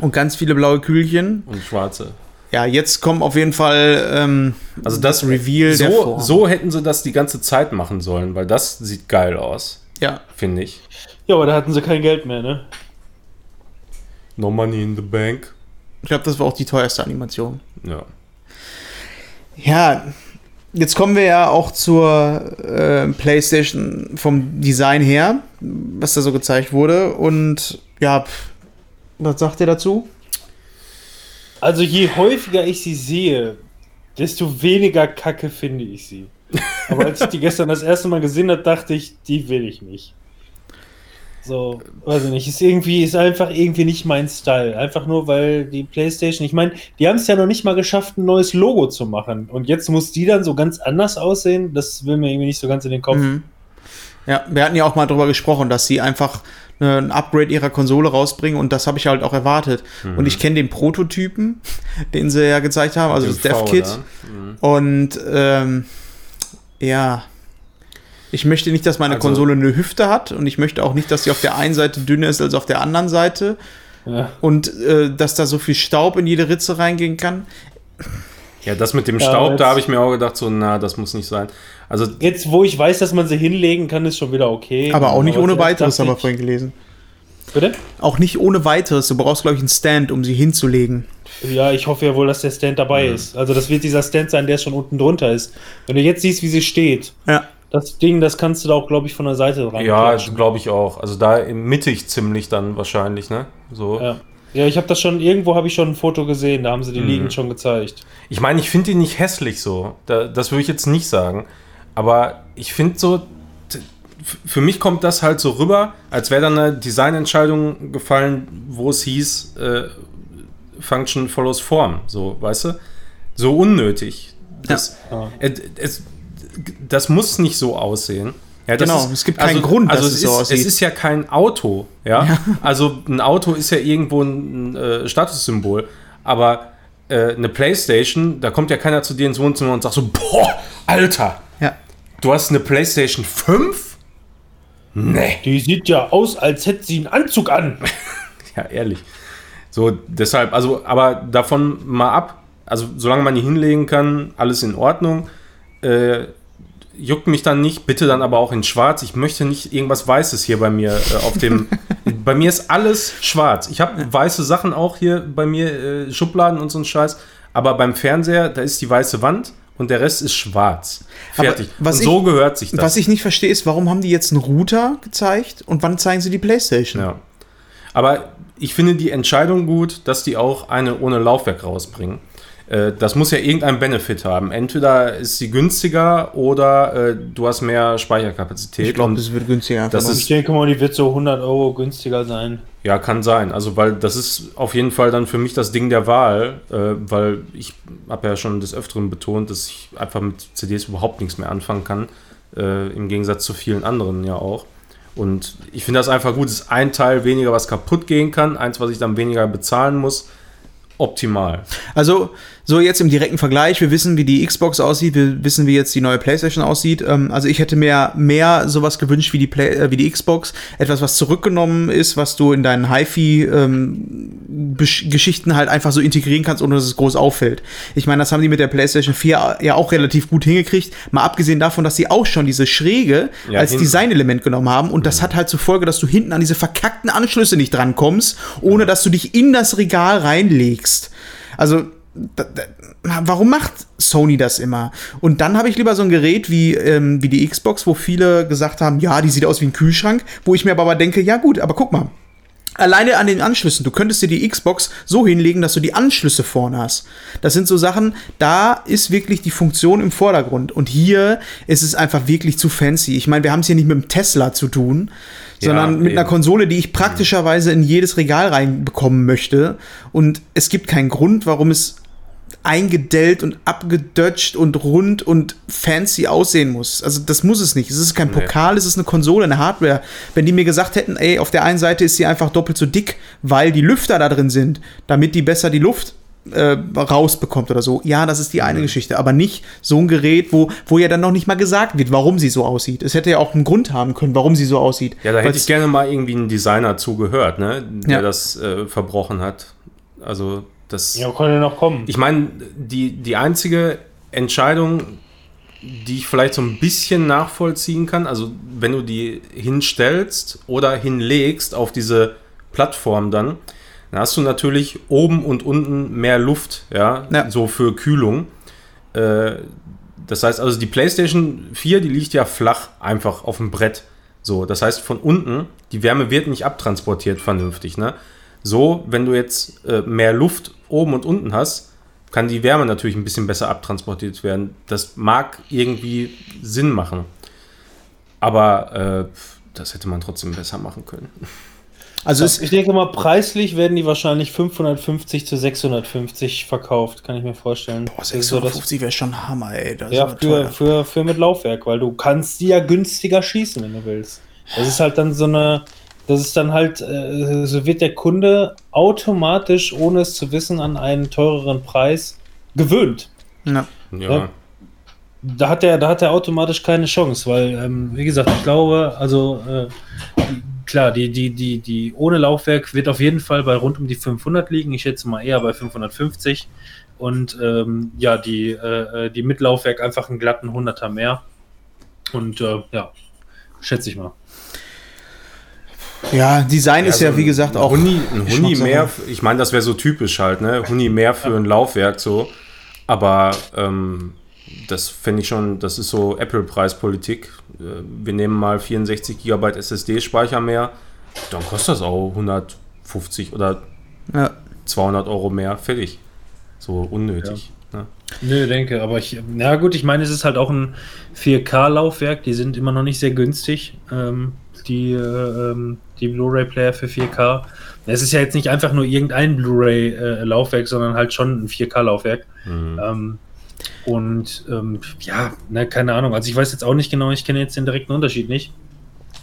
Und ganz viele blaue Kügelchen.
Und schwarze.
Ja, jetzt kommen auf jeden Fall ähm,
Also das
Reveal der
so,
Form.
so hätten sie das die ganze Zeit machen sollen, weil das sieht geil aus,
Ja,
finde ich.
Ja, aber da hatten sie kein Geld mehr, ne?
No money in the bank.
ich glaube, das war auch die teuerste Animation.
Ja.
Ja, jetzt kommen wir ja auch zur äh, PlayStation vom Design her, was da so gezeigt wurde. Und ja, pff, Was sagt ihr dazu?
Also je häufiger ich sie sehe, desto weniger kacke finde ich sie. Aber als ich die gestern das erste Mal gesehen habe, dachte ich, die will ich nicht. So, weiß ich nicht, ist irgendwie, ist einfach irgendwie nicht mein Style. Einfach nur, weil die PlayStation, ich meine, die haben es ja noch nicht mal geschafft, ein neues Logo zu machen. Und jetzt muss die dann so ganz anders aussehen. Das will mir irgendwie nicht so ganz in den Kopf.
Mhm. Ja, wir hatten ja auch mal drüber gesprochen, dass sie einfach äh, ein Upgrade ihrer Konsole rausbringen und das habe ich halt auch erwartet. Und ich kenne den Prototypen, den sie ja gezeigt haben, also
Den
das Dev Kit.
Mhm.
Und ähm, ja, ich möchte nicht, dass meine
Also-
Konsole eine Hüfte hat und ich möchte auch nicht, dass sie auf der einen Seite dünner ist als auf der anderen Seite
Ja.
und äh, dass da so viel Staub in jede Ritze reingehen kann.
Ja, das mit dem
Ja,
Staub,
jetzt-
da habe ich mir auch gedacht, so, na, das muss nicht sein. Also,
Jetzt, wo ich weiß, dass man sie hinlegen kann, ist schon wieder okay.
Aber auch nicht ohne
zuerst
weiteres, haben wir vorhin gelesen.
Bitte?
Auch nicht ohne weiteres. Du brauchst, glaube ich, einen Stand, um sie hinzulegen.
Ja, ich hoffe ja wohl, dass der Stand dabei ist. Also das wird dieser Stand sein, der schon unten drunter ist. Wenn du jetzt siehst, wie sie steht,
Ja.
das Ding, das kannst du da auch, glaube ich, von der Seite dran
ja, glaube ich auch. Also da im mittig ziemlich dann wahrscheinlich, ne? So.
Ja, ja ich habe das schon, irgendwo habe ich schon ein Foto gesehen, da haben sie die
Mhm.
liegend schon gezeigt.
Ich meine, ich finde ihn nicht hässlich so. Da, das würde ich jetzt nicht sagen. Aber ich finde so, für mich kommt das halt so rüber, als wäre dann eine Designentscheidung gefallen, wo es hieß, äh, Function follows Form. So, weißt du? So unnötig. Das,
Ja.
äh, es, das muss nicht so aussehen. Ja, das
Genau, es gibt keinen Grund,
also
dass
es
es so
ist,
aussieht.
Es ist ja kein Auto, ja. Also ein Auto ist ja irgendwo ein äh, Statussymbol, aber äh, eine Playstation, da kommt ja keiner zu dir ins Wohnzimmer und sagt so, boah, Alter,
Ja.
du hast eine Playstation 5? Nee.
Die sieht ja aus, als hätte sie einen Anzug an.
Ja, ehrlich. So, deshalb, also, aber davon mal ab, also solange man die hinlegen kann, alles in Ordnung. Äh, juckt mich dann nicht, bitte dann aber auch in schwarz. Ich möchte nicht irgendwas Weißes hier bei mir äh, auf dem. bei mir ist alles schwarz. Ich habe weiße Sachen auch hier bei mir, äh, Schubladen und so ein Scheiß. Aber beim Fernseher, da ist die weiße Wand und der Rest ist schwarz.
Aber
Fertig.
was
und so
ich-
gehört sich das.
Was ich nicht verstehe, ist, warum haben die jetzt einen Router gezeigt und wann zeigen sie die Playstation?
Ja. Aber ich finde die Entscheidung gut, dass die auch eine ohne Laufwerk rausbringen. Äh, Das muss ja irgendeinen Benefit haben. Entweder ist sie günstiger oder äh, du hast mehr Speicherkapazität.
Ich glaube, das wird günstiger. einfach
Das ist-
Ich denke mal, die wird so 100 Euro günstiger sein.
Ja, kann sein. Also, weil das ist auf jeden Fall dann für mich das Ding der Wahl, äh, weil ich habe ja schon des Öfteren betont, dass ich einfach mit CDs überhaupt nichts mehr anfangen kann, äh, im Gegensatz zu vielen anderen ja auch. Und ich finde das einfach gut, es ist ein Teil weniger, was kaputt gehen kann, eins, was ich dann weniger bezahlen muss. Optimal.
Also, so jetzt im direkten Vergleich, wir wissen, wie die Xbox aussieht, wir wissen, wie jetzt die neue PlayStation aussieht. Ähm, also, ich hätte mir mehr sowas gewünscht wie die, Play äh, wie die Xbox. Etwas, was zurückgenommen ist, was du in deinen HiFi-Geschichten halt einfach so integrieren kannst, ohne dass es groß auffällt. Ich meine, das haben die mit der PlayStation 4 ja auch relativ gut hingekriegt. Mal abgesehen davon, dass sie auch schon diese Schräge
Ja,
als. Designelement genommen haben. Und das hat halt zur Folge, dass du hinten an diese verkackten Anschlüsse nicht drankommst, ohne dass du dich in das Regal reinlegst. Also, da, da, warum macht Sony das immer? Und dann habe ich lieber so ein Gerät wie, ähm, wie die Xbox, wo viele gesagt haben, ja, die sieht aus wie ein Kühlschrank, wo ich mir aber denke, ja gut, aber guck mal. Alleine an den Anschlüssen. Du könntest dir die Xbox so hinlegen, dass du die Anschlüsse vorne hast. Das sind so Sachen, da ist wirklich die Funktion im Vordergrund. Und hier ist es einfach wirklich zu fancy. Ich meine, wir haben es hier nicht mit dem Tesla zu tun,
Ja,
sondern mit einer
eben.
Konsole, die ich praktischerweise in jedes Regal reinbekommen möchte. Und es gibt keinen Grund, warum es eingedellt und abgedutscht und rund und fancy aussehen muss. Also das muss es nicht. Es ist kein
Nee.
Pokal, es ist eine Konsole, eine Hardware. Wenn die mir gesagt hätten, ey, auf der einen Seite ist sie einfach doppelt so dick, weil die Lüfter da drin sind, damit die besser die Luft äh, rausbekommt oder so. Ja, das ist die
Mhm.
eine Geschichte, aber nicht so ein Gerät, wo, wo ja dann noch nicht mal gesagt wird, warum sie so aussieht. Es hätte ja auch einen Grund haben können, warum sie so aussieht.
Ja, da hätte ich gerne mal irgendwie einen Designer zugehört, ne? Der
Ja.
das äh, verbrochen hat. Also, das.
Ja, kann ja noch kommen.
Ich meine, die, die einzige Entscheidung, die ich vielleicht so ein bisschen nachvollziehen kann, also wenn du die hinstellst oder hinlegst auf diese Plattform dann, dann hast du natürlich oben und unten mehr Luft, ja,
Ja.
so für Kühlung. Äh, das heißt also, die PlayStation 4, die liegt ja flach einfach auf dem Brett. So, das heißt, von unten, die Wärme wird nicht abtransportiert vernünftig, ne? So, wenn du jetzt äh, mehr Luft oben und unten hast, kann die Wärme natürlich ein bisschen besser abtransportiert werden. Das mag irgendwie Sinn machen. Aber äh, das hätte man trotzdem besser machen können.
Also
Ich denke mal, preislich werden die wahrscheinlich 550 zu 650 verkauft, kann ich mir vorstellen.
boah,
Das ist so das-
650 wäre schon Hammer, ey.
Ja, für, für, für mit Laufwerk, weil du kannst die ja günstiger schießen, wenn du willst. Das ist halt dann so eine, das ist dann halt, äh, so wird der Kunde automatisch, ohne es zu wissen, an einen teureren Preis gewöhnt.
Ja.
Ja.
Da hat er, da hat er automatisch keine Chance, weil, ähm, wie gesagt, ich glaube, also äh, die, klar, die, die, die, die ohne Laufwerk wird auf jeden Fall bei rund um die 500 liegen. Ich schätze mal eher bei 550. Und ähm, ja, die, äh, äh, die mit Laufwerk einfach einen glatten 100er mehr. Und äh, ja, schätze ich mal.
ja, Design ist ja,
so
wie gesagt,
ein
auch.
Huni, ein Huni mehr, ich meine, das wäre so typisch halt, ne? Huni mehr für ein Laufwerk so. Aber ähm, das fände ich schon, das ist so Apple-Preispolitik. Äh, Wir nehmen mal 64 GB SSD-Speicher mehr, dann kostet das auch 150 oder
Ja.
200 Euro mehr, fertig. So unnötig. Ne?
Nö, denke, aber ich, na gut, ich meine, es ist halt auch ein 4K-Laufwerk, die sind immer noch nicht sehr günstig, ähm, die, äh, ähm, die Blu-ray-Player für 4K. Es ist ja jetzt nicht einfach nur irgendein Blu-ray-Laufwerk, sondern halt schon ein 4K-Laufwerk.
Mhm.
Ähm, und ähm, ja, ne, keine Ahnung, also ich weiß jetzt auch nicht genau, ich kenne jetzt den direkten Unterschied nicht.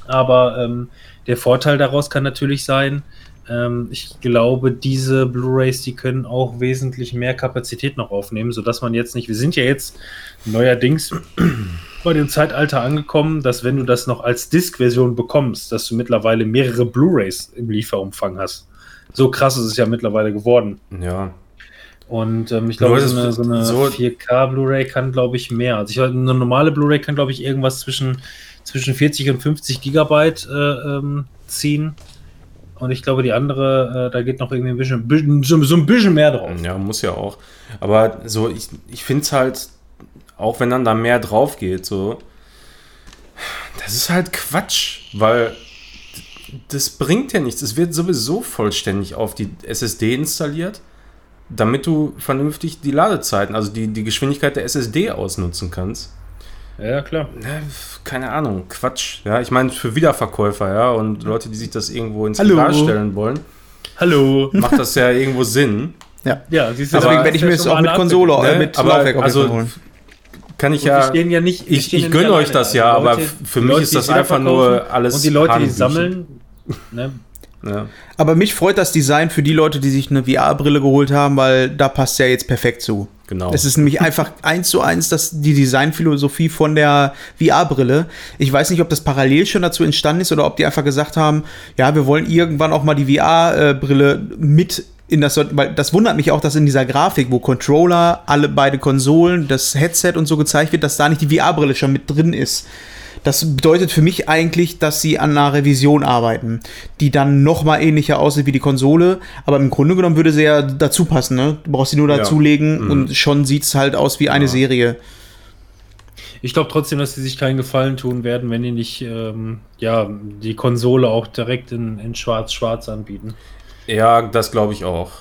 Aber ähm, der Vorteil daraus kann natürlich sein, ähm, ich glaube, diese Blu-rays, die können auch wesentlich mehr Kapazität noch aufnehmen, sodass man jetzt nicht, wir sind ja jetzt neuerdings bei dem Zeitalter angekommen, dass wenn du das noch als Disk-Version bekommst, dass du mittlerweile mehrere Blu-rays im Lieferumfang hast. So krass ist es ja mittlerweile geworden.
Ja.
Und ähm, ich glaube, so eine, so eine
so-
4K Blu-ray kann, glaube ich, mehr. Also ich eine normale Blu-ray kann, glaube ich, irgendwas zwischen, zwischen 40 und 50 Gigabyte äh, ähm, ziehen. Und ich glaube, die andere, äh, da geht noch irgendwie ein bisschen, bisschen so, so ein bisschen mehr drauf.
Ja, muss ja auch. Aber so, ich, ich finde es halt, auch wenn dann da mehr drauf geht, so, das ist halt Quatsch, weil das bringt ja nichts. Es wird sowieso vollständig auf die SSD installiert, damit du vernünftig die Ladezeiten, also die, die Geschwindigkeit der SSD ausnutzen kannst.
Ja, klar.
Ne, keine Ahnung, Quatsch. Ja, ich meine, für Wiederverkäufer, ja, und Leute, die sich das irgendwo ins
Hallo.
Regal stellen wollen,
Hallo.
macht das ja irgendwo Sinn.
Ja.
Ja, siehst du,
Deswegen
da
werde ich mir
schon
auch mit Konsole,
Ne?
mit
Aber
Laufwerk auf
also-
holen.
Kann ich ja.
stehen ja nicht, wir
ich- ich
ja
gönne euch das ja,
alleine.
aber für mich
die
ist das einfach nur alles
Und die Leute, die sammeln, ne,
Ja.
Aber mich freut das Design für die Leute, die sich eine VR-Brille geholt haben, weil da passt ja jetzt perfekt zu.
Genau.
Es ist nämlich einfach eins zu eins das, die Designphilosophie von der VR-Brille. Ich weiß nicht, ob das parallel schon dazu entstanden ist oder ob die einfach gesagt haben, ja, wir wollen irgendwann auch mal die VR-Brille mit in das, weil das wundert mich auch, dass in dieser Grafik, wo Controller, alle beide Konsolen, das Headset und so gezeigt wird, dass da nicht die VR-Brille schon mit drin ist. Das bedeutet für mich eigentlich, dass sie an einer Revision arbeiten, die dann noch mal ähnlicher aussieht wie die Konsole, aber im Grunde genommen würde sie ja dazu passen, ne? Du brauchst sie nur
Ja.
dazulegen
Mhm.
und schon sieht es halt aus wie eine
Ja.
Serie.
Ich glaube trotzdem, dass sie sich keinen Gefallen tun werden, wenn die nicht ähm, ja, die Konsole auch direkt in, in Schwarz-Schwarz anbieten.
ja, das glaube ich auch.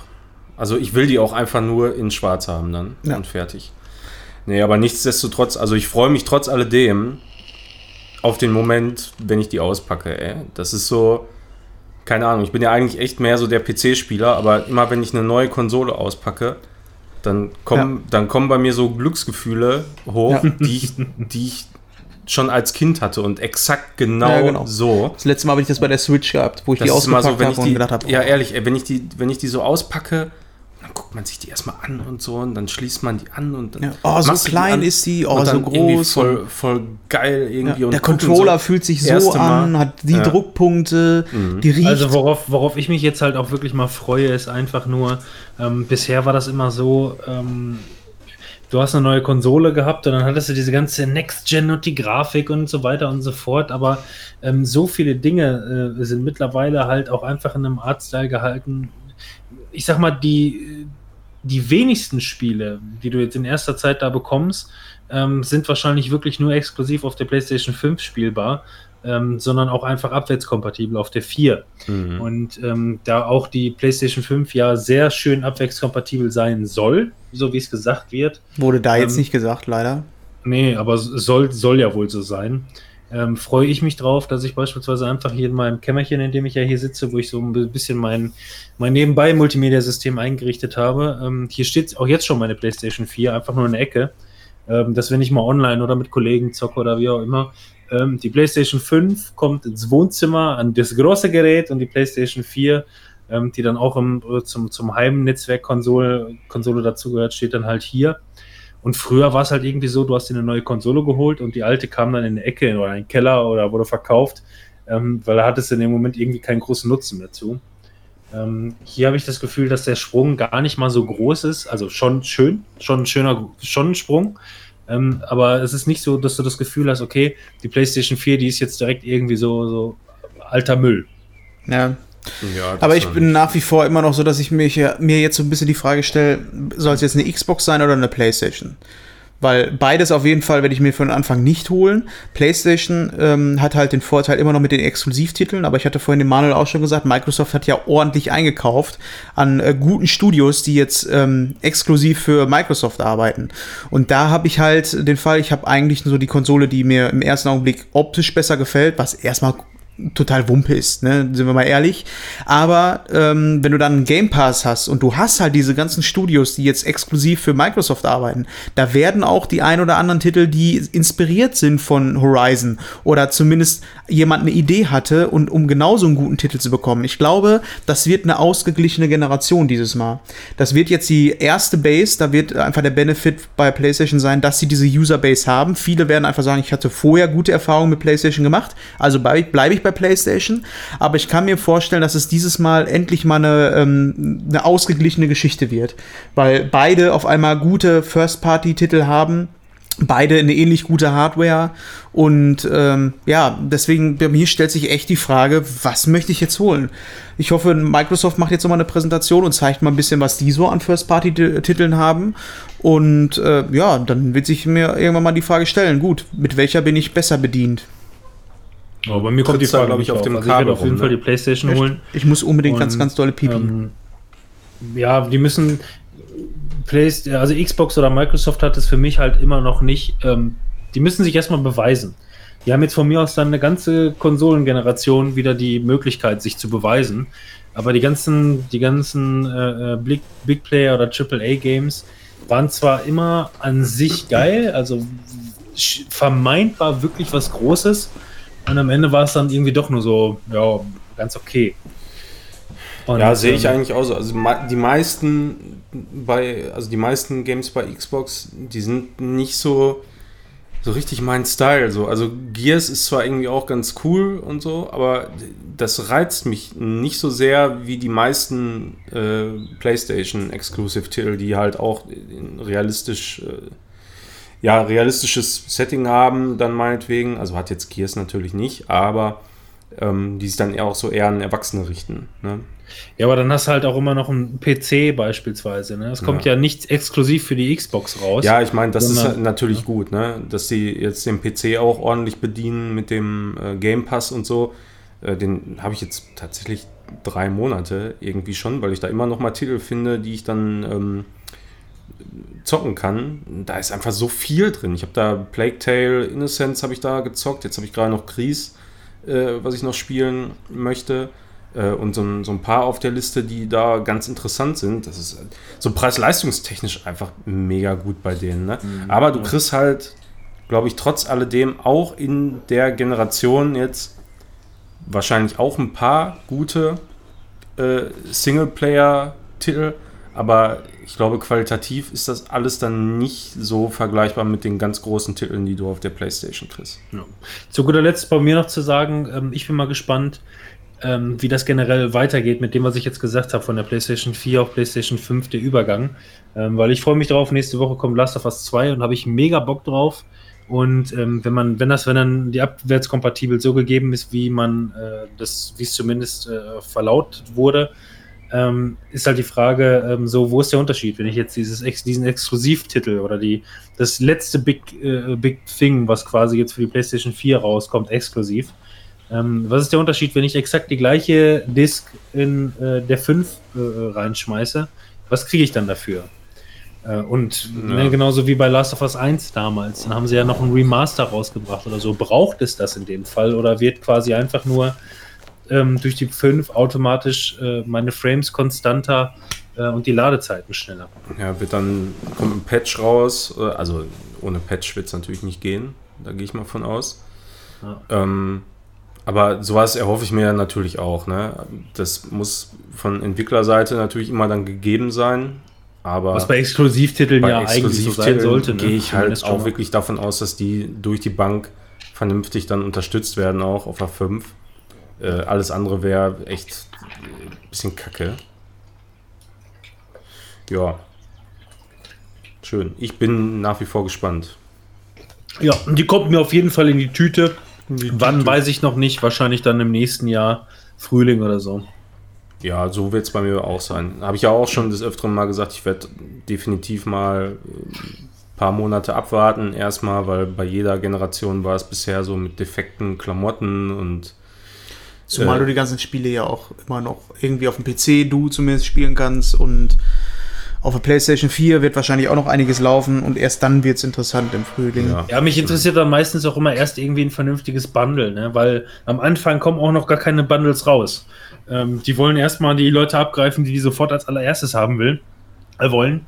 Also ich will die auch einfach nur in Schwarz haben dann
Ja.
und fertig. Nee, aber nichtsdestotrotz, also ich freue mich trotz alledem auf den Moment, wenn ich die auspacke, ey. Das ist so, keine Ahnung, ich bin ja eigentlich echt mehr so der PC-Spieler, aber immer wenn ich eine neue Konsole auspacke, dann kommen, dann kommen bei mir so Glücksgefühle hoch,
Ja.
die, ich, die ich schon als Kind hatte und exakt genau,
Ja, genau.
so.
Das letzte Mal habe ich das bei der Switch gehabt, wo ich
Das
die ausgepackt
so,
habe und
die,
gedacht habe,
ja
oh,
ehrlich, ey, wenn ich die, wenn ich die so auspacke, dann guckt man sich die erstmal an und so und dann schließt man die an und dann
Ja. Oh, so
die
klein
an
ist die, oh,
und
so groß.
voll, voll geil irgendwie
ja,
und
der Controller
so,
fühlt sich so
erste Mal.
an, hat die
Ja.
Druckpunkte,
Mhm.
die riecht.
Also worauf, worauf ich mich jetzt halt auch wirklich mal freue, ist einfach nur, ähm, bisher war das immer so, ähm, du hast eine neue Konsole gehabt und dann hattest du diese ganze Next-Gen und die Grafik und so weiter und so fort, aber ähm, so viele Dinge äh, sind mittlerweile halt auch einfach in einem Artstyle gehalten. Ich sag mal, die, die wenigsten Spiele, die du jetzt in erster Zeit da bekommst, ähm, sind wahrscheinlich wirklich nur exklusiv auf der PlayStation 5 spielbar. ähm, sondern auch einfach abwärtskompatibel auf der 4.
Mhm.
Und ähm, da auch die PlayStation 5 ja sehr schön abwärtskompatibel sein soll, so wie es gesagt wird.
Wurde da jetzt
Ähm,
nicht gesagt, leider.
Nee, aber soll, soll ja wohl so sein. Ähm, freue ich mich drauf, dass ich beispielsweise einfach hier in meinem Kämmerchen, in dem ich ja hier sitze, wo ich so ein bisschen mein, mein Nebenbei-Multimedia-System eingerichtet habe, ähm, hier steht auch jetzt schon meine PlayStation 4, einfach nur in der Ecke, ähm, dass wenn ich mal online oder mit Kollegen zocke oder wie auch immer, ähm, die PlayStation 5 kommt ins Wohnzimmer an das große Gerät und die PlayStation 4, ähm, die dann auch im, äh, zum, zum Heimnetzwerk-Konsole Konsole dazugehört, steht dann halt hier. Und früher war es halt irgendwie so, du hast dir eine neue Konsole geholt und die alte kam dann in die Ecke oder in den Keller oder wurde verkauft, ähm, weil da hattest du in dem Moment irgendwie keinen großen Nutzen mehr zu. Ähm, hier habe ich das Gefühl, dass der Sprung gar nicht mal so groß ist. Also schon schön, schon ein schöner, schon ein Sprung. Ähm, aber es ist nicht so, dass du das Gefühl hast, okay, die PlayStation 4, die ist jetzt direkt irgendwie so, so alter Müll.
Ja.
Ja,
Aber ich bin nach wie vor immer noch so, dass ich mich, ja- mir jetzt so ein bisschen die Frage stelle, soll es jetzt eine Xbox sein oder eine Playstation? Weil beides auf jeden Fall werde ich mir von Anfang nicht holen. PlayStation ähm, hat halt den Vorteil immer noch mit den Exklusivtiteln, aber ich hatte vorhin dem Manuel auch schon gesagt, Microsoft hat ja ordentlich eingekauft an äh, guten Studios, die jetzt ähm, exklusiv für Microsoft arbeiten. Und da habe ich halt den Fall, ich habe eigentlich so die Konsole, die mir im ersten Augenblick optisch besser gefällt, was erstmal total Wumpe ist, ne? sind wir mal ehrlich. Aber ähm, wenn du dann einen Game Pass hast und du hast halt diese ganzen Studios, die jetzt exklusiv für Microsoft arbeiten, da werden auch die ein oder anderen Titel, die inspiriert sind von Horizon oder zumindest jemand eine Idee hatte und um genauso einen guten Titel zu bekommen. Ich glaube, das wird eine ausgeglichene Generation dieses Mal. Das wird jetzt die erste Base, da wird einfach der Benefit bei PlayStation sein, dass sie diese User Base haben. Viele werden einfach sagen, ich hatte vorher gute Erfahrungen mit PlayStation gemacht, also bleibe bleib ich bei PlayStation. Aber ich kann mir vorstellen, dass es dieses Mal endlich mal eine, ähm, eine ausgeglichene Geschichte wird, weil beide auf einmal gute First-Party-Titel haben. Beide eine ähnlich gute Hardware und ähm, ja, deswegen bei mir stellt sich echt die Frage, was möchte ich jetzt holen? Ich hoffe, Microsoft macht jetzt nochmal eine Präsentation und zeigt mal ein bisschen, was die so an First-Party-Titeln haben. Und äh, ja, dann wird sich mir irgendwann mal die Frage stellen, gut, mit welcher bin ich besser bedient?
Aber bei mir kommt die Frage,
glaub ich, auf dem
Also ich werde
Kabel
auf jeden
rum,
Fall
ne?
die Playstation holen.
Ich muss unbedingt ganz,
Und,
ganz dolle pipi.
Ähm, ja, die müssen. Also Xbox oder Microsoft hat es für mich halt immer noch nicht. Ähm, die müssen sich erstmal beweisen. Die haben jetzt von mir aus dann eine ganze Konsolengeneration wieder die Möglichkeit, sich zu beweisen. Aber die ganzen, die ganzen äh, äh, Big, Big Player oder AAA Games waren zwar immer an sich geil, also vermeintbar wirklich was Großes. Und am Ende war es dann irgendwie doch nur so, ja, ganz okay. Und,
Ja, sehe ich
ähm,
eigentlich auch so. Also die meisten bei, also die meisten Games bei Xbox, die sind nicht so, so richtig mein Style. So. Also Gears ist zwar irgendwie auch ganz cool und so, aber das reizt mich nicht so sehr wie die meisten äh, PlayStation Exclusive Titel, die halt auch realistisch, äh, ja, realistisches Setting haben, dann meinetwegen. Also hat jetzt Gears natürlich nicht, aber ähm, die sich dann eher auch so eher an Erwachsene richten. Ne?
Ja, aber dann hast du halt auch immer noch einen PC beispielsweise. Ne? Es kommt ja. nicht exklusiv für die Xbox raus.
Ja, ich meine, das ist
Sondern-
halt natürlich gut, ne? dass sie jetzt den PC auch ordentlich bedienen mit dem äh, Game Pass und so. Äh, den habe ich jetzt tatsächlich drei Monate irgendwie schon, weil ich da immer noch mal Titel finde, die ich dann ähm, zocken kann. Da ist einfach so viel drin. Ich habe da Plague Tale, Innocence habe ich da gezockt. Jetzt habe ich gerade noch Gries, äh, was ich noch spielen möchte. Äh, und so ein, so ein paar auf der Liste, die da ganz interessant sind. Das ist so preis-leistungstechnisch einfach mega gut bei denen. Ne? Aber du kriegst halt, glaube ich, trotz alledem auch in der Generation jetzt wahrscheinlich auch ein paar gute äh, Singleplayer-Titel, aber ich glaube, qualitativ ist das alles dann nicht so vergleichbar mit den ganz großen Titeln, die du auf der PlayStation kriegst.
Ja. Zu guter Letzt bei mir noch zu sagen, ähm, ich bin mal gespannt, ähm, wie das generell weitergeht mit dem, was ich jetzt gesagt habe, von der PlayStation 4 auf PlayStation 5, der Übergang. Ähm, weil ich freue mich drauf, nächste Woche kommt Last of Us 2 und habe ich mega Bock drauf. Und ähm, wenn man, wenn das, wenn dann die abwärtskompatibel so gegeben ist, wie man äh, das, wie es zumindest äh, verlaut wurde, ähm, ist halt die Frage, ähm, so, wo ist der Unterschied, wenn ich jetzt dieses diesen Exklusivtitel oder die das letzte Big, äh, Big Thing, was quasi jetzt für die PlayStation 4 rauskommt, exklusiv, Ähm, was ist der Unterschied, wenn ich exakt die gleiche Disk in äh, der 5 äh, reinschmeiße? Was kriege ich dann dafür? Äh, und
Ja.
ne, genauso wie bei Last of Us 1 damals, dann haben sie ja noch ein Remaster rausgebracht oder so. Braucht es das in dem Fall oder wird quasi einfach nur ähm, durch die 5 automatisch äh, meine Frames konstanter äh, und die Ladezeiten schneller?
Ja, wird dann, kommt ein Patch raus. äh, Also ohne Patch wird es natürlich nicht gehen. Da gehe ich mal von aus.
Ja.
Ähm, aber sowas erhoffe ich mir natürlich auch. Ne? Das muss von Entwicklerseite natürlich immer dann gegeben sein. Aber
Was bei Exklusivtiteln
bei
ja eigentlich so sein
Exklusivtiteln
sollte. ne?
gehe ich halt auch wirklich davon aus, dass die durch die Bank vernünftig dann unterstützt werden, auch auf der 5. Äh, alles andere wäre echt ein bisschen kacke. Ja. Schön. Ich bin nach wie vor gespannt.
Ja, die kommt mir auf jeden Fall in die Tüte.
Die
Wann
Tüte.
weiß ich noch nicht. Wahrscheinlich dann im nächsten Jahr, Frühling oder so.
Ja, so wird es bei mir auch sein. Habe ich ja auch schon des Öfteren mal gesagt, ich werde definitiv mal ein paar Monate abwarten, erstmal, weil bei jeder Generation war es bisher so mit defekten Klamotten und
Zumal
Äh,
du die ganzen Spiele ja auch immer noch irgendwie auf dem PC, du zumindest spielen kannst und auf der PlayStation 4 wird wahrscheinlich auch noch einiges laufen und erst dann wird es interessant im Frühling.
ja.
Ja, mich interessiert dann meistens auch immer erst irgendwie ein vernünftiges Bundle, ne? weil am Anfang kommen auch noch gar keine Bundles raus. Ähm, die wollen erstmal die Leute abgreifen, die die sofort als allererstes haben will, äh, wollen.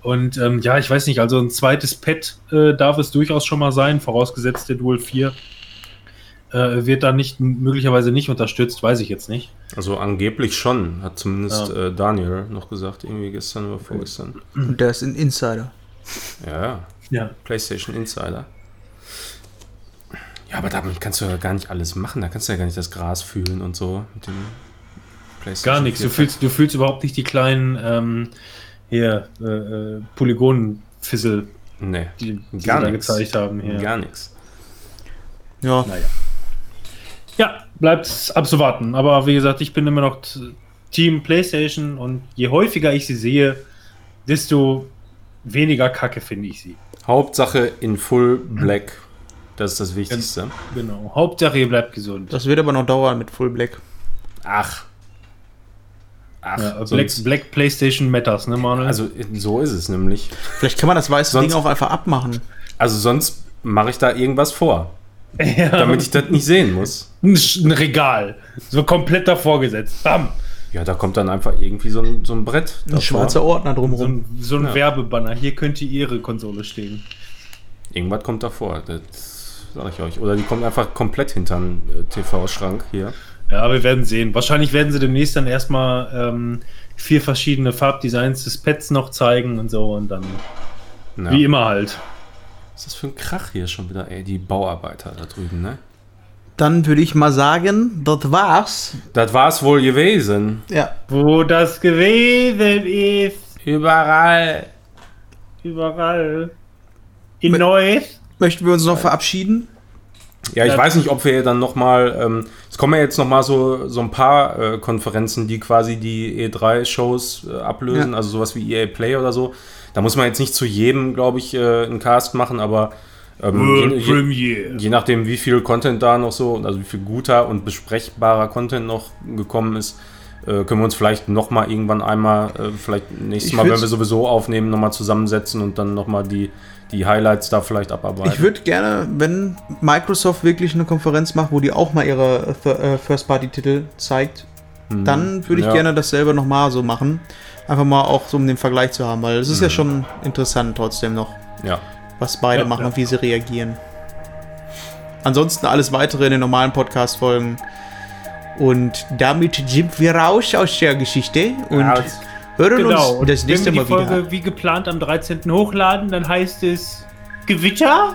Und ähm, ja, ich weiß nicht, also ein zweites Pad äh, darf es durchaus schon mal sein, vorausgesetzt der Dual 4 äh, wird da nicht möglicherweise nicht unterstützt, weiß ich jetzt nicht.
Also angeblich schon, hat zumindest
Ja.
äh, Daniel noch gesagt, irgendwie gestern oder vorgestern.
Und der ist ein Insider.
Ja, ja. PlayStation Insider. Ja, aber damit kannst du ja gar nicht alles machen. Da kannst du ja gar nicht das Gras fühlen und so mit dem PlayStation.
Gar nichts. Du
4.
fühlst, du fühlst überhaupt nicht die kleinen ähm, hier äh, äh, Polygonfissel,
Nee,
die, die
Gar
sie da gezeigt haben. Hier.
gar nichts.
Ja,
Naja. Ja, bleibt abzuwarten. Aber wie gesagt, ich bin immer noch Team PlayStation und je häufiger ich sie sehe, desto weniger kacke finde ich sie.
Hauptsache in Full Black. Das ist das Wichtigste.
Genau. Hauptsache, ihr bleibt gesund.
das wird aber noch dauern mit Full Black.
Ach. Ach,
Ja, Black, Black PlayStation Matters, ne, Manuel?
also so ist es nämlich.
Vielleicht kann man das weiße
Sonst-
Ding auch einfach abmachen.
Also sonst mache ich da irgendwas vor,
ja,
damit ich das nicht sehen muss.
Ein, ein Regal. So komplett davor gesetzt. Bam.
Ja, da kommt dann einfach irgendwie so ein, so ein Brett.
Ein
davor.
schwarzer Ordner
So
drumherum.
ein, so ein
Ja.
Werbebanner. Hier könnte Ihre Konsole stehen.
Irgendwas kommt davor, das sage ich euch. Oder die kommt einfach komplett hinter den äh, TV-Schrank hier.
Ja, wir werden sehen. Wahrscheinlich werden sie demnächst dann erstmal ähm, vier verschiedene Farbdesigns des Pads noch zeigen und so und dann
Ja.
wie immer halt.
Was ist das für ein Krach hier schon wieder, ey? Die Bauarbeiter da drüben, ne?
Dann würde ich mal sagen, das war's.
Das war's wohl gewesen.
Ja.
Wo das gewesen ist,
Überall.
überall. In
Mit-
Neues.
Möchten wir uns noch verabschieden?
Ja, ich weiß nicht, ob wir dann nochmal, ähm, es kommen ja jetzt nochmal so, so ein paar äh, Konferenzen, die quasi die E3-Shows äh, ablösen,
Ja.
also sowas wie EA Play oder so. Da muss man jetzt nicht zu jedem, glaube ich, äh, einen Cast machen, aber ähm, je, je, je nachdem, wie viel Content da noch so, also wie viel guter und besprechbarer Content noch gekommen ist, äh, können wir uns vielleicht nochmal irgendwann einmal, äh, vielleicht nächstes
Ich
Mal, wenn wir sowieso aufnehmen, nochmal zusammensetzen und dann nochmal die, die Highlights da vielleicht abarbeiten.
Ich würde gerne, wenn Microsoft wirklich eine Konferenz macht, wo die auch mal ihre äh, First-Party-Titel zeigt, dann würde ich
Ja.
gerne das selber nochmal so machen. Einfach mal auch so um den Vergleich zu haben, weil es ist ja schon interessant trotzdem noch,
Ja.
Was beide
Ja,
machen
ja.
und wie sie reagieren. Ansonsten alles weitere in den normalen Podcast-Folgen. Und damit sind wir raus aus der Geschichte und
Raus.
hören
Genau.
uns das
Und
nächste
wenn wir
Mal
die Folge
wieder.
wie geplant am 13. hochladen, dann heißt es Gewitter?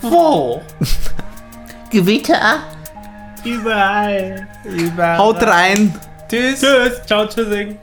Wo? Gewitter?
Überall. Überall.
Haut rein!
Tschüss.
Tschüss. Ciao, tschüssing.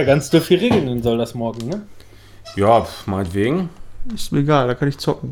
Ja, ganz dürftig regeln soll das morgen, ne?
Ja, pf, meinetwegen.
Ist mir egal, da kann ich zocken.